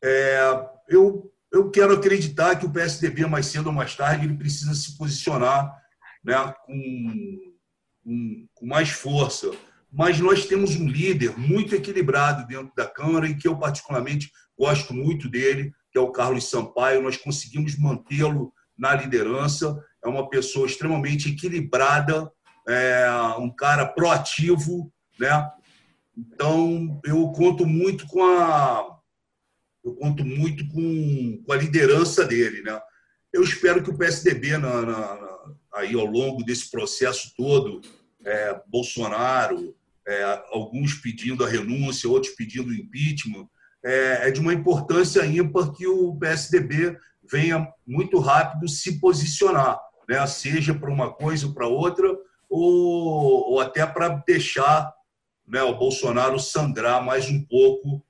É, eu, eu quero acreditar que o PSDB, mais cedo ou mais tarde, ele precisa se posicionar né, com, com, com mais força. Mas nós temos um líder muito equilibrado dentro da Câmara e que eu, particularmente, gosto muito dele, que é o Carlos Sampaio. Nós conseguimos mantê-lo na liderança é uma pessoa extremamente equilibrada, é um cara proativo, né? Então eu conto muito com a eu conto muito com, com a liderança dele, né? Eu espero que o PSDB na, na, aí ao longo desse processo todo, é, Bolsonaro, é, alguns pedindo a renúncia, outros pedindo o impeachment, é, é de uma importância ímpar que o PSDB venha muito rápido se posicionar né? seja para uma coisa ou para outra, ou, ou até para deixar né, o Bolsonaro sangrar mais um pouco.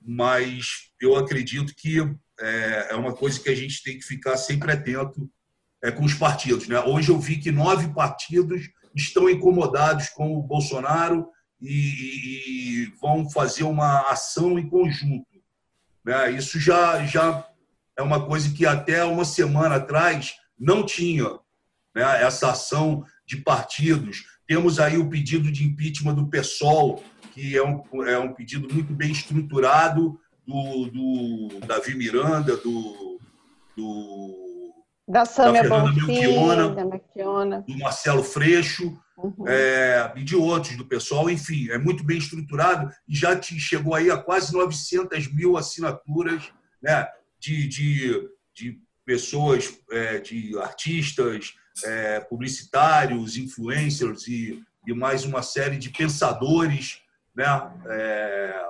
Mas eu acredito que é, é uma coisa que a gente tem que ficar sempre atento é, com os partidos. Né? Hoje eu vi que nove partidos estão incomodados com o Bolsonaro e, e vão fazer uma ação em conjunto. Né? Isso já, já é uma coisa que até uma semana atrás não tinha né, essa ação de partidos. Temos aí o pedido de impeachment do PSOL, que é um, é um pedido muito bem estruturado, do, do Davi Miranda, do, do da Sâmia da Melchiona, do Marcelo Freixo uhum. é, e de outros do pessoal. Enfim, é muito bem estruturado e já chegou aí a quase 900 mil assinaturas né, de, de, de pessoas, é, de artistas, é, publicitários, influencers e, e, mais uma série de pensadores né, é,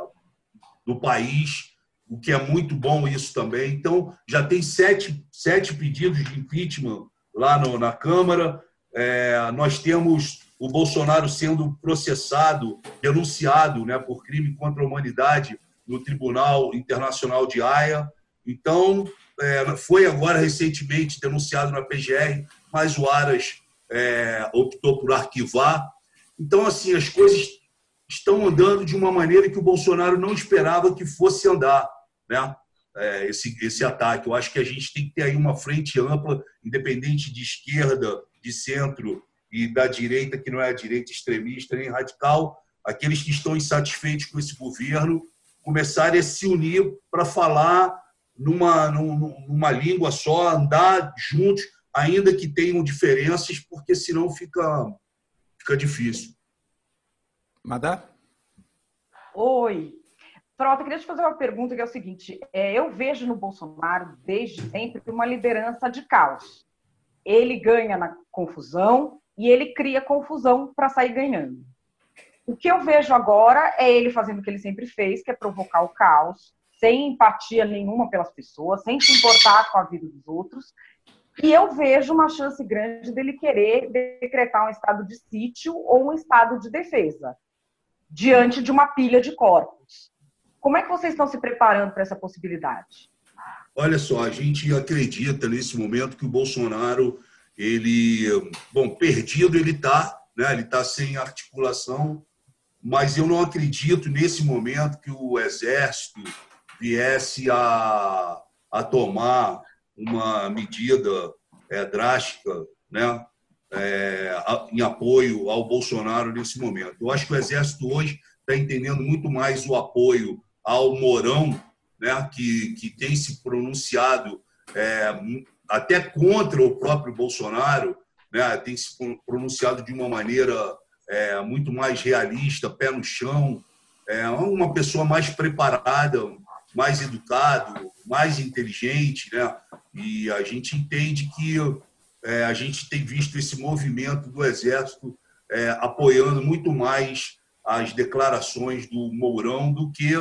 do país, o que é muito bom isso também. Então, já tem sete, sete pedidos de impeachment lá no, na Câmara. É, nós temos o Bolsonaro sendo processado, denunciado né, por crime contra a humanidade no Tribunal Internacional de Haia. Então, é, foi agora recentemente denunciado na PGR, mas o Aras é, optou por arquivar. Então, assim, as coisas estão andando de uma maneira que o Bolsonaro não esperava que fosse andar. Né? é, esse, esse ataque. Eu acho que a gente tem que ter aí uma frente ampla, independente de esquerda, de centro e da direita, que não é a direita extremista nem radical, aqueles que estão insatisfeitos com esse governo começarem a se unir para falar numa, numa língua só, andar juntos, ainda que tenham diferenças, porque senão fica, fica difícil. Madá? Oi. Frota, queria te fazer uma pergunta que é o seguinte: é, eu vejo no Bolsonaro, desde sempre, uma liderança de caos. Ele ganha na confusão e ele cria confusão para sair ganhando. O que eu vejo agora é ele fazendo o que ele sempre fez, que é provocar o caos, sem empatia nenhuma pelas pessoas, sem se importar com a vida dos outros. E eu vejo uma chance grande dele querer decretar um estado de sítio ou um estado de defesa diante de uma pilha de corpos. Como é que vocês estão se preparando para essa possibilidade? Olha só, a gente acredita nesse momento que o Bolsonaro, ele, bom, perdido ele está, né? Ele está sem articulação, mas eu não acredito nesse momento que o exército viesse a, a tomar uma medida é, drástica, né? É, em apoio ao Bolsonaro nesse momento. Eu acho que o Exército hoje está entendendo muito mais o apoio ao Mourão, né, que, que tem se pronunciado é, até contra o próprio Bolsonaro, né, tem se pronunciado de uma maneira é, muito mais realista, pé no chão, é uma pessoa mais preparada, mais educado, mais inteligente, né? E a gente entende que é, a gente tem visto esse movimento do Exército é, apoiando muito mais as declarações do Mourão do que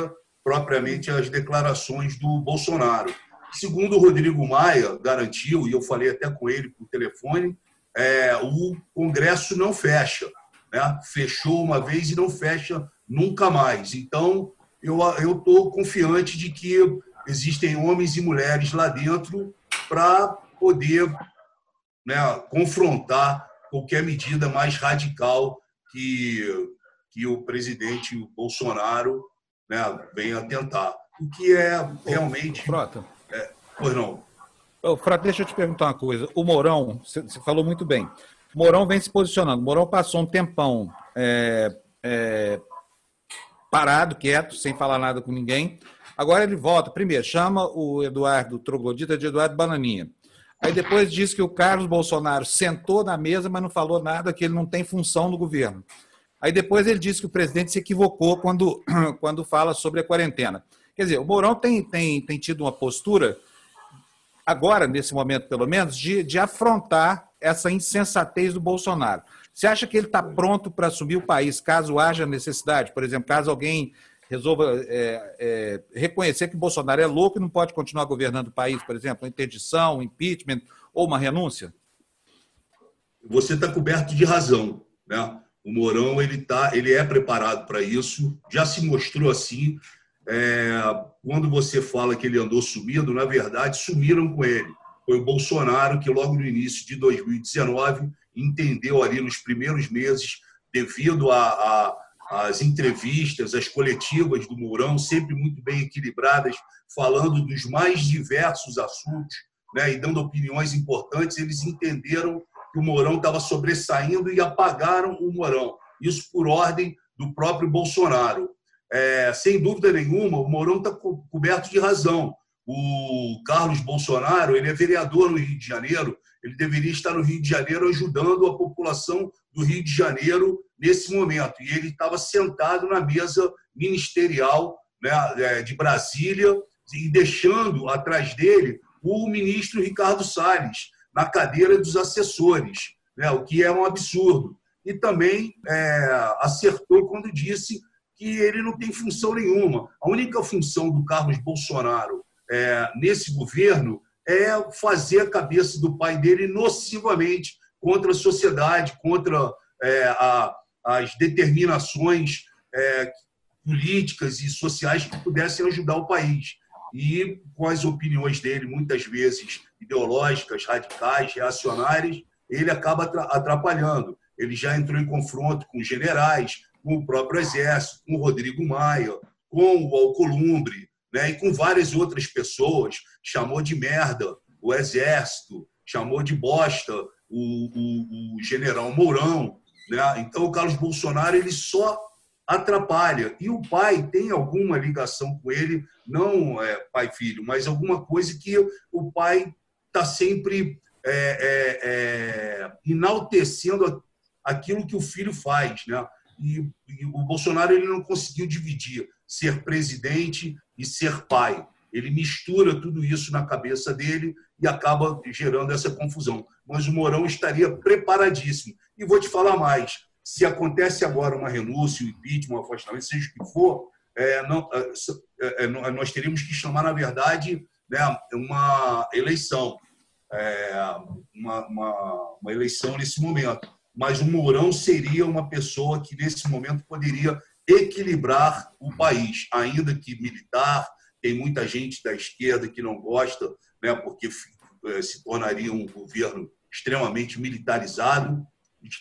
propriamente as declarações do Bolsonaro. Segundo o Rodrigo Maia garantiu, e eu falei até com ele por telefone, é, o Congresso não fecha. Né? Fechou uma vez e não fecha nunca mais. Então, eu estou confiante de que existem homens e mulheres lá dentro para poder né, confrontar qualquer medida mais radical que, que o presidente Bolsonaro né, venha tentar. O que é realmente. Frota. É, pois não. Ô, Frota, deixa eu te perguntar uma coisa. O Mourão, você falou muito bem. O Mourão vem se posicionando. O Mourão passou um tempão é, é, parado, quieto, sem falar nada com ninguém. Agora ele volta. Primeiro, chama o Eduardo Troglodita de Eduardo Bananinha. Aí depois diz que o Carlos Bolsonaro sentou na mesa, mas não falou nada, que ele não tem função no governo. Aí depois ele disse que o presidente se equivocou quando, quando fala sobre a quarentena. Quer dizer, o Mourão tem, tem, tem tido uma postura, agora, nesse momento pelo menos, de, de afrontar essa insensatez do Bolsonaro. Você acha que ele está pronto para assumir o país caso haja necessidade? Por exemplo, caso alguém resolva é, é, reconhecer que Bolsonaro é louco e não pode continuar governando o país, por exemplo, interdição, impeachment ou uma renúncia? Você está coberto de razão. Né? O Mourão ele, tá, ele é preparado para isso, já se mostrou assim. É, quando você fala que ele andou sumido, na verdade, sumiram com ele. Foi o Bolsonaro que, logo no início de 2019, entendeu ali nos primeiros meses, devido as entrevistas, as coletivas do Mourão, sempre muito bem equilibradas, falando dos mais diversos assuntos né, e dando opiniões importantes, eles entenderam que o Mourão estava sobressaindo e apagaram o Mourão. Isso por ordem do próprio Bolsonaro. É, sem dúvida nenhuma, o Mourão está coberto de razão. O Carlos Bolsonaro ele é vereador no Rio de Janeiro, ele deveria estar no Rio de Janeiro ajudando a população do Rio de Janeiro nesse momento. E ele estava sentado na mesa ministerial né, é, de Brasília e deixando atrás dele o ministro Ricardo Salles na cadeira dos assessores, né, o que é um absurdo. E também é, acertou quando disse que ele não tem função nenhuma. A única função do Carlos Bolsonaro é, nesse governo é fazer a cabeça do pai dele nocivamente contra a sociedade, contra é, a, as determinações é, políticas e sociais que pudessem ajudar o país. E com as opiniões dele, muitas vezes ideológicas, radicais, reacionárias, ele acaba atrapalhando. Ele já entrou em confronto com generais, com o próprio Exército, com o Rodrigo Maia, com o Alcolumbre, né? e com várias outras pessoas, chamou de merda o exército, chamou de bosta o, o, o general Mourão. Né? Então, o Carlos Bolsonaro ele só atrapalha. E o pai tem alguma ligação com ele, não é pai-filho, mas alguma coisa que o pai está sempre é, é, é, enaltecendo aquilo que o filho faz. Né? E, e, o Bolsonaro ele não conseguiu dividir ser presidente e ser pai. Ele mistura tudo isso na cabeça dele e acaba gerando essa confusão. Mas o Mourão estaria preparadíssimo. E vou te falar mais: se acontece agora uma renúncia, um impeachment, um afastamento, seja o que for, é, não, é, é, nós teríamos que chamar, na verdade, né, uma eleição. É, uma, uma, uma eleição nesse momento. Mas o Mourão seria uma pessoa que, nesse momento, poderia equilibrar o país, ainda que militar, tem muita gente da esquerda que não gosta, né, porque é, se tornaria um governo extremamente militarizado,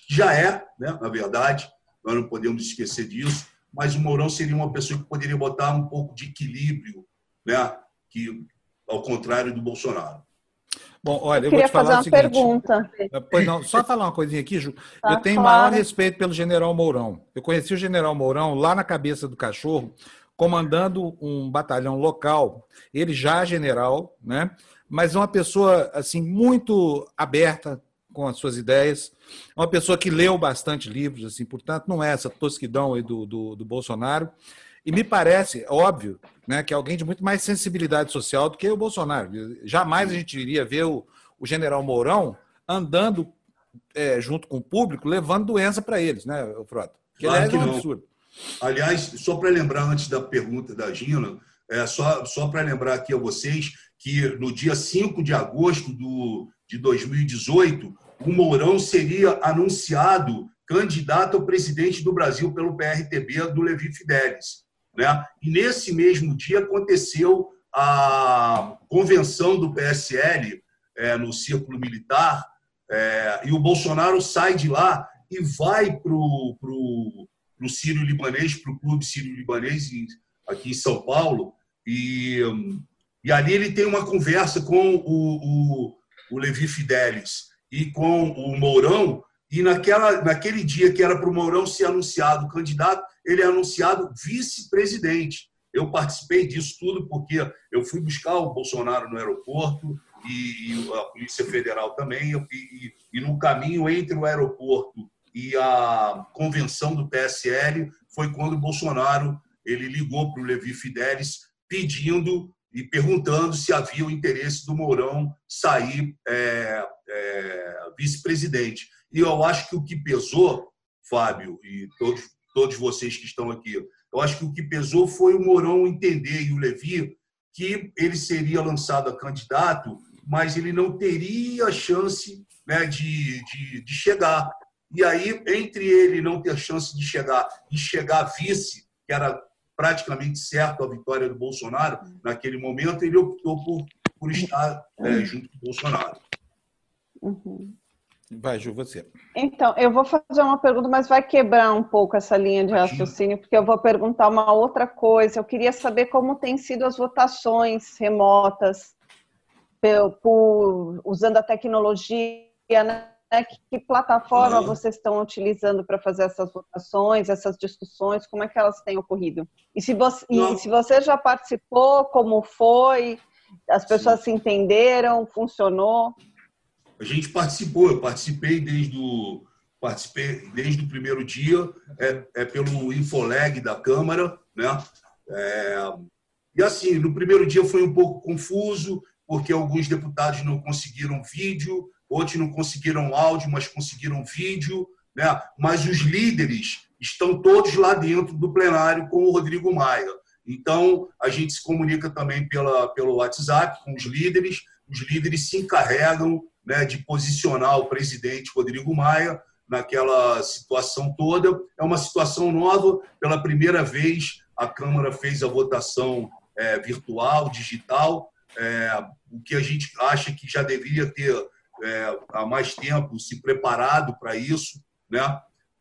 já é, né, na verdade, nós não podemos esquecer disso, mas o Mourão seria uma pessoa que poderia botar um pouco de equilíbrio, né, que, ao contrário do Bolsonaro. Bom, olha, eu, eu vou te falar o seguinte. Pergunta. É, pois não, só falar uma coisinha aqui, Ju. Tá, eu tenho claro. maior respeito pelo General Mourão. Eu conheci o General Mourão lá na cabeça do cachorro, comandando um batalhão local. Ele já general, né? Mas uma pessoa assim muito aberta, com as suas ideias. É uma pessoa que leu bastante livros, assim, portanto, não é essa tosquidão aí do, do, do Bolsonaro. E me parece, óbvio, né, que é alguém de muito mais sensibilidade social do que o Bolsonaro. Jamais a gente iria ver o, o general Mourão andando é, junto com o público, levando doença para eles, né, Frota? Que, claro que é um absurdo. Aliás, só para lembrar antes da pergunta da Gina, é, só, só para lembrar aqui a vocês que no dia 5 de agosto do, de 2018, o Mourão seria anunciado candidato ao presidente do Brasil pelo PRTB do Levi Fidelis. Né? E nesse mesmo dia aconteceu a convenção do PSL é, no Círculo Militar, é, e o Bolsonaro sai de lá e vai para o Sírio-Libanês, para o Clube Sírio-Libanês aqui em São Paulo, e, e ali ele tem uma conversa com o, o, o Levi Fidelis e com o Mourão, e naquela, naquele dia que era para o Mourão ser anunciado candidato, ele é anunciado vice-presidente. Eu participei disso tudo porque eu fui buscar o Bolsonaro no aeroporto e, a Polícia Federal também, e, e no caminho entre o aeroporto e a convenção do PSL foi quando o Bolsonaro ele ligou para o Levi Fidelis pedindo e perguntando se havia o interesse do Mourão sair é, é, vice-presidente. E eu acho que o que pesou, Fábio, e todos, todos vocês que estão aqui, eu acho que o que pesou foi o Mourão entender e o Levi que ele seria lançado a candidato, mas ele não teria chance né, de, de, de chegar. E aí, entre ele não ter chance de chegar e chegar vice, que era praticamente certo a vitória do Bolsonaro naquele momento, ele optou por, por estar é, junto com o Bolsonaro. Uhum. Vai, Ju, você. Então, eu vou fazer uma pergunta, mas vai quebrar um pouco essa linha de raciocínio, porque eu vou perguntar uma outra coisa. Eu queria saber como têm sido as votações remotas, por, por usando a tecnologia, né? Que plataforma uhum. vocês estão utilizando para fazer essas votações, essas discussões? Como é que elas têm ocorrido? E se você, e se você já participou, como foi? As pessoas Sim. se entenderam? Funcionou? A gente participou, eu participei desde o, participei desde o primeiro dia, é, é pelo Infoleg da Câmara, né? É, e assim, no primeiro dia foi um pouco confuso, porque alguns deputados não conseguiram vídeo, outros não conseguiram áudio, mas conseguiram vídeo, né? Mas os líderes estão todos lá dentro do plenário com o Rodrigo Maia. Então, a gente se comunica também pela, pelo WhatsApp com os líderes, os líderes se encarregam né, de posicionar o presidente Rodrigo Maia naquela situação toda. É uma situação nova. Pela primeira vez, a Câmara fez a votação é, virtual, digital, é, o que a gente acha que já deveria ter é, há mais tempo se preparado para isso. Né?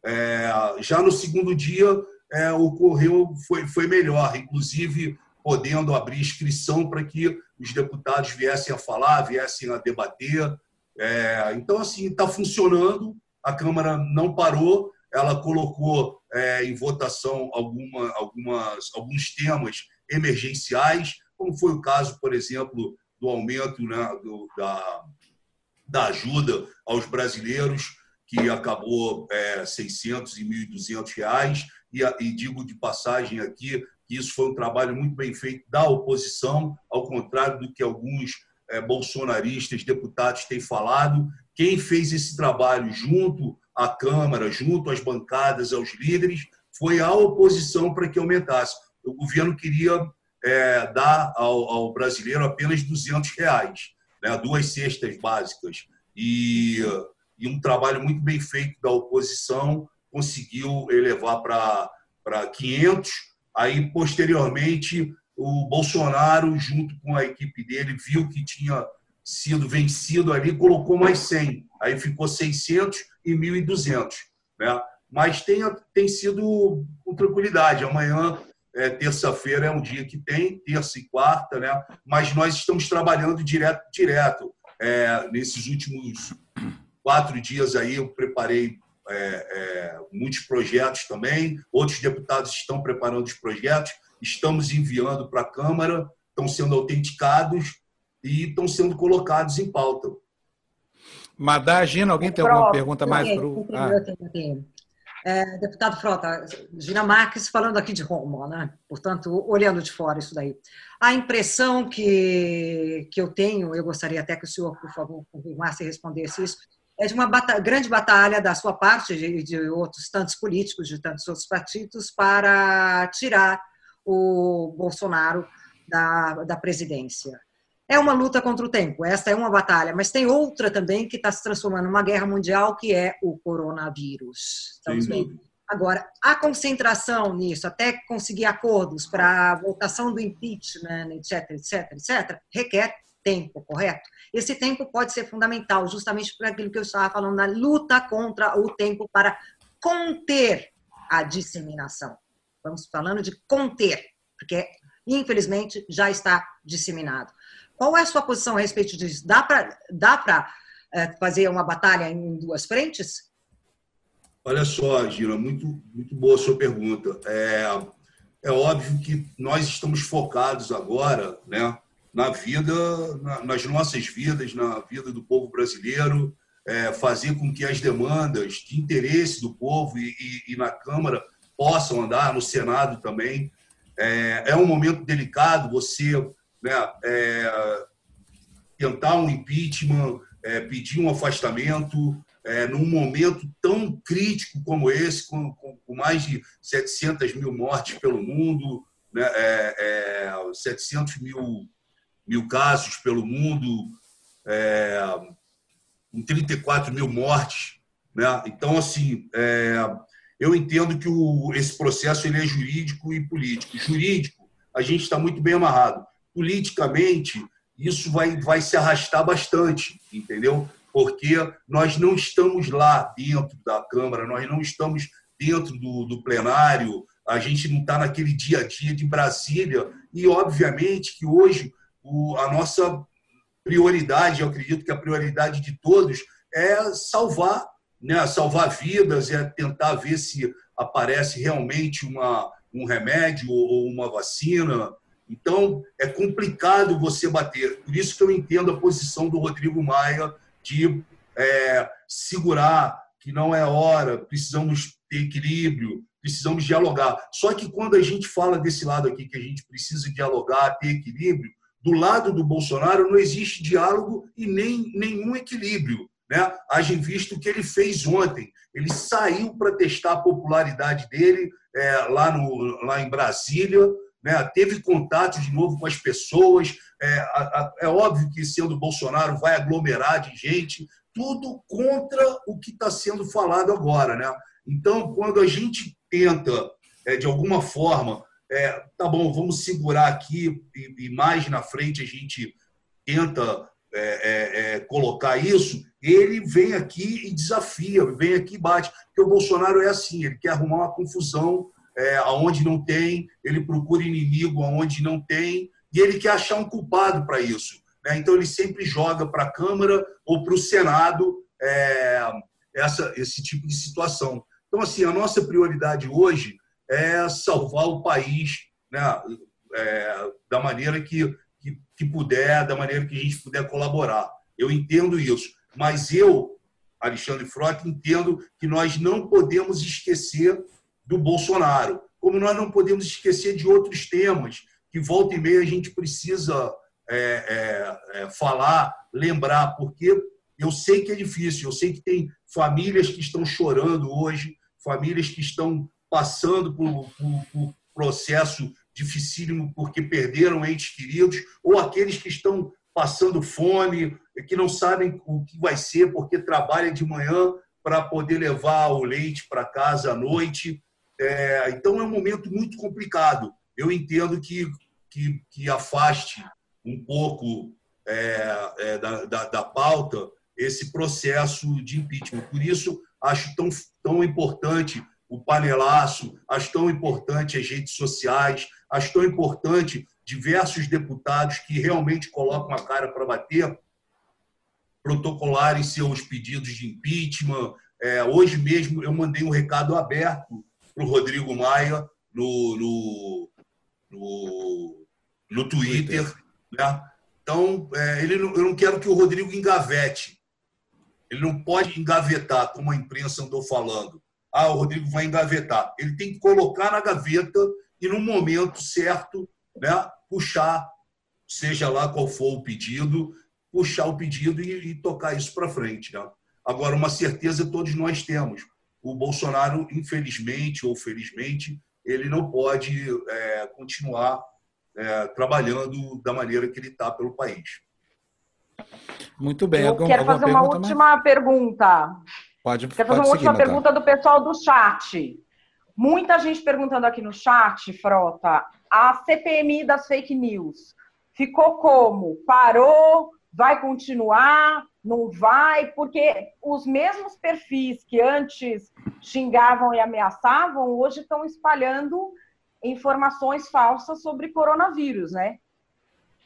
É, já no segundo dia, é, ocorreu, foi, foi melhor. Inclusive, podendo abrir inscrição para que os deputados viessem a falar, viessem a debater. É, então, assim, está funcionando, a Câmara não parou, ela colocou é, em votação alguma, algumas, alguns temas emergenciais, como foi o caso, por exemplo, do aumento né, do, da, da ajuda aos brasileiros, que acabou é, 600 e 1.200 reais. E, e digo de passagem aqui que isso foi um trabalho muito bem feito da oposição, ao contrário do que alguns bolsonaristas, deputados têm falado. Quem fez esse trabalho junto à Câmara, junto às bancadas, aos líderes, foi a oposição para que aumentasse. O governo queria é, dar ao, ao, brasileiro apenas 200 reais, né, duas cestas básicas. E, e um trabalho muito bem feito da oposição conseguiu elevar para 500. Aí, posteriormente, o Bolsonaro, junto com a equipe dele, viu que tinha sido vencido ali, colocou mais 100. Aí ficou 600 e 1.200. Né? Mas tem, tem sido com tranquilidade. Amanhã, é, terça-feira, é um dia que tem, terça e quarta, né? mas nós estamos trabalhando direto. direto. É, nesses últimos quatro dias aí, eu preparei é, é, muitos projetos também, outros deputados estão preparando os projetos, estamos enviando para a Câmara, estão sendo autenticados e estão sendo colocados em pauta. Madá, Gina, alguém tem alguma pergunta mais para o. Ah. É, deputado Frota, Gina Marques falando aqui de Roma, né? portanto, olhando de fora isso daí. A impressão que, que eu tenho, eu gostaria até que o senhor, por favor, confirmasse e respondesse isso, é de uma batalha, grande batalha da sua parte e de, de outros tantos políticos, de tantos outros partidos, para tirar o Bolsonaro da, da presidência. É uma luta contra o tempo, esta é uma batalha, mas tem outra também que está se transformando numa guerra mundial, que é o coronavírus. Estamos bem? Agora, a concentração nisso, até conseguir acordos para a votação do impeachment, etc, etc, etc, requer tempo, correto? Esse tempo pode ser fundamental, justamente por aquilo que eu estava falando, na luta contra o tempo para conter a disseminação. Vamos falando de conter, porque infelizmente já está disseminado. Qual é a sua posição a respeito disso? Dá para dá é, fazer uma batalha em duas frentes? Olha só, Gira, muito, muito boa a sua pergunta. É, é óbvio que nós estamos focados agora né, na vida, na, nas nossas vidas, na vida do povo brasileiro, é, fazer com que as demandas de interesse do povo e na Câmara possam andar, no Senado também. É, é um momento delicado você né, é, tentar um impeachment, é, pedir um afastamento, é, num momento tão crítico como esse, com, com, com, mais de 700 mil mortes pelo mundo, né, é, 700 é, mil, mil casos pelo mundo, é, com 34 mil mortes. Né? Então, assim, é, eu entendo que o, esse processo ele é jurídico e político. Jurídico, a gente está muito bem amarrado politicamente, isso vai, vai se arrastar bastante, entendeu? Porque nós não estamos lá dentro da Câmara, nós não estamos dentro do, do plenário, a gente não está naquele dia a dia de Brasília. E, obviamente, que hoje o, a nossa prioridade, eu acredito que a prioridade de todos é salvar, né, salvar vidas, é tentar ver se aparece realmente uma, um remédio ou uma vacina, então, é complicado você bater. Por isso que eu entendo a posição do Rodrigo Maia de é, segurar, que não é hora, precisamos ter equilíbrio, precisamos dialogar. Só que quando a gente fala desse lado aqui, que a gente precisa dialogar, ter equilíbrio, do lado do Bolsonaro não existe diálogo e nem nenhum equilíbrio. Né? Haja visto o que ele fez ontem. Ele saiu para testar a popularidade dele é, lá, no, lá em Brasília, né? teve contato de novo com as pessoas. É, a, a, é óbvio que, sendo Bolsonaro, vai aglomerar de gente, tudo contra o que está sendo falado agora. Né? Então, quando a gente tenta, é, de alguma forma, é, tá bom, vamos segurar aqui e, e, mais na frente a gente tenta é, é, é, colocar isso, ele vem aqui e desafia, vem aqui e bate. Porque o Bolsonaro é assim, ele quer arrumar uma confusão é, aonde não tem, ele procura inimigo aonde não tem, e ele quer achar um culpado para isso. Né? Então, ele sempre joga para a Câmara ou para o Senado é, essa, esse tipo de situação. Então, assim, a nossa prioridade hoje é salvar o país né, é, da maneira que, que, puder, da maneira que a gente puder colaborar. Eu entendo isso. Mas eu, Alexandre Frota, entendo que nós não podemos esquecer do Bolsonaro, como nós não podemos esquecer de outros temas que volta e meia a gente precisa é, é, é, falar, lembrar, porque eu sei que é difícil, eu sei que tem famílias que estão chorando hoje, famílias que estão passando por, por, por processo dificílimo porque perderam entes queridos, ou aqueles que estão passando fome, que não sabem o que vai ser porque trabalha de manhã para poder levar o leite para casa à noite. É, então é um momento muito complicado. Eu entendo que, que, que afaste um pouco é, é, da, da, da pauta esse processo de impeachment. Por isso, acho tão, tão importante o panelaço, acho tão importante as redes sociais, acho tão importante diversos deputados que realmente colocam a cara para bater, protocolarem seus pedidos de impeachment. É, hoje mesmo eu mandei um recado aberto para o Rodrigo Maia no, no, no, no Twitter. Né? Então, é, ele, eu não quero que o Rodrigo engavete. Ele não pode engavetar, como a imprensa andou falando ah, o Rodrigo vai engavetar. Ele tem que colocar na gaveta e, no momento certo, né, puxar, seja lá qual for o pedido, puxar o pedido e, e tocar isso para frente. Né? Agora, uma certeza todos nós temos: o Bolsonaro, infelizmente ou felizmente, ele não pode é, continuar é, trabalhando da maneira que ele está pelo país. Muito bem. Eu algum, quero fazer uma última mais? pergunta. Pode, Quero fazer uma seguir, última pergunta do pessoal do chat. Muita gente perguntando aqui no chat, Frota, a CPMI das fake news ficou como? Parou? Vai continuar? Não vai? Porque os mesmos perfis que antes xingavam e ameaçavam, hoje estão espalhando informações falsas sobre coronavírus, né?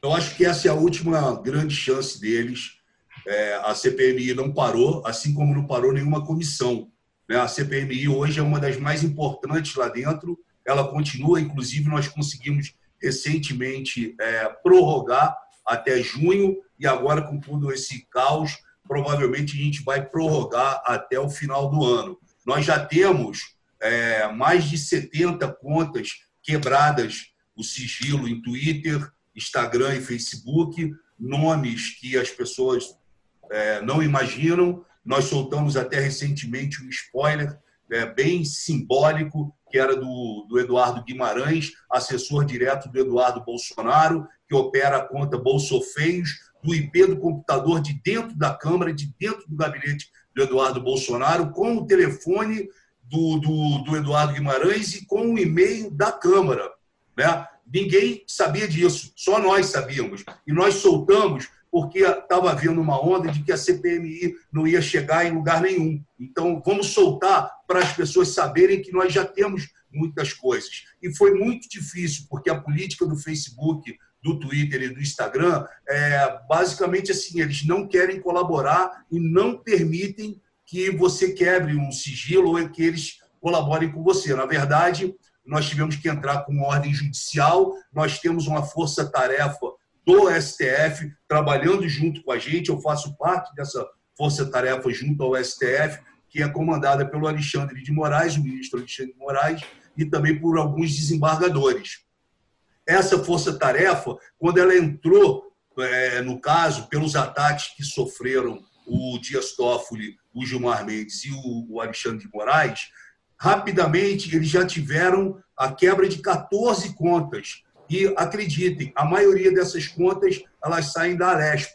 Eu acho que essa é a última grande chance deles é, a CPMI não parou, assim como não parou nenhuma comissão. Né? A CPMI hoje é uma das mais importantes lá dentro, ela continua, inclusive nós conseguimos recentemente é, prorrogar até junho, e agora com todo esse caos, provavelmente a gente vai prorrogar até o final do ano. Nós já temos é, mais de 70 contas quebradas o sigilo em Twitter, Instagram e Facebook, nomes que as pessoas é, não imaginam. Nós soltamos até recentemente um spoiler é, bem simbólico, que era do, do Eduardo Guimarães, assessor direto do Eduardo Bolsonaro, que opera a conta Bolsofeios, do IP do computador de dentro da Câmara, de dentro do gabinete do Eduardo Bolsonaro, com o telefone do, do, do Eduardo Guimarães e com o e-mail da Câmara. Né? Ninguém sabia disso, só nós sabíamos. E nós soltamos porque estava havendo uma onda de que a CPMI não ia chegar em lugar nenhum. Então, vamos soltar para as pessoas saberem que nós já temos muitas coisas. E foi muito difícil, porque a política do Facebook, do Twitter e do Instagram, é, basicamente assim, eles não querem colaborar e não permitem que você quebre um sigilo ou que eles colaborem com você. Na verdade, nós tivemos que entrar com ordem judicial, nós temos uma força-tarefa do STF trabalhando junto com a gente. Eu faço parte dessa força-tarefa junto ao STF, que é comandada pelo Alexandre de Moraes, o ministro Alexandre de Moraes, e também por alguns desembargadores. Essa força-tarefa, quando ela entrou, é, no caso, pelos ataques que sofreram o Dias Toffoli, o Gilmar Mendes e o Alexandre de Moraes, rapidamente eles já tiveram a quebra de 14 contas e acreditem, a maioria dessas contas elas saem da Alesp,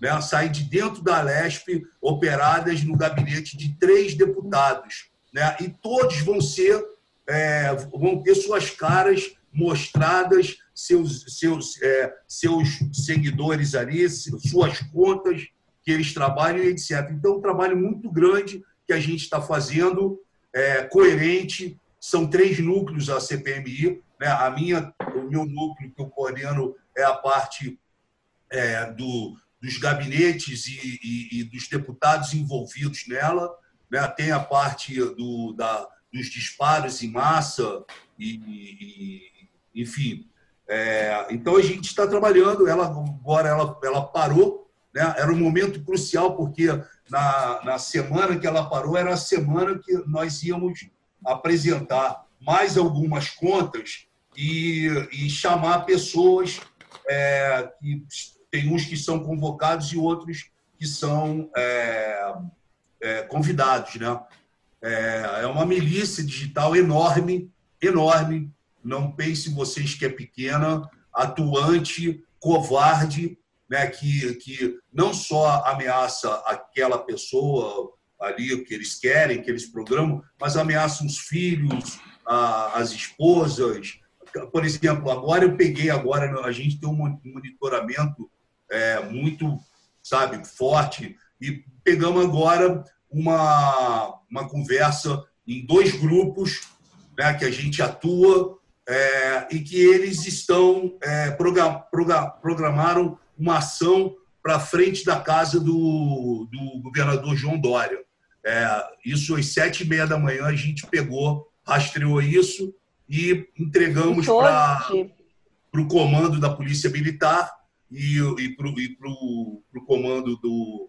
né? saem de dentro da Alesp, operadas no gabinete de três deputados. Né? E todos vão ser, é, vão ter suas caras mostradas, seus, seus, é, seus seguidores ali, suas contas que eles trabalham, etc. Então, um trabalho muito grande que a gente está fazendo, é, coerente, são três núcleos a CPMI. Né? A minha, o meu núcleo que eu coordeno é a parte é, do, dos gabinetes e, e, e, dos deputados envolvidos nela. Né? Tem a parte do, da, dos disparos em massa e, e enfim. É, então a gente está trabalhando. Ela agora ela, ela parou. Né? Era um momento crucial porque na, na semana que ela parou era a semana que nós íamos apresentar mais algumas contas e, e chamar pessoas é, que tem uns que são convocados e outros que são é, é, convidados, né? É, é uma milícia digital enorme, enorme. Não pense vocês que é pequena, atuante, covarde, né? Que que não só ameaça aquela pessoa ali o que eles querem, que eles programam, mas ameaçam os filhos, as esposas, por exemplo, agora eu peguei agora a gente tem um monitoramento é, muito, sabe, forte e pegamos agora uma uma conversa em dois grupos, né, que a gente atua é, e que eles estão é, program, programaram uma ação para frente da casa do, do governador João Dória. É, isso às sete e meia da manhã a gente pegou, rastreou isso e entregamos para o comando da Polícia Militar e, e para o comando do,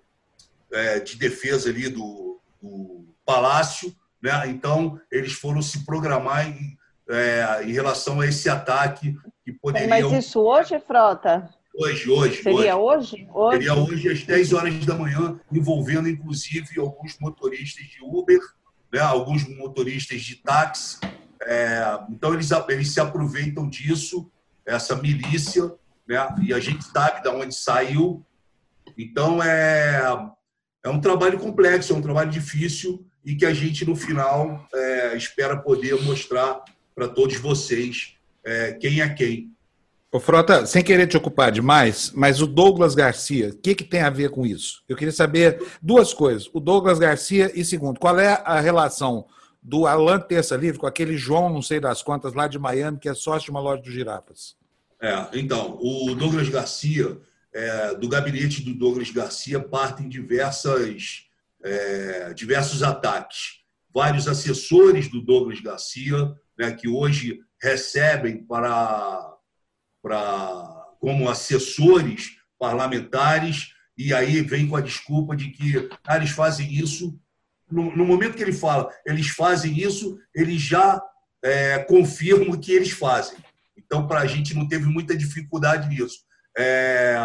é, de defesa ali do, do Palácio. Né? Então, eles foram se programar em, é, em relação a esse ataque que poderia... Mas isso hoje, Frota? Hoje, hoje. Seria hoje? hoje? Seria hoje às 10 horas da manhã, envolvendo inclusive alguns motoristas de Uber, né? alguns motoristas de táxi, é, então, eles, eles se aproveitam disso, essa milícia, né? e a gente sabe de onde saiu. Então, é, é um trabalho complexo, é um trabalho difícil e que a gente, no final, é, espera poder mostrar para todos vocês é, quem é quem. Ô, Frota, sem querer te ocupar demais, mas o Douglas Garcia, o que, que tem a ver com isso? Eu queria saber duas coisas. O Douglas Garcia e, segundo, qual é a relação do Alan Terça Livre com aquele João, não sei das quantas, lá de Miami, que é sócio de uma loja de girafas. É, então, o Douglas Garcia, é, do gabinete do Douglas Garcia, partem diversas, é, diversos ataques. Vários assessores do Douglas Garcia, né, que hoje recebem para, para como assessores parlamentares, e aí vem com a desculpa de que ah, eles fazem isso no, no, momento que ele fala, eles fazem isso, ele já é, confirma que eles fazem. Então, para a gente não teve muita dificuldade nisso. É,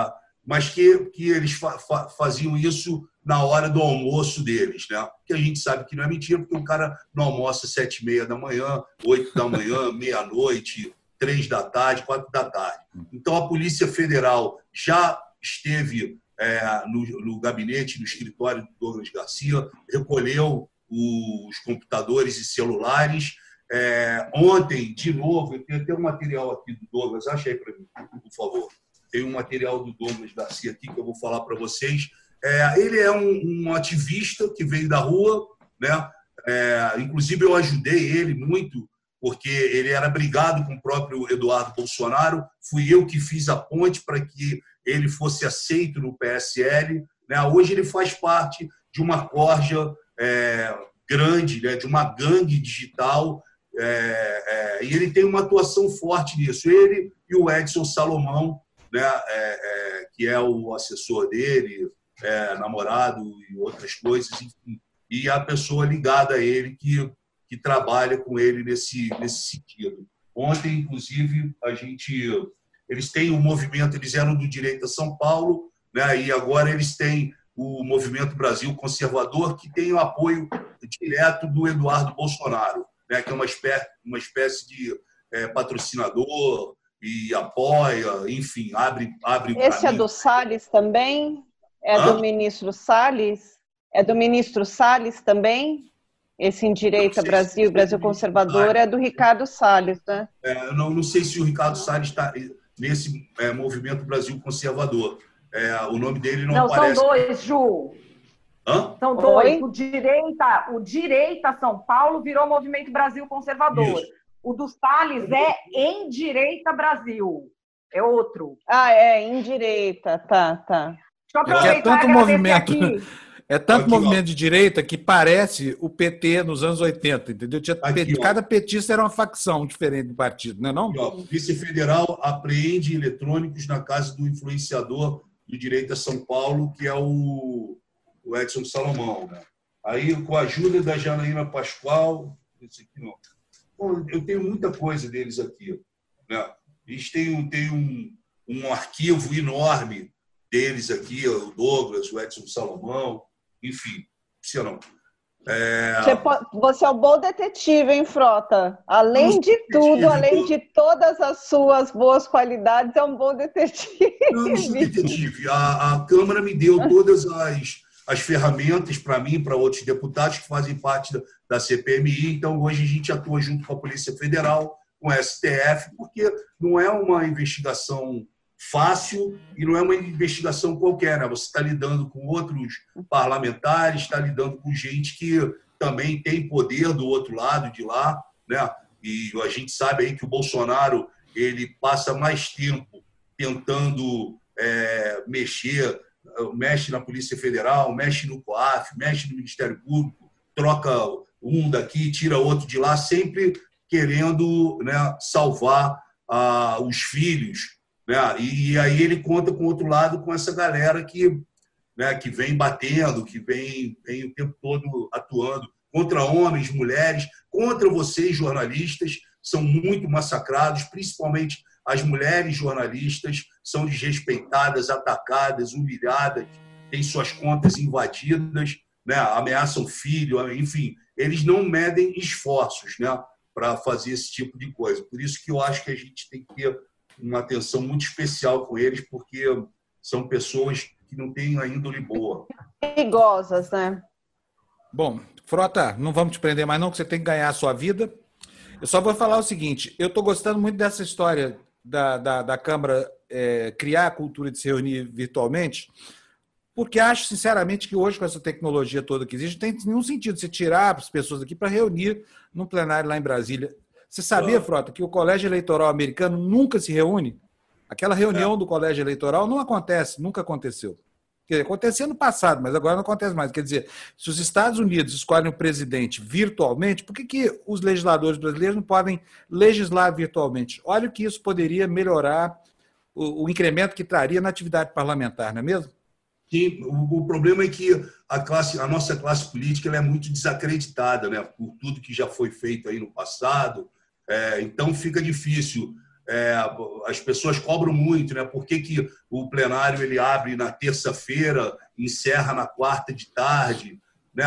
mas que, que eles fa fa faziam isso na hora do almoço deles, né? Que a gente sabe que não é mentira, porque o cara não almoça sete e meia da manhã, oito da manhã, meia-noite, três da tarde, quatro da tarde. Então, a Polícia Federal já esteve é, no, no, gabinete, no escritório do Douglas Garcia, recolheu os computadores e celulares. É, ontem, de novo, eu tenho até um material aqui do Douglas, acha aí para mim, por favor. Tem um material do Douglas Garcia aqui que eu vou falar para vocês. É, ele é um, um, ativista que veio da rua, né? É, inclusive eu ajudei ele muito porque ele era brigado com o próprio Eduardo Bolsonaro. Fui eu que fiz a ponte para que ele fosse aceito no PSL. Né? Hoje ele faz parte de uma corja é, grande, né? de uma gangue digital, é, é, e ele tem uma atuação forte nisso. Ele e o Edson Salomão, né? É, é, que é o assessor dele, é, namorado e outras coisas, enfim. e a pessoa ligada a ele que, que trabalha com ele nesse, nesse sentido. Ontem, inclusive, a gente eles têm o movimento, eles eram do direito a São Paulo, né, e agora eles têm o Movimento Brasil Conservador, que tem o apoio direto do Eduardo Bolsonaro, né, que é uma espécie, uma espécie de é, patrocinador e apoia, enfim, abre. abre Esse é do Salles também? É Hã? do ministro Salles? É do ministro Salles também? Esse em Direita Brasil, Brasil Conservador, é do Ricardo Salles, né? É, não, não sei se o Ricardo Salles está nesse é, movimento Brasil Conservador. É, o nome dele não, não aparece. Não, são dois, Ju. Hã? São dois. O direita, o direita São Paulo virou Movimento Brasil Conservador. Isso. O dos Salles é em direita Brasil. É outro. Ah, é, em direita. Tá, tá. Deixa eu aproveitar é tanto movimento. Aqui. É tanto aqui, movimento ó. de direita que parece o PT nos anos 80, entendeu? Tinha, aqui, cada petista era uma facção diferente do partido, não é não? Aqui, Polícia Federal apreende eletrônicos na casa do influenciador do Direita São Paulo, que é o, o Edson Salomão. Né? Aí, com a ajuda da Janaína Pascoal, esse aqui não. Bom, eu tenho muita coisa deles aqui. Né? Eles têm, um, têm um, um arquivo enorme deles aqui, o Douglas, o Edson Salomão, enfim, se não. É... Você é um bom detetive, hein, Frota? Além de tudo, além de todas as suas boas qualidades, é um bom detetive. Não, não sou detetive. A, a Câmara me deu todas as, as ferramentas para mim, para outros deputados que fazem parte da, da CPMI. Então, hoje a gente atua junto com a Polícia Federal, com a STF, porque não é uma investigação fácil e não é uma investigação qualquer. Né? Você está lidando com outros parlamentares, está lidando com gente que também tem poder do outro lado de lá, né? E a gente sabe aí que o Bolsonaro ele passa mais tempo tentando é, mexer, mexe na Polícia Federal, mexe no COAF, mexe no Ministério Público, troca um daqui, tira outro de lá, sempre querendo né, salvar ah, os filhos né? E, e, aí ele conta com outro lado com essa galera que, né, que vem batendo, que vem, vem o tempo todo atuando contra homens, mulheres, contra vocês, jornalistas, são muito massacrados, principalmente as mulheres jornalistas são desrespeitadas, atacadas, humilhadas, têm suas contas invadidas, né? ameaçam filho, enfim, eles não medem esforços né? para fazer esse tipo de coisa. Por isso que eu acho que a gente tem que ter uma atenção muito especial com eles, porque são pessoas que não têm a índole boa. Perigosas, né? Bom, Frota, não vamos te prender mais não, que você tem que ganhar a sua vida. Eu só vou falar o seguinte, eu estou gostando muito dessa história da, da, da Câmara é, criar a cultura de se reunir virtualmente, porque acho, sinceramente, que hoje, com essa tecnologia toda que existe, não tem nenhum sentido você tirar as pessoas aqui para reunir num plenário lá em Brasília. Você sabia, Frota, que o colégio eleitoral americano nunca se reúne? Aquela reunião é. do colégio eleitoral não acontece, nunca aconteceu. Dizer, acontecia no passado, mas agora não acontece mais. Quer dizer, se os Estados Unidos escolhem o presidente virtualmente, por que, que os legisladores brasileiros não podem legislar virtualmente? Olha o que isso poderia melhorar o, o incremento que traria na atividade parlamentar, não é mesmo? Sim, o, o, problema é que a, classe, a nossa classe política é muito desacreditada né, por tudo que já foi feito aí no passado, é, então fica difícil. É, as pessoas cobram muito, né? Por que, que o plenário ele abre na terça-feira, encerra na quarta de tarde, né?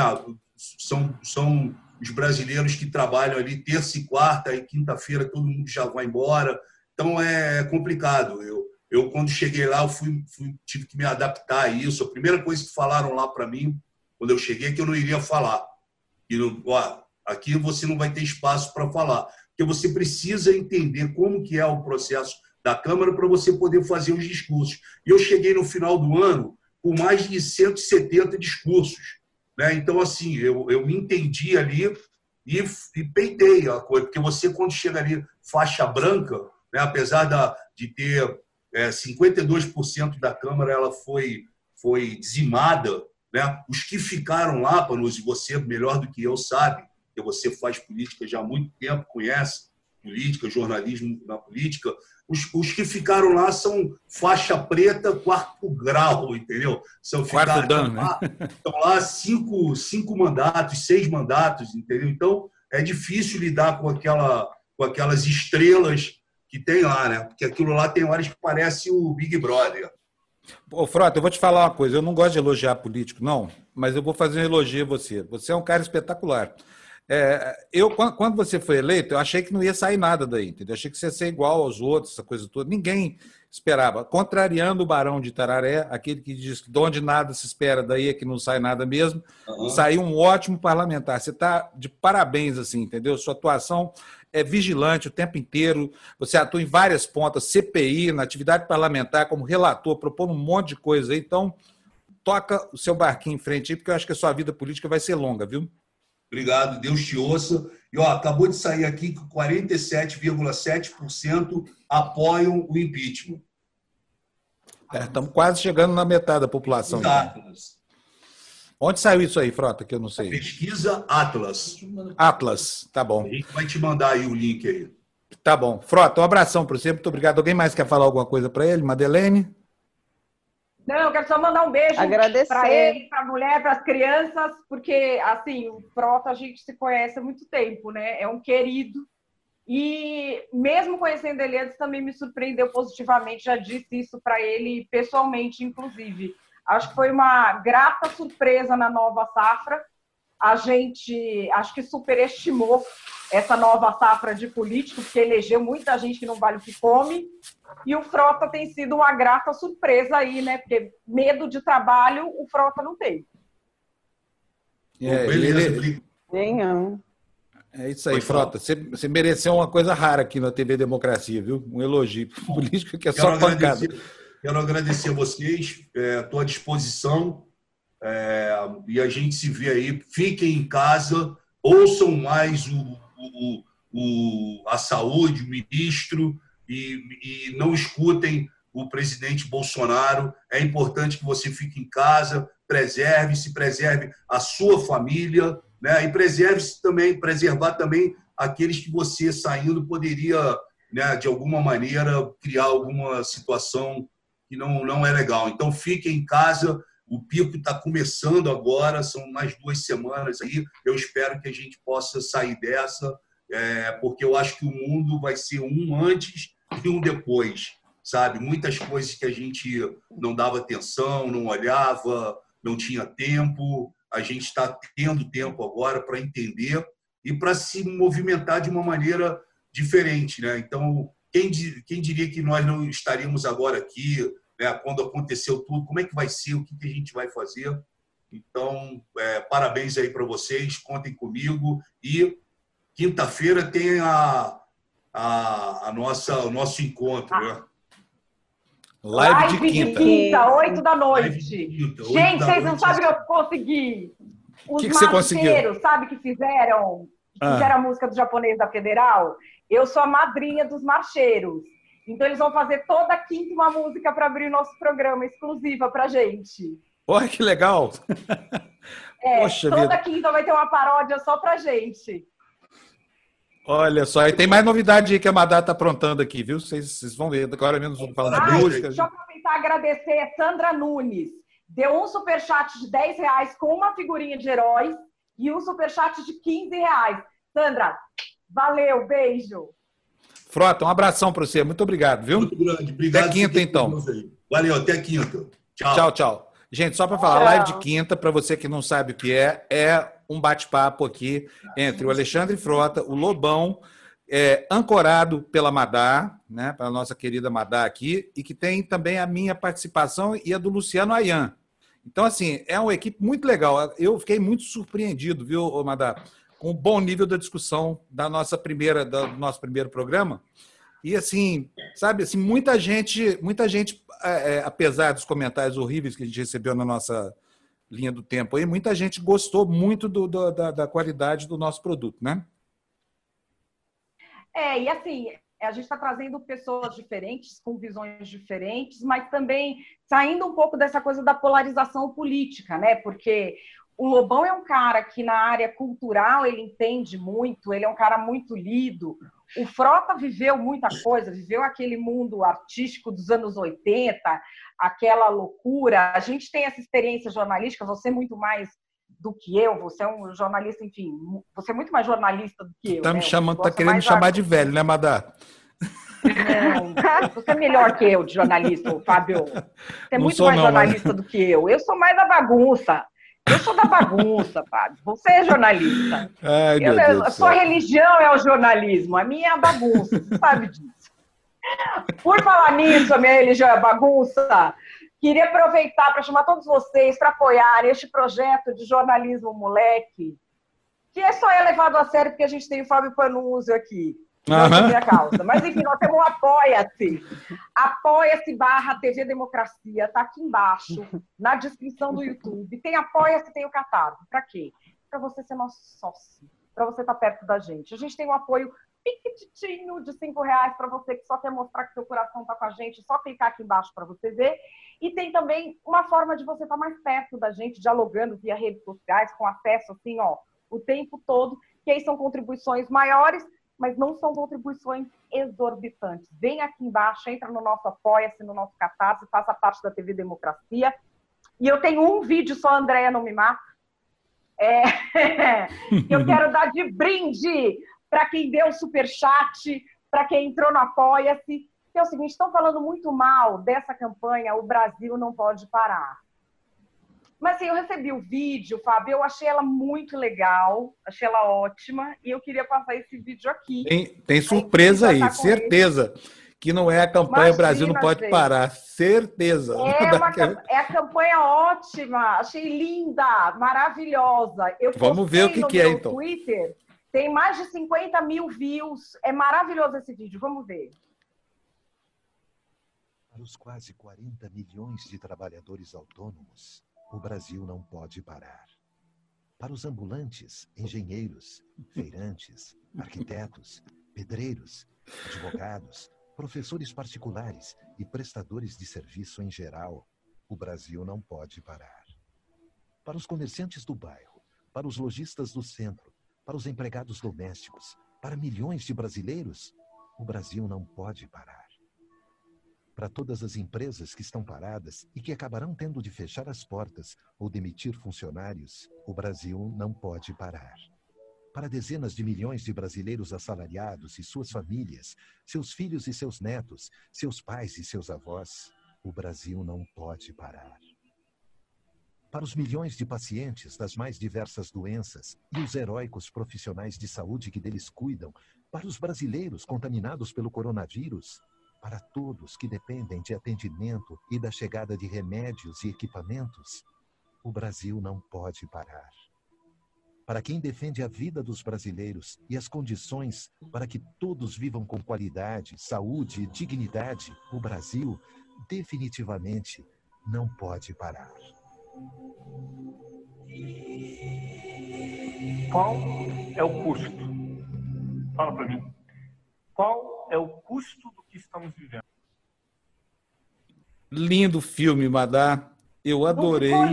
São, são os brasileiros que trabalham ali terça e quarta e quinta-feira todo mundo já vai embora. Então é complicado. Eu, eu quando cheguei lá, eu fui, fui tive que me adaptar a isso. A primeira coisa que falaram lá para mim, quando eu cheguei, é que eu não iria falar. E, ó, aqui você não vai ter espaço para falar que você precisa entender como que é o processo da Câmara para você poder fazer os discursos. E eu cheguei no final do ano com mais de 170 discursos. Né? Então, assim, eu, eu me entendi ali e, e peitei a coisa, porque você, quando chega ali faixa branca, né, apesar da, de ter é, 52% da Câmara ela foi, foi dizimada, né? os que ficaram lá, Panus, e você melhor do que eu sabe, porque você faz política já há muito tempo, conhece política, jornalismo na política. Os, os que ficaram lá são faixa preta, quarto grau, entendeu? São quarto dano, né? Estão lá cinco, cinco mandatos, seis mandatos, entendeu? Então, é difícil lidar com, aquela, com aquelas estrelas que tem lá, né? Porque aquilo lá tem horas que parece o Big Brother. Ô, Frota, eu vou te falar uma coisa. Eu não gosto de elogiar político, não, mas eu vou fazer um elogio a você. Você é um cara espetacular. É, eu, quando você foi eleito, eu achei que não ia sair nada daí, entendeu? Achei que você ia ser igual aos outros, essa coisa toda. Ninguém esperava. Contrariando o Barão de Tararé, aquele que diz que de onde nada se espera, daí é que não sai nada mesmo, uhum. saiu um ótimo parlamentar. Você está de parabéns, assim, entendeu? Sua atuação é vigilante o tempo inteiro, você atua em várias pontas, CPI, na atividade parlamentar, como relator, propondo um monte de coisa aí. Então, toca o seu barquinho em frente aí, porque eu acho que a sua vida política vai ser longa, viu? Obrigado, Deus te ouça. E ó, acabou de sair aqui que 47,7% apoiam o impeachment. É, estamos quase chegando na metade da população. Atlas. Onde saiu isso aí, Frota, que eu não sei? Pesquisa Atlas. Atlas, tá bom. A gente vai te mandar aí o link aí. Tá bom. Frota, um abração para você, muito obrigado. Alguém mais quer falar alguma coisa para ele? Madeleine? Não, eu quero só mandar um beijo para ele, para a mulher, para as crianças, porque, assim, o Frota a gente se conhece há muito tempo, né? É um querido. E mesmo conhecendo ele antes, também me surpreendeu positivamente. Já disse isso para ele pessoalmente, inclusive. Acho que foi uma grata surpresa na nova safra. A gente, acho que superestimou essa nova safra de político, porque elegeu muita gente que não vale o que come. E o Frota tem sido uma grata surpresa aí, né? Porque medo de trabalho o Frota não tem. É, ele... Nenhum. É isso aí, Frota. Você, você, mereceu uma coisa rara aqui na TV Democracia, viu? Um elogio político que é só quero pancada. Agradecer, quero agradecer a vocês, estou é, à disposição é, e a gente se vê aí. Fiquem em casa, ouçam mais o, o, o a saúde, o ministro, e, e não escutem o presidente Bolsonaro. É importante que você fique em casa, preserve-se, preserve a sua família, né? E preserve-se também, preservar também aqueles que você saindo poderia, né, de alguma maneira, criar alguma situação que não, não é legal. Então, fiquem em casa. O pico está começando agora, são mais duas semanas aí. Eu espero que a gente possa sair dessa, é, porque eu acho que o mundo vai ser um antes e um depois, sabe? Muitas coisas que a gente não dava atenção, não olhava, não tinha tempo. A gente está tendo tempo agora para entender e para se movimentar de uma maneira diferente, né? Então, quem, quem diria que nós não estaríamos agora aqui, né? Quando aconteceu tudo, como é que vai ser? O que, que a gente vai fazer? Então, é, parabéns aí para vocês, contem comigo e quinta-feira tem a a, a nossa, o nosso encontro. Né? Live, Live de quinta. de quinta, 8 da noite. Quinta, Gente, vocês não sabem o que eu consegui. Os que que marcheiros, sabe que fizeram? Ah. Fizeram a música do japonês da Federal? Eu sou a madrinha dos marcheiros. Então eles vão fazer toda quinta uma música para abrir nosso programa exclusiva pra gente. Olha que legal! É, Poxa toda vida. quinta vai ter uma paródia só pra gente. Olha só, e tem mais novidade que a Madá está aprontando aqui, viu? Vocês, vão ver, agora mesmo vamos falar da música. Deixa eu aproveitar e agradecer a Sandra Nunes. Deu um superchat de 10 reais com uma figurinha de heróis e um superchat de 15 reais. Sandra, valeu, beijo. Frota, um abração para você. Muito obrigado, viu? Muito grande. Obrigado. Até quinta, então. Valeu, até quinta. Tchau, tchau. tchau. Gente, só para falar, live de quinta, para você que não sabe o que é, é um bate-papo aqui entre o Alexandre Frota, o Lobão, é, ancorado pela Madá, né, pela nossa querida Madá aqui, e que tem também a minha participação e a do Luciano Ayan. Então, assim, é uma equipe muito legal. Eu fiquei muito surpreendido, viu, Madá, com o bom nível da discussão da nossa primeira, do nosso primeiro programa. E assim, sabe, assim, muita gente, muita gente, é, é, apesar dos comentários horríveis que a gente recebeu na nossa linha do tempo aí, muita gente gostou muito do, do, da, da qualidade do nosso produto, né? É, e assim, a gente está trazendo pessoas diferentes, com visões diferentes, mas também saindo um pouco dessa coisa da polarização política, né? Porque o Lobão é um cara que na área cultural ele entende muito, ele é um cara muito lido. O Frota viveu muita coisa, viveu aquele mundo artístico dos anos 80, aquela loucura. A gente tem essa experiência jornalística, você é muito mais do que eu, você é um jornalista, enfim, você é muito mais jornalista do que eu. Tá me né? chamando, tá querendo me chamar de velho, né, Madá? Não, você é melhor que eu de jornalista, Fábio. Você é não muito mais não, jornalista mas... do que eu. Eu sou mais da bagunça. Eu sou da bagunça, Fábio. Você é jornalista. Ai, eu, eu, a sua religião é o jornalismo, a minha é a bagunça. Você sabe disso. Por falar nisso, a minha religião é bagunça. Queria aproveitar para chamar todos vocês para apoiar este projeto de jornalismo moleque, que é só é levado a sério porque a gente tem o Fábio Panunzio aqui. Uhum. a causa. Mas, enfim, nós temos um Apoia-se. Apoia-se barra TV Democracia. Está aqui embaixo, na descrição do YouTube. Tem Apoia-se, tem o Catarse. Para quê? Para você ser nosso sócio. Para você estar tá perto da gente. A gente tem um apoio piquititinho de cinco reais para você que só quer mostrar que seu coração está com a gente. Só clicar aqui embaixo para você ver. E tem também uma forma de você estar tá mais perto da gente, dialogando via redes sociais, com acesso assim, ó, o tempo todo. Que aí são contribuições maiores mas não são contribuições exorbitantes. Vem aqui embaixo, entra no nosso Apoia-se, no nosso Catarse, faça parte da TV Democracia. E eu tenho um vídeo só, Andréia não me mata, é, eu quero dar de brinde para quem deu o superchat, para quem entrou no Apoia-se. Que é o seguinte, estão falando muito mal dessa campanha, o Brasil não pode parar. Mas assim, eu recebi o vídeo, Fábio, eu achei ela muito legal, achei ela ótima, e eu queria passar esse vídeo aqui. Tem, tem surpresa aí, certeza. Que não é a campanha Imagina, Brasil não pode gente. parar, certeza. É, uma, é a campanha ótima, achei linda, maravilhosa. Eu Vamos ver o que, que é então. Twitter, tem mais de 50 mil views, é maravilhoso esse vídeo, vamos ver. Para os quase 40 milhões de trabalhadores autônomos, o Brasil não pode parar. Para os ambulantes, engenheiros, feirantes, arquitetos, pedreiros, advogados, professores particulares e prestadores de serviço em geral, o Brasil não pode parar. Para os comerciantes do bairro, para os lojistas do centro, para os empregados domésticos, para milhões de brasileiros, o Brasil não pode parar para todas as empresas que estão paradas e que acabarão tendo de fechar as portas ou demitir funcionários, o Brasil não pode parar. Para dezenas de milhões de brasileiros assalariados e suas famílias, seus filhos e seus netos, seus pais e seus avós, o Brasil não pode parar. Para os milhões de pacientes das mais diversas doenças e os heróicos profissionais de saúde que deles cuidam, para os brasileiros contaminados pelo coronavírus, para todos que dependem de atendimento e da chegada de remédios e equipamentos, o Brasil não pode parar. Para quem defende a vida dos brasileiros e as condições para que todos vivam com qualidade, saúde e dignidade, o Brasil definitivamente não pode parar. Qual é o custo? Fala para mim. Qual é o custo do que estamos vivendo. Lindo filme, Madá. Eu adorei. Ficou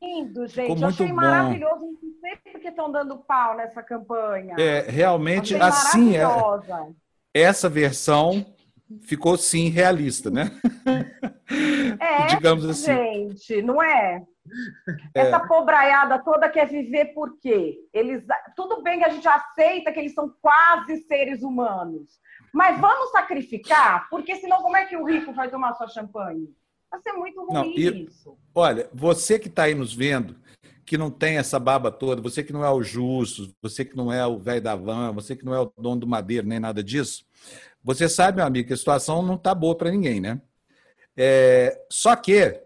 lindo, gente. Ficou muito achei bom. maravilhoso. Não sei porque estão dando pau nessa campanha. É, realmente, assim, é, essa versão ficou sim realista, né? É, digamos assim. Gente, não é? é? Essa pobraiada toda quer viver por quê? Eles, tudo bem que a gente aceita que eles são quase seres humanos, mas vamos sacrificar, porque senão como é que o rico vai tomar sua champanhe? Vai ser muito ruim não, e, isso. Olha, você que está aí nos vendo, que não tem essa baba toda, você que não é o Justo, você que não é o velho da van, você que não é o dono do madeiro, nem nada disso, você sabe, meu amigo, que a situação não está boa para ninguém, né? É, só que,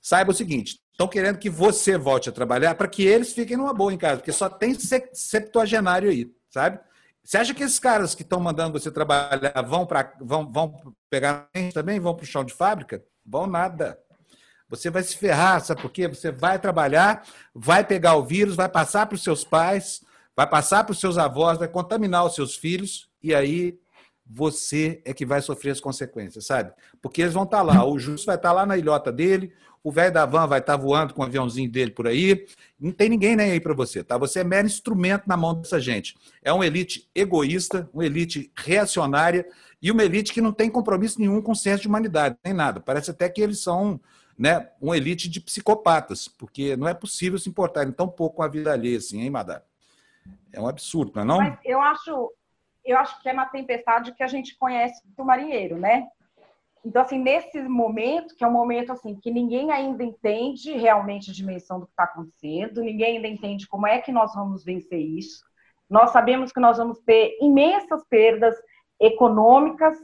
saiba o seguinte, estão querendo que você volte a trabalhar para que eles fiquem numa boa em casa, porque só tem septuagenário aí, sabe? Você acha que esses caras que estão mandando você trabalhar vão, pra, vão, vão pegar também? Vão para o chão de fábrica? Vão nada. Você vai se ferrar, sabe por quê? Você vai trabalhar, vai pegar o vírus, vai passar para os seus pais, vai passar para os seus avós, vai contaminar os seus filhos, e aí você é que vai sofrer as consequências, sabe? Porque eles vão estar tá lá, o Justo vai estar tá lá na ilhota dele, o velho da van vai estar tá voando com o aviãozinho dele por aí. Não tem ninguém nem aí para você, tá? Você é mero instrumento na mão dessa gente. É uma elite egoísta, uma elite reacionária e uma elite que não tem compromisso nenhum com o senso de humanidade, nem nada. Parece até que eles são né, uma elite de psicopatas, porque não é possível se importarem tão pouco com a vida alheia assim, hein, Madá? É um absurdo, não é não? Mas eu acho, eu acho que é uma tempestade que a gente conhece do marinheiro, né? Então, assim, nesse momento, que é um momento assim que ninguém ainda entende realmente a dimensão do que está acontecendo, ninguém ainda entende como é que nós vamos vencer isso. Nós sabemos que nós vamos ter imensas perdas econômicas,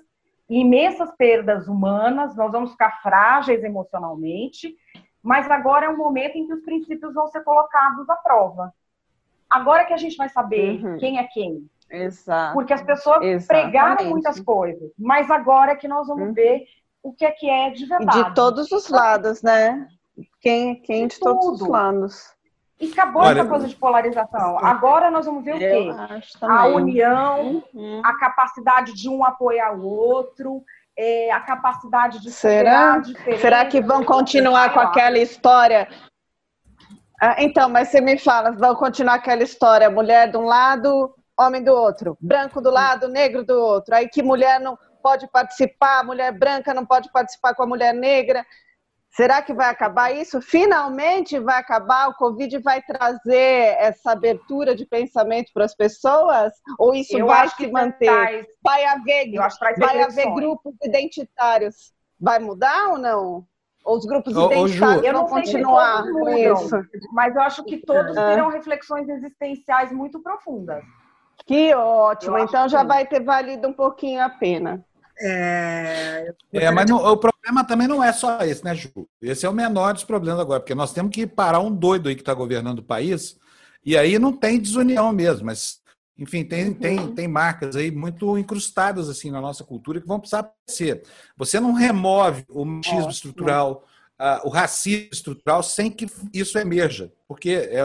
imensas perdas humanas, nós vamos ficar frágeis emocionalmente, mas agora é um momento em que os princípios vão ser colocados à prova. Agora que a gente vai saber uhum. quem é quem, Exato. Porque as pessoas Exatamente. pregaram muitas coisas, mas agora é que nós vamos uhum. ver o que é que é de verdade. De todos os lados, né? Quem, quem de, de todos os lados. E acabou Olha, essa coisa de polarização. Agora nós vamos ver o quê? A união, uhum. a capacidade de um apoiar o outro, é, a capacidade de Será? Será que vão continuar com aquela história? Ah, então, mas você me fala, vão continuar aquela história, mulher de um lado, homem do outro, branco do lado, negro do outro. Aí que mulher não pode participar, mulher branca não pode participar com a mulher negra. Será que vai acabar isso? Finalmente vai acabar? O Covid vai trazer essa abertura de pensamento para as pessoas? Ou isso eu vai se manter? Traz, vai haver, vai haver grupos identitários. Vai mudar ou não? Ou os grupos ô, identitários ô, vão continuar com isso? Mas eu acho que todos terão reflexões existenciais muito profundas. Que ótimo! Eu então já que... vai ter valido um pouquinho a pena. É, é mas não, o problema também não é só esse, né, Ju? Esse é o menor dos problemas agora, porque nós temos que parar um doido aí que está governando o país, e aí não tem desunião mesmo, mas, enfim, tem, tem, uhum. tem marcas aí muito incrustadas assim na nossa cultura que vão precisar aparecer. Você não remove o machismo estrutural, o racismo estrutural sem que isso emerja. Porque é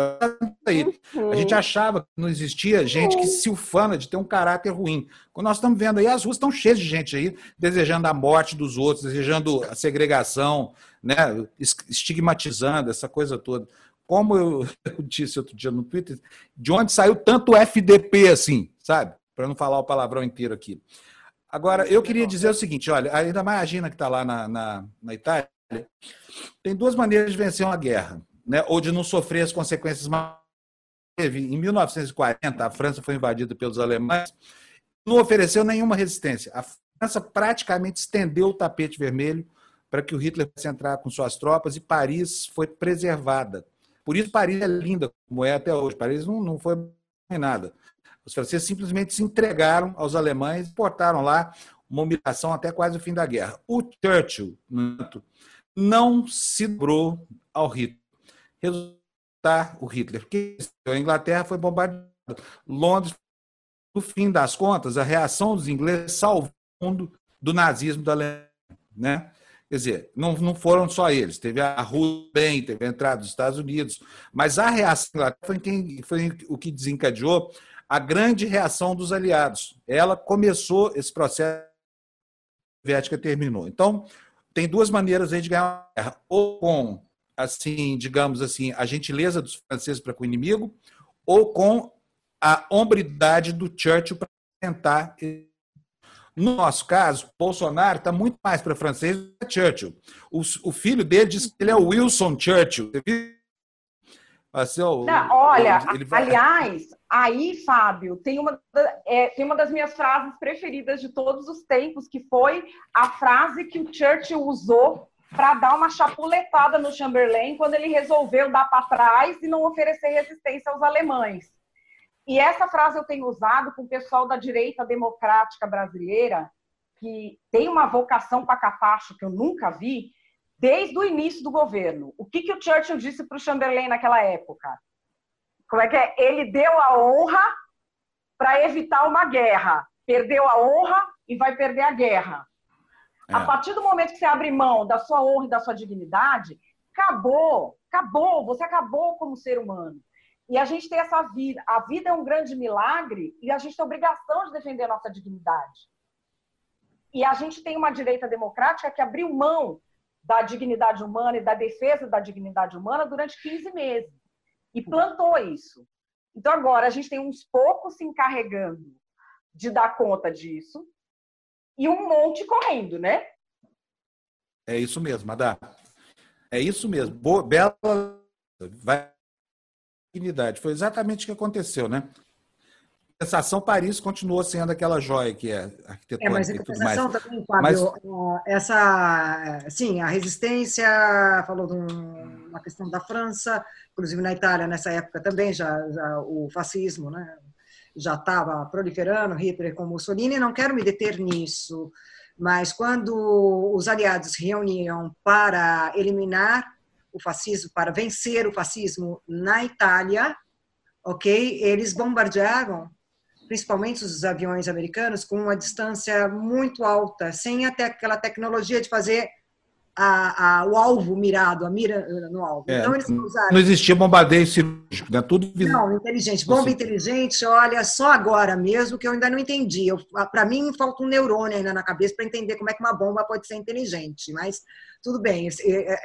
aí. A gente uhum. achava que não existia gente que se ufana de ter um caráter ruim. Quando nós estamos vendo aí, as ruas estão cheias de gente aí desejando a morte dos outros, desejando a segregação, né? estigmatizando essa coisa toda. Como eu, eu disse outro dia no Twitter, de onde saiu tanto FDP assim, sabe? Para não falar o palavrão inteiro aqui. Agora, eu queria dizer o seguinte: olha, ainda mais a Gina que está lá na, na, na Itália, tem duas maneiras de vencer uma guerra, né? ou de não sofrer as consequências. Em 1940, a França foi invadida pelos alemães, não ofereceu nenhuma resistência. A França praticamente estendeu o tapete vermelho para que o Hitler pudesse entrar com suas tropas e Paris foi preservada. Por isso, Paris é linda, como é até hoje. Paris não, não foi nada. Os franceses simplesmente se entregaram aos alemães e portaram lá uma humilhação até quase o fim da guerra. O Churchill, não se dobrou ao Hitler. Resultar o Hitler, porque a Inglaterra foi bombardeada. Londres, no fim das contas, a reação dos ingleses salvou o mundo do nazismo da Alemanha. Né? Quer dizer, não, não foram só eles. Teve a Rússia bem, teve a entrada dos Estados Unidos, mas a reação da Inglaterra foi, quem, foi o que desencadeou a grande reação dos aliados. Ela começou esse processo, a soviética terminou. Então, tem duas maneiras de ganhar uma guerra. Ou com, assim, digamos assim, a gentileza dos franceses para com o inimigo, ou com a hombridade do Churchill para tentar. No nosso caso, Bolsonaro está muito mais para francês do que Churchill. O, o, filho dele diz que ele é o Wilson Churchill. Você viu? Assim, ó, Não, olha, vai... aliás, aí, Fábio, tem uma, é, tem uma das minhas frases preferidas de todos os tempos, que foi a frase que o Churchill usou para dar uma chapuletada no Chamberlain quando ele resolveu dar para trás e não oferecer resistência aos alemães. E essa frase eu tenho usado com o pessoal da direita democrática brasileira, que tem uma vocação para capacho que eu nunca vi, desde o início do governo. O que, que o Churchill disse para o Chamberlain naquela época? Como é que é? Ele deu a honra para evitar uma guerra. Perdeu a honra e vai perder a guerra. É. A partir do momento que você abre mão da sua honra e da sua dignidade, acabou, acabou, você acabou como ser humano. E a gente tem essa vida. A vida é um grande milagre e a gente tem a obrigação de defender a nossa dignidade. E a gente tem uma direita democrática que abriu mão da dignidade humana e da defesa da dignidade humana durante 15 meses. E plantou isso. Então, agora, a gente tem uns poucos se encarregando de dar conta disso e um monte correndo, né? É isso mesmo, Adá. É isso mesmo. Boa, bela vai dignidade. Foi exatamente o que aconteceu, né? Compensação, Paris continuou sendo aquela joia que é arquitetônica é, mas e tudo mais. Também, Fábio, mas... essa, sim, a resistência, falou de uma questão da França, inclusive na Itália, nessa época também, já, já o fascismo, né? já estava proliferando, Hitler com Mussolini, não quero me deter nisso, mas quando os aliados se reuniam para eliminar o fascismo, para vencer o fascismo na Itália, ok, eles bombardearam principalmente os aviões americanos, com uma distância muito alta, sem até aquela tecnologia de fazer a, a, o alvo mirado, a mira no alvo. É, então, eles usaram... Não existia bombardeio cirúrgico, né? Tudo Não, inteligente. Bomba inteligente, olha, só agora mesmo que eu ainda não entendi. Para mim, falta um neurônio ainda na cabeça para entender como é que uma bomba pode ser inteligente. Mas tudo bem,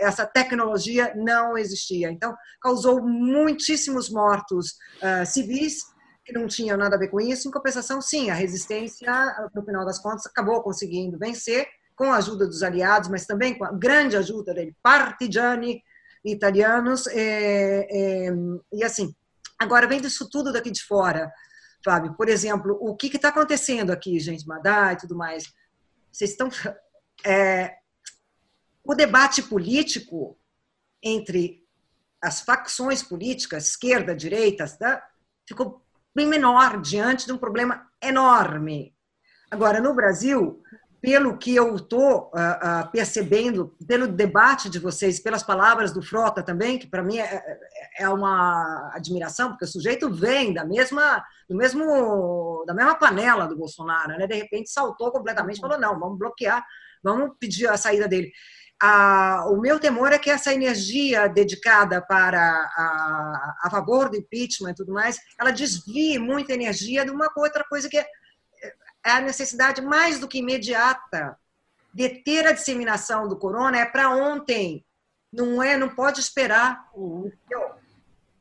essa tecnologia não existia. Então, causou muitíssimos mortos uh, civis que não tinham nada a ver com isso. Em compensação, sim, a resistência, no final das contas, acabou conseguindo vencer com a ajuda dos aliados, mas também com a grande ajuda dele, partigiani italianos. É, é, e assim, agora vendo isso tudo daqui de fora, Fábio, por exemplo, o que está acontecendo aqui, gente, Madá e tudo mais? Vocês estão. É, o debate político entre as facções políticas, esquerda, direita, tá, ficou bem menor diante de um problema enorme. Agora, no Brasil, pelo que eu estou uh, uh, percebendo, pelo debate de vocês, pelas palavras do Frota também, que para mim é, é, uma admiração, porque o sujeito vem da mesma, do mesmo, da mesma panela do Bolsonaro, né? de repente saltou completamente e falou: não, vamos bloquear, vamos pedir a saída dele. O meu temor é que essa energia dedicada para a, a favor do impeachment e tudo mais, ela desvie muita energia de uma outra coisa que é é a necessidade mais do que imediata de ter a disseminação do corona é para ontem, não é, não pode esperar.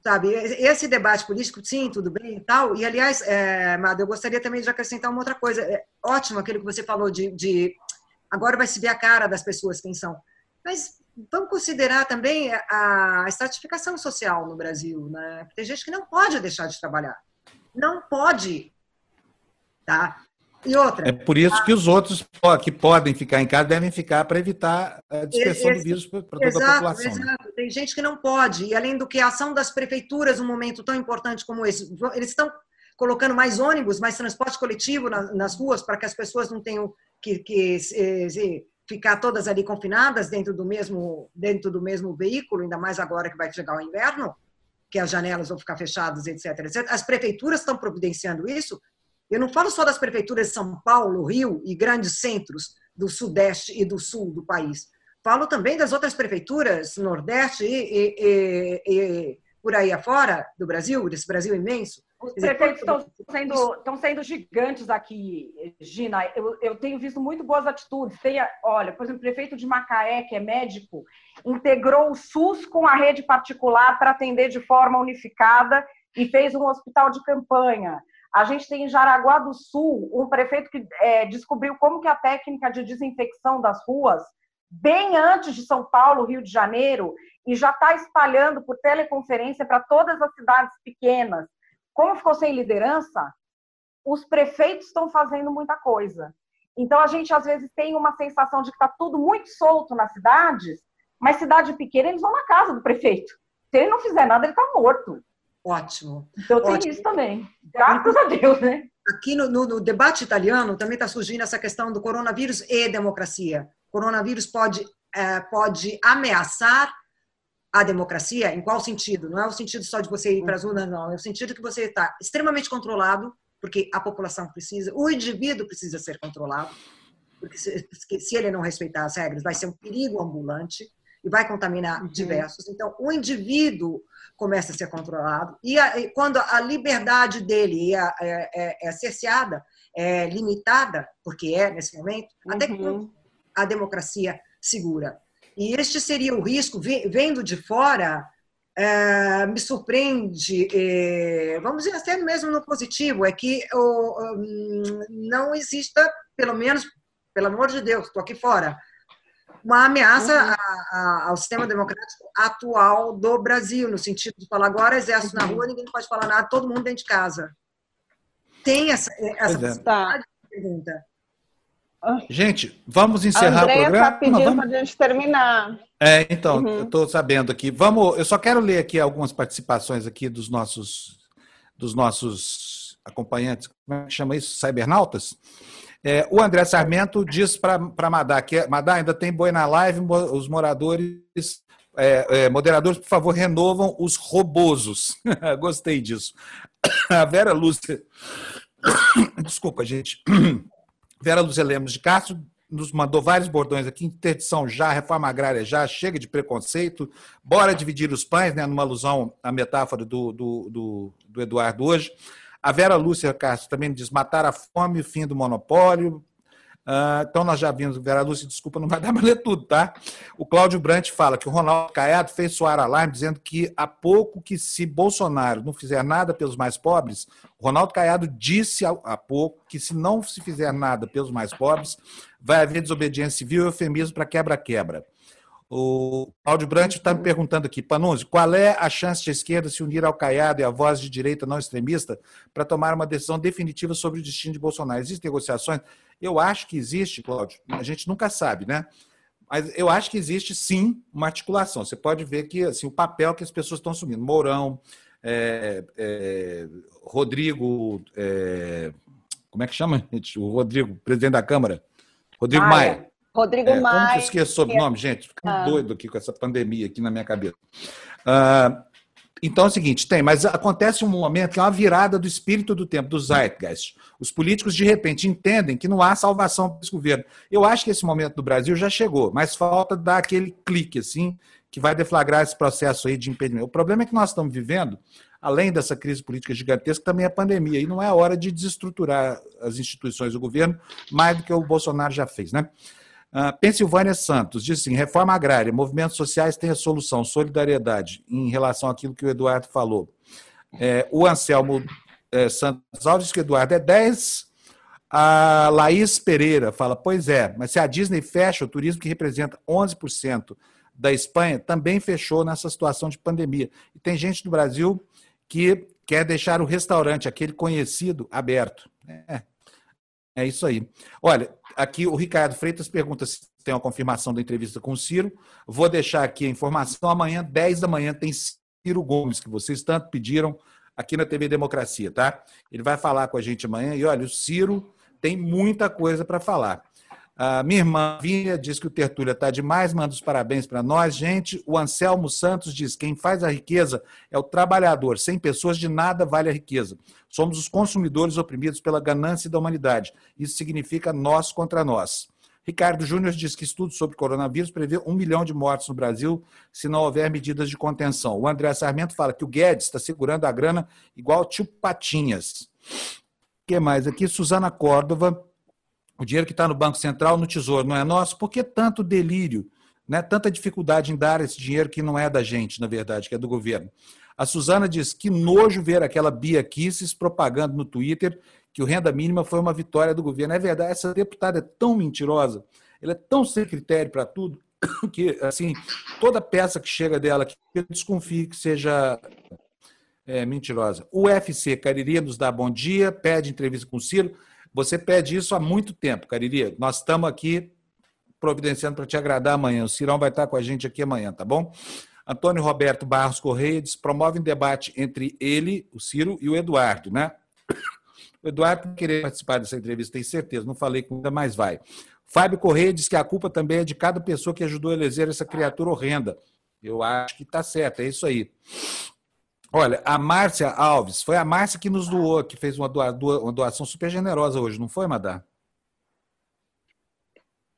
sabe, esse debate político, sim, tudo bem e tal. E, aliás, é, eu gostaria também de acrescentar uma outra coisa. É ótimo aquilo que você falou de, de agora vai se ver a cara das pessoas quem são. Mas vamos considerar também a estratificação social no Brasil. Né? Tem gente que não pode deixar de trabalhar. Não pode. Tá? E outra. É por isso que os outros que podem ficar em casa devem ficar para evitar a dispersão esse, do vírus para toda exato, a população. Né? Exato. Tem gente que não pode. E além do que a ação das prefeituras, num momento tão importante como esse, eles estão colocando mais ônibus, mais transporte coletivo nas, nas ruas para que as pessoas não tenham que, que se, se, ficar todas ali confinadas dentro do mesmo dentro do mesmo veículo, ainda mais agora que vai chegar o inverno, que as janelas vão ficar fechadas, etc, etc. As prefeituras estão providenciando isso eu não falo só das prefeituras de São Paulo, Rio e grandes centros do Sudeste e do Sul do país. Falo também das outras prefeituras, Nordeste e, e, e, e por aí afora do Brasil, desse Brasil imenso. Os prefeitos estão sendo, estão sendo gigantes aqui, Gina. Eu, eu tenho visto muito boas atitudes. Tem, olha, por exemplo, o prefeito de Macaé, que é médico, integrou o SUS com a rede particular para atender de forma unificada e fez um hospital de campanha. A gente tem em Jaraguá do Sul um prefeito que é, descobriu como que a técnica de desinfecção das ruas, bem antes de São Paulo, Rio de Janeiro, e já está espalhando por teleconferência para todas as cidades pequenas. Como ficou sem liderança, os prefeitos estão fazendo muita coisa. Então a gente às vezes tem uma sensação de que está tudo muito solto nas cidades, mas cidade pequena eles vão na casa do prefeito. Se ele não fizer nada, ele está morto. Ótimo. Então tem Ótimo. isso também. Graças a Deus, né? Aqui no, no, no debate italiano também está surgindo essa questão do coronavírus e democracia. O coronavírus pode, é, pode ameaçar a democracia? Em qual sentido? Não é o sentido só de você ir para as urnas, não. É o sentido que você está extremamente controlado, porque a população precisa, o indivíduo precisa ser controlado, porque se, se ele não respeitar as regras, vai ser um perigo ambulante e vai contaminar uhum. diversos. Então, o indivíduo começa a ser controlado e, a, e quando a liberdade dele é, é, é, é cerceada, é limitada, porque é nesse momento, uhum. até que uhum. a democracia segura. E este seria o risco, vendo de fora, é, me surpreende, é, vamos dizer até mesmo no positivo, é que oh, não exista, pelo menos, pelo amor de Deus, estou aqui fora, uma ameaça uhum. a, a, ao sistema democrático atual do Brasil, no sentido de falar agora exército uhum. na rua, ninguém pode falar nada, todo mundo dentro de casa. Tem essa, essa é. possibilidade de pergunta. Gente, vamos encerrar o programa. Está pedindo para a gente terminar. É, então, uhum. eu estou sabendo aqui. Vamos, eu só quero ler aqui algumas participações aqui dos nossos dos nossos acompanhantes. Como é que chama isso? Cybernautas? É, o André Sarmento diz para Madá que Madá ainda tem boi na live, os moradores, é, é, moderadores, por favor, renovam os robosos. Gostei disso. A Vera Lúcia Desculpa, gente. Vera Lúcia Lemos de Castro nos mandou vários bordões aqui, interdição já, reforma agrária já, chega de preconceito, bora dividir os pães, né, numa alusão à metáfora do, do, do, do Eduardo hoje. A Vera Lúcia Castro também diz matar a fome, o fim do monopólio, Uh, então, nós já vimos, Vera Lúcia, desculpa, não vai dar para ler tudo, tá? O Cláudio Brandt fala que o Ronaldo Caiado fez soar alarme dizendo que há pouco que se Bolsonaro não fizer nada pelos mais pobres, o Ronaldo Caiado disse há pouco que se não se fizer nada pelos mais pobres, vai haver desobediência civil e eufemismo para quebra-quebra. O Cláudio Brandt está me perguntando aqui, Panunzi, qual é a chance de a esquerda se unir ao Caiado e à voz de direita não extremista para tomar uma decisão definitiva sobre o destino de Bolsonaro? Existem negociações? Eu acho que existe, Cláudio, a gente nunca sabe, né? Mas eu acho que existe sim uma articulação. Você pode ver que assim, o papel que as pessoas estão assumindo. Mourão, é, é, Rodrigo. É, como é que chama, gente? O Rodrigo, presidente da Câmara. Rodrigo Maia. Maia. Rodrigo é, Maia. Como que esqueço o sobrenome, gente? Fico ah. doido aqui com essa pandemia aqui na minha cabeça. Ah, então é o seguinte, tem, mas acontece um momento que é uma virada do espírito do tempo, do zeitgeist. Os políticos, de repente, entendem que não há salvação para esse governo. Eu acho que esse momento do Brasil já chegou, mas falta dar aquele clique, assim, que vai deflagrar esse processo aí de impedimento. O problema é que nós estamos vivendo, além dessa crise política gigantesca, também a pandemia. E não é hora de desestruturar as instituições do governo mais do que o Bolsonaro já fez, né? Uh, Pensilvânia Santos diz assim: reforma agrária, movimentos sociais têm a solução, solidariedade, em relação àquilo que o Eduardo falou. É, o Anselmo é, Santos Alves diz que o Eduardo é 10. A Laís Pereira fala: pois é, mas se a Disney fecha o turismo que representa 11% da Espanha, também fechou nessa situação de pandemia. E tem gente do Brasil que quer deixar o restaurante, aquele conhecido, aberto. É, é isso aí. Olha, aqui o Ricardo Freitas pergunta se tem uma confirmação da entrevista com o Ciro. Vou deixar aqui a informação. Amanhã, 10 da manhã, tem Ciro Gomes, que vocês tanto pediram aqui na TV Democracia, tá? Ele vai falar com a gente amanhã. E olha, o Ciro tem muita coisa para falar. A minha irmã Vinha diz que o Tertúlia está demais, manda os parabéns para nós. Gente, o Anselmo Santos diz: quem faz a riqueza é o trabalhador. Sem pessoas, de nada vale a riqueza. Somos os consumidores oprimidos pela ganância da humanidade. Isso significa nós contra nós. Ricardo Júnior diz que estudo sobre coronavírus prevê um milhão de mortes no Brasil se não houver medidas de contenção. O André Sarmento fala que o Guedes está segurando a grana igual tio Patinhas. O que mais aqui? Suzana Córdova o dinheiro que está no Banco Central, no Tesouro, não é nosso? Por que tanto delírio? Né? Tanta dificuldade em dar esse dinheiro que não é da gente, na verdade, que é do governo. A Suzana diz que nojo ver aquela Bia Kisses propagando no Twitter que o renda mínima foi uma vitória do governo. É verdade, essa deputada é tão mentirosa, ela é tão sem critério para tudo, que assim, toda peça que chega dela que eu desconfio que seja é, mentirosa. O UFC Cariri nos dá bom dia, pede entrevista com o Ciro. Você pede isso há muito tempo, Cariri. Nós estamos aqui providenciando para te agradar amanhã. O Cirão vai estar com a gente aqui amanhã, tá bom? Antônio Roberto Barros Correia diz, promove um debate entre ele, o Ciro, e o Eduardo, né? O Eduardo querer participar dessa entrevista, tenho certeza, não falei com ainda, mas vai. Fábio Correia diz que a culpa também é de cada pessoa que ajudou a eleger essa criatura horrenda. Eu acho que está certo, é isso aí. Olha, a Márcia Alves, foi a Márcia que nos doou, que fez uma, doação super generosa hoje, não foi, Madá?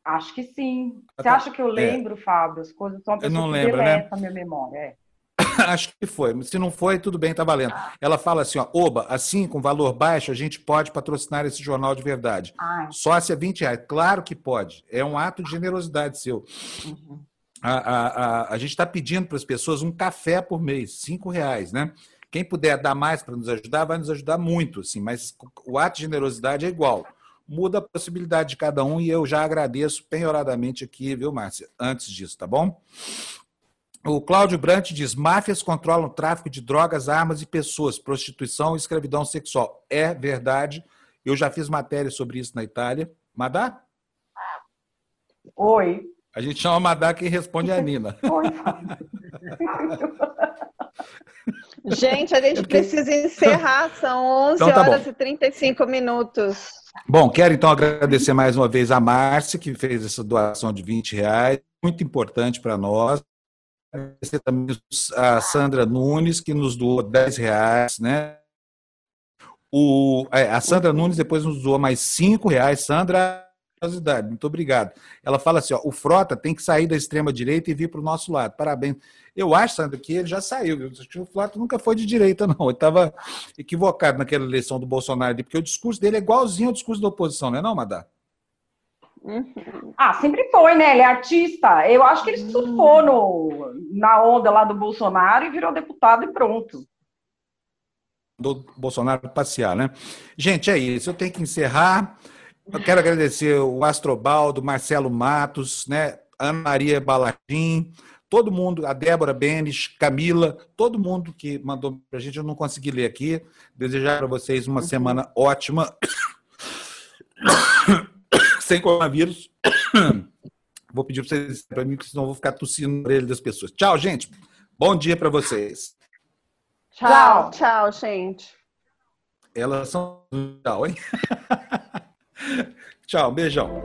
Acho que sim. Você acha que eu é. lembro, é. Fábio? As coisas são eu não lembro, né? minha memória. É. Acho que foi. Se não foi, tudo bem, tá valendo. Ela fala assim, ó, oba, assim, com valor baixo, a gente pode patrocinar esse jornal de verdade. Ai. Sócia 20 reais. Claro que pode. É um ato de generosidade seu. Uhum a, a, a, gente está pedindo para as pessoas um café por mês, cinco reais, né? Quem puder dar mais para nos ajudar, vai nos ajudar muito, assim, mas o ato de generosidade é igual. Muda a possibilidade de cada um e eu já agradeço penhoradamente aqui, viu, Márcia? Antes disso, tá bom? O Cláudio Brant diz: máfias controlam o tráfico de drogas, armas e pessoas, prostituição e escravidão sexual. É verdade. Eu já fiz matéria sobre isso na Itália. Madá? Oi. A gente chama a Madá e responde a Nina. gente, a gente precisa encerrar, são 11 então, tá horas bom. e 35 minutos. Bom, quero então agradecer mais uma vez a Márcia, que fez essa doação de 20 reais, muito importante para nós. Agradecer também a Sandra Nunes, que nos doou 10 reais, né? O, é, a Sandra Nunes depois nos doou mais cinco reais. Sandra, muito obrigado. Ela fala assim: ó, o Frota tem que sair da extrema-direita e vir para o nosso lado. Parabéns. Eu acho, Sandra, que ele já saiu. O Frota nunca foi de direita, não. Ele estava equivocado naquela eleição do Bolsonaro, porque o discurso dele é igualzinho ao discurso da oposição, não é, não, Madá? Uhum. Ah, sempre foi, né? Ele é artista. Eu acho que ele surfou no, na onda lá do Bolsonaro e virou deputado e pronto do Bolsonaro passear, né? Gente, é isso. Eu tenho que encerrar. Eu quero agradecer o Astrobaldo, Marcelo Matos, né? Ana Maria Baladim, todo mundo, a Débora Benes, Camila, todo mundo que mandou para a gente, eu não consegui ler aqui. Desejar para vocês uma semana ótima, sem coronavírus. Vou pedir para vocês para mim, porque senão eu vou ficar tossindo na orelha das pessoas. Tchau, gente. Bom dia para vocês. Tchau, tchau, gente. Elas são. Tchau, hein? tchau, beijão.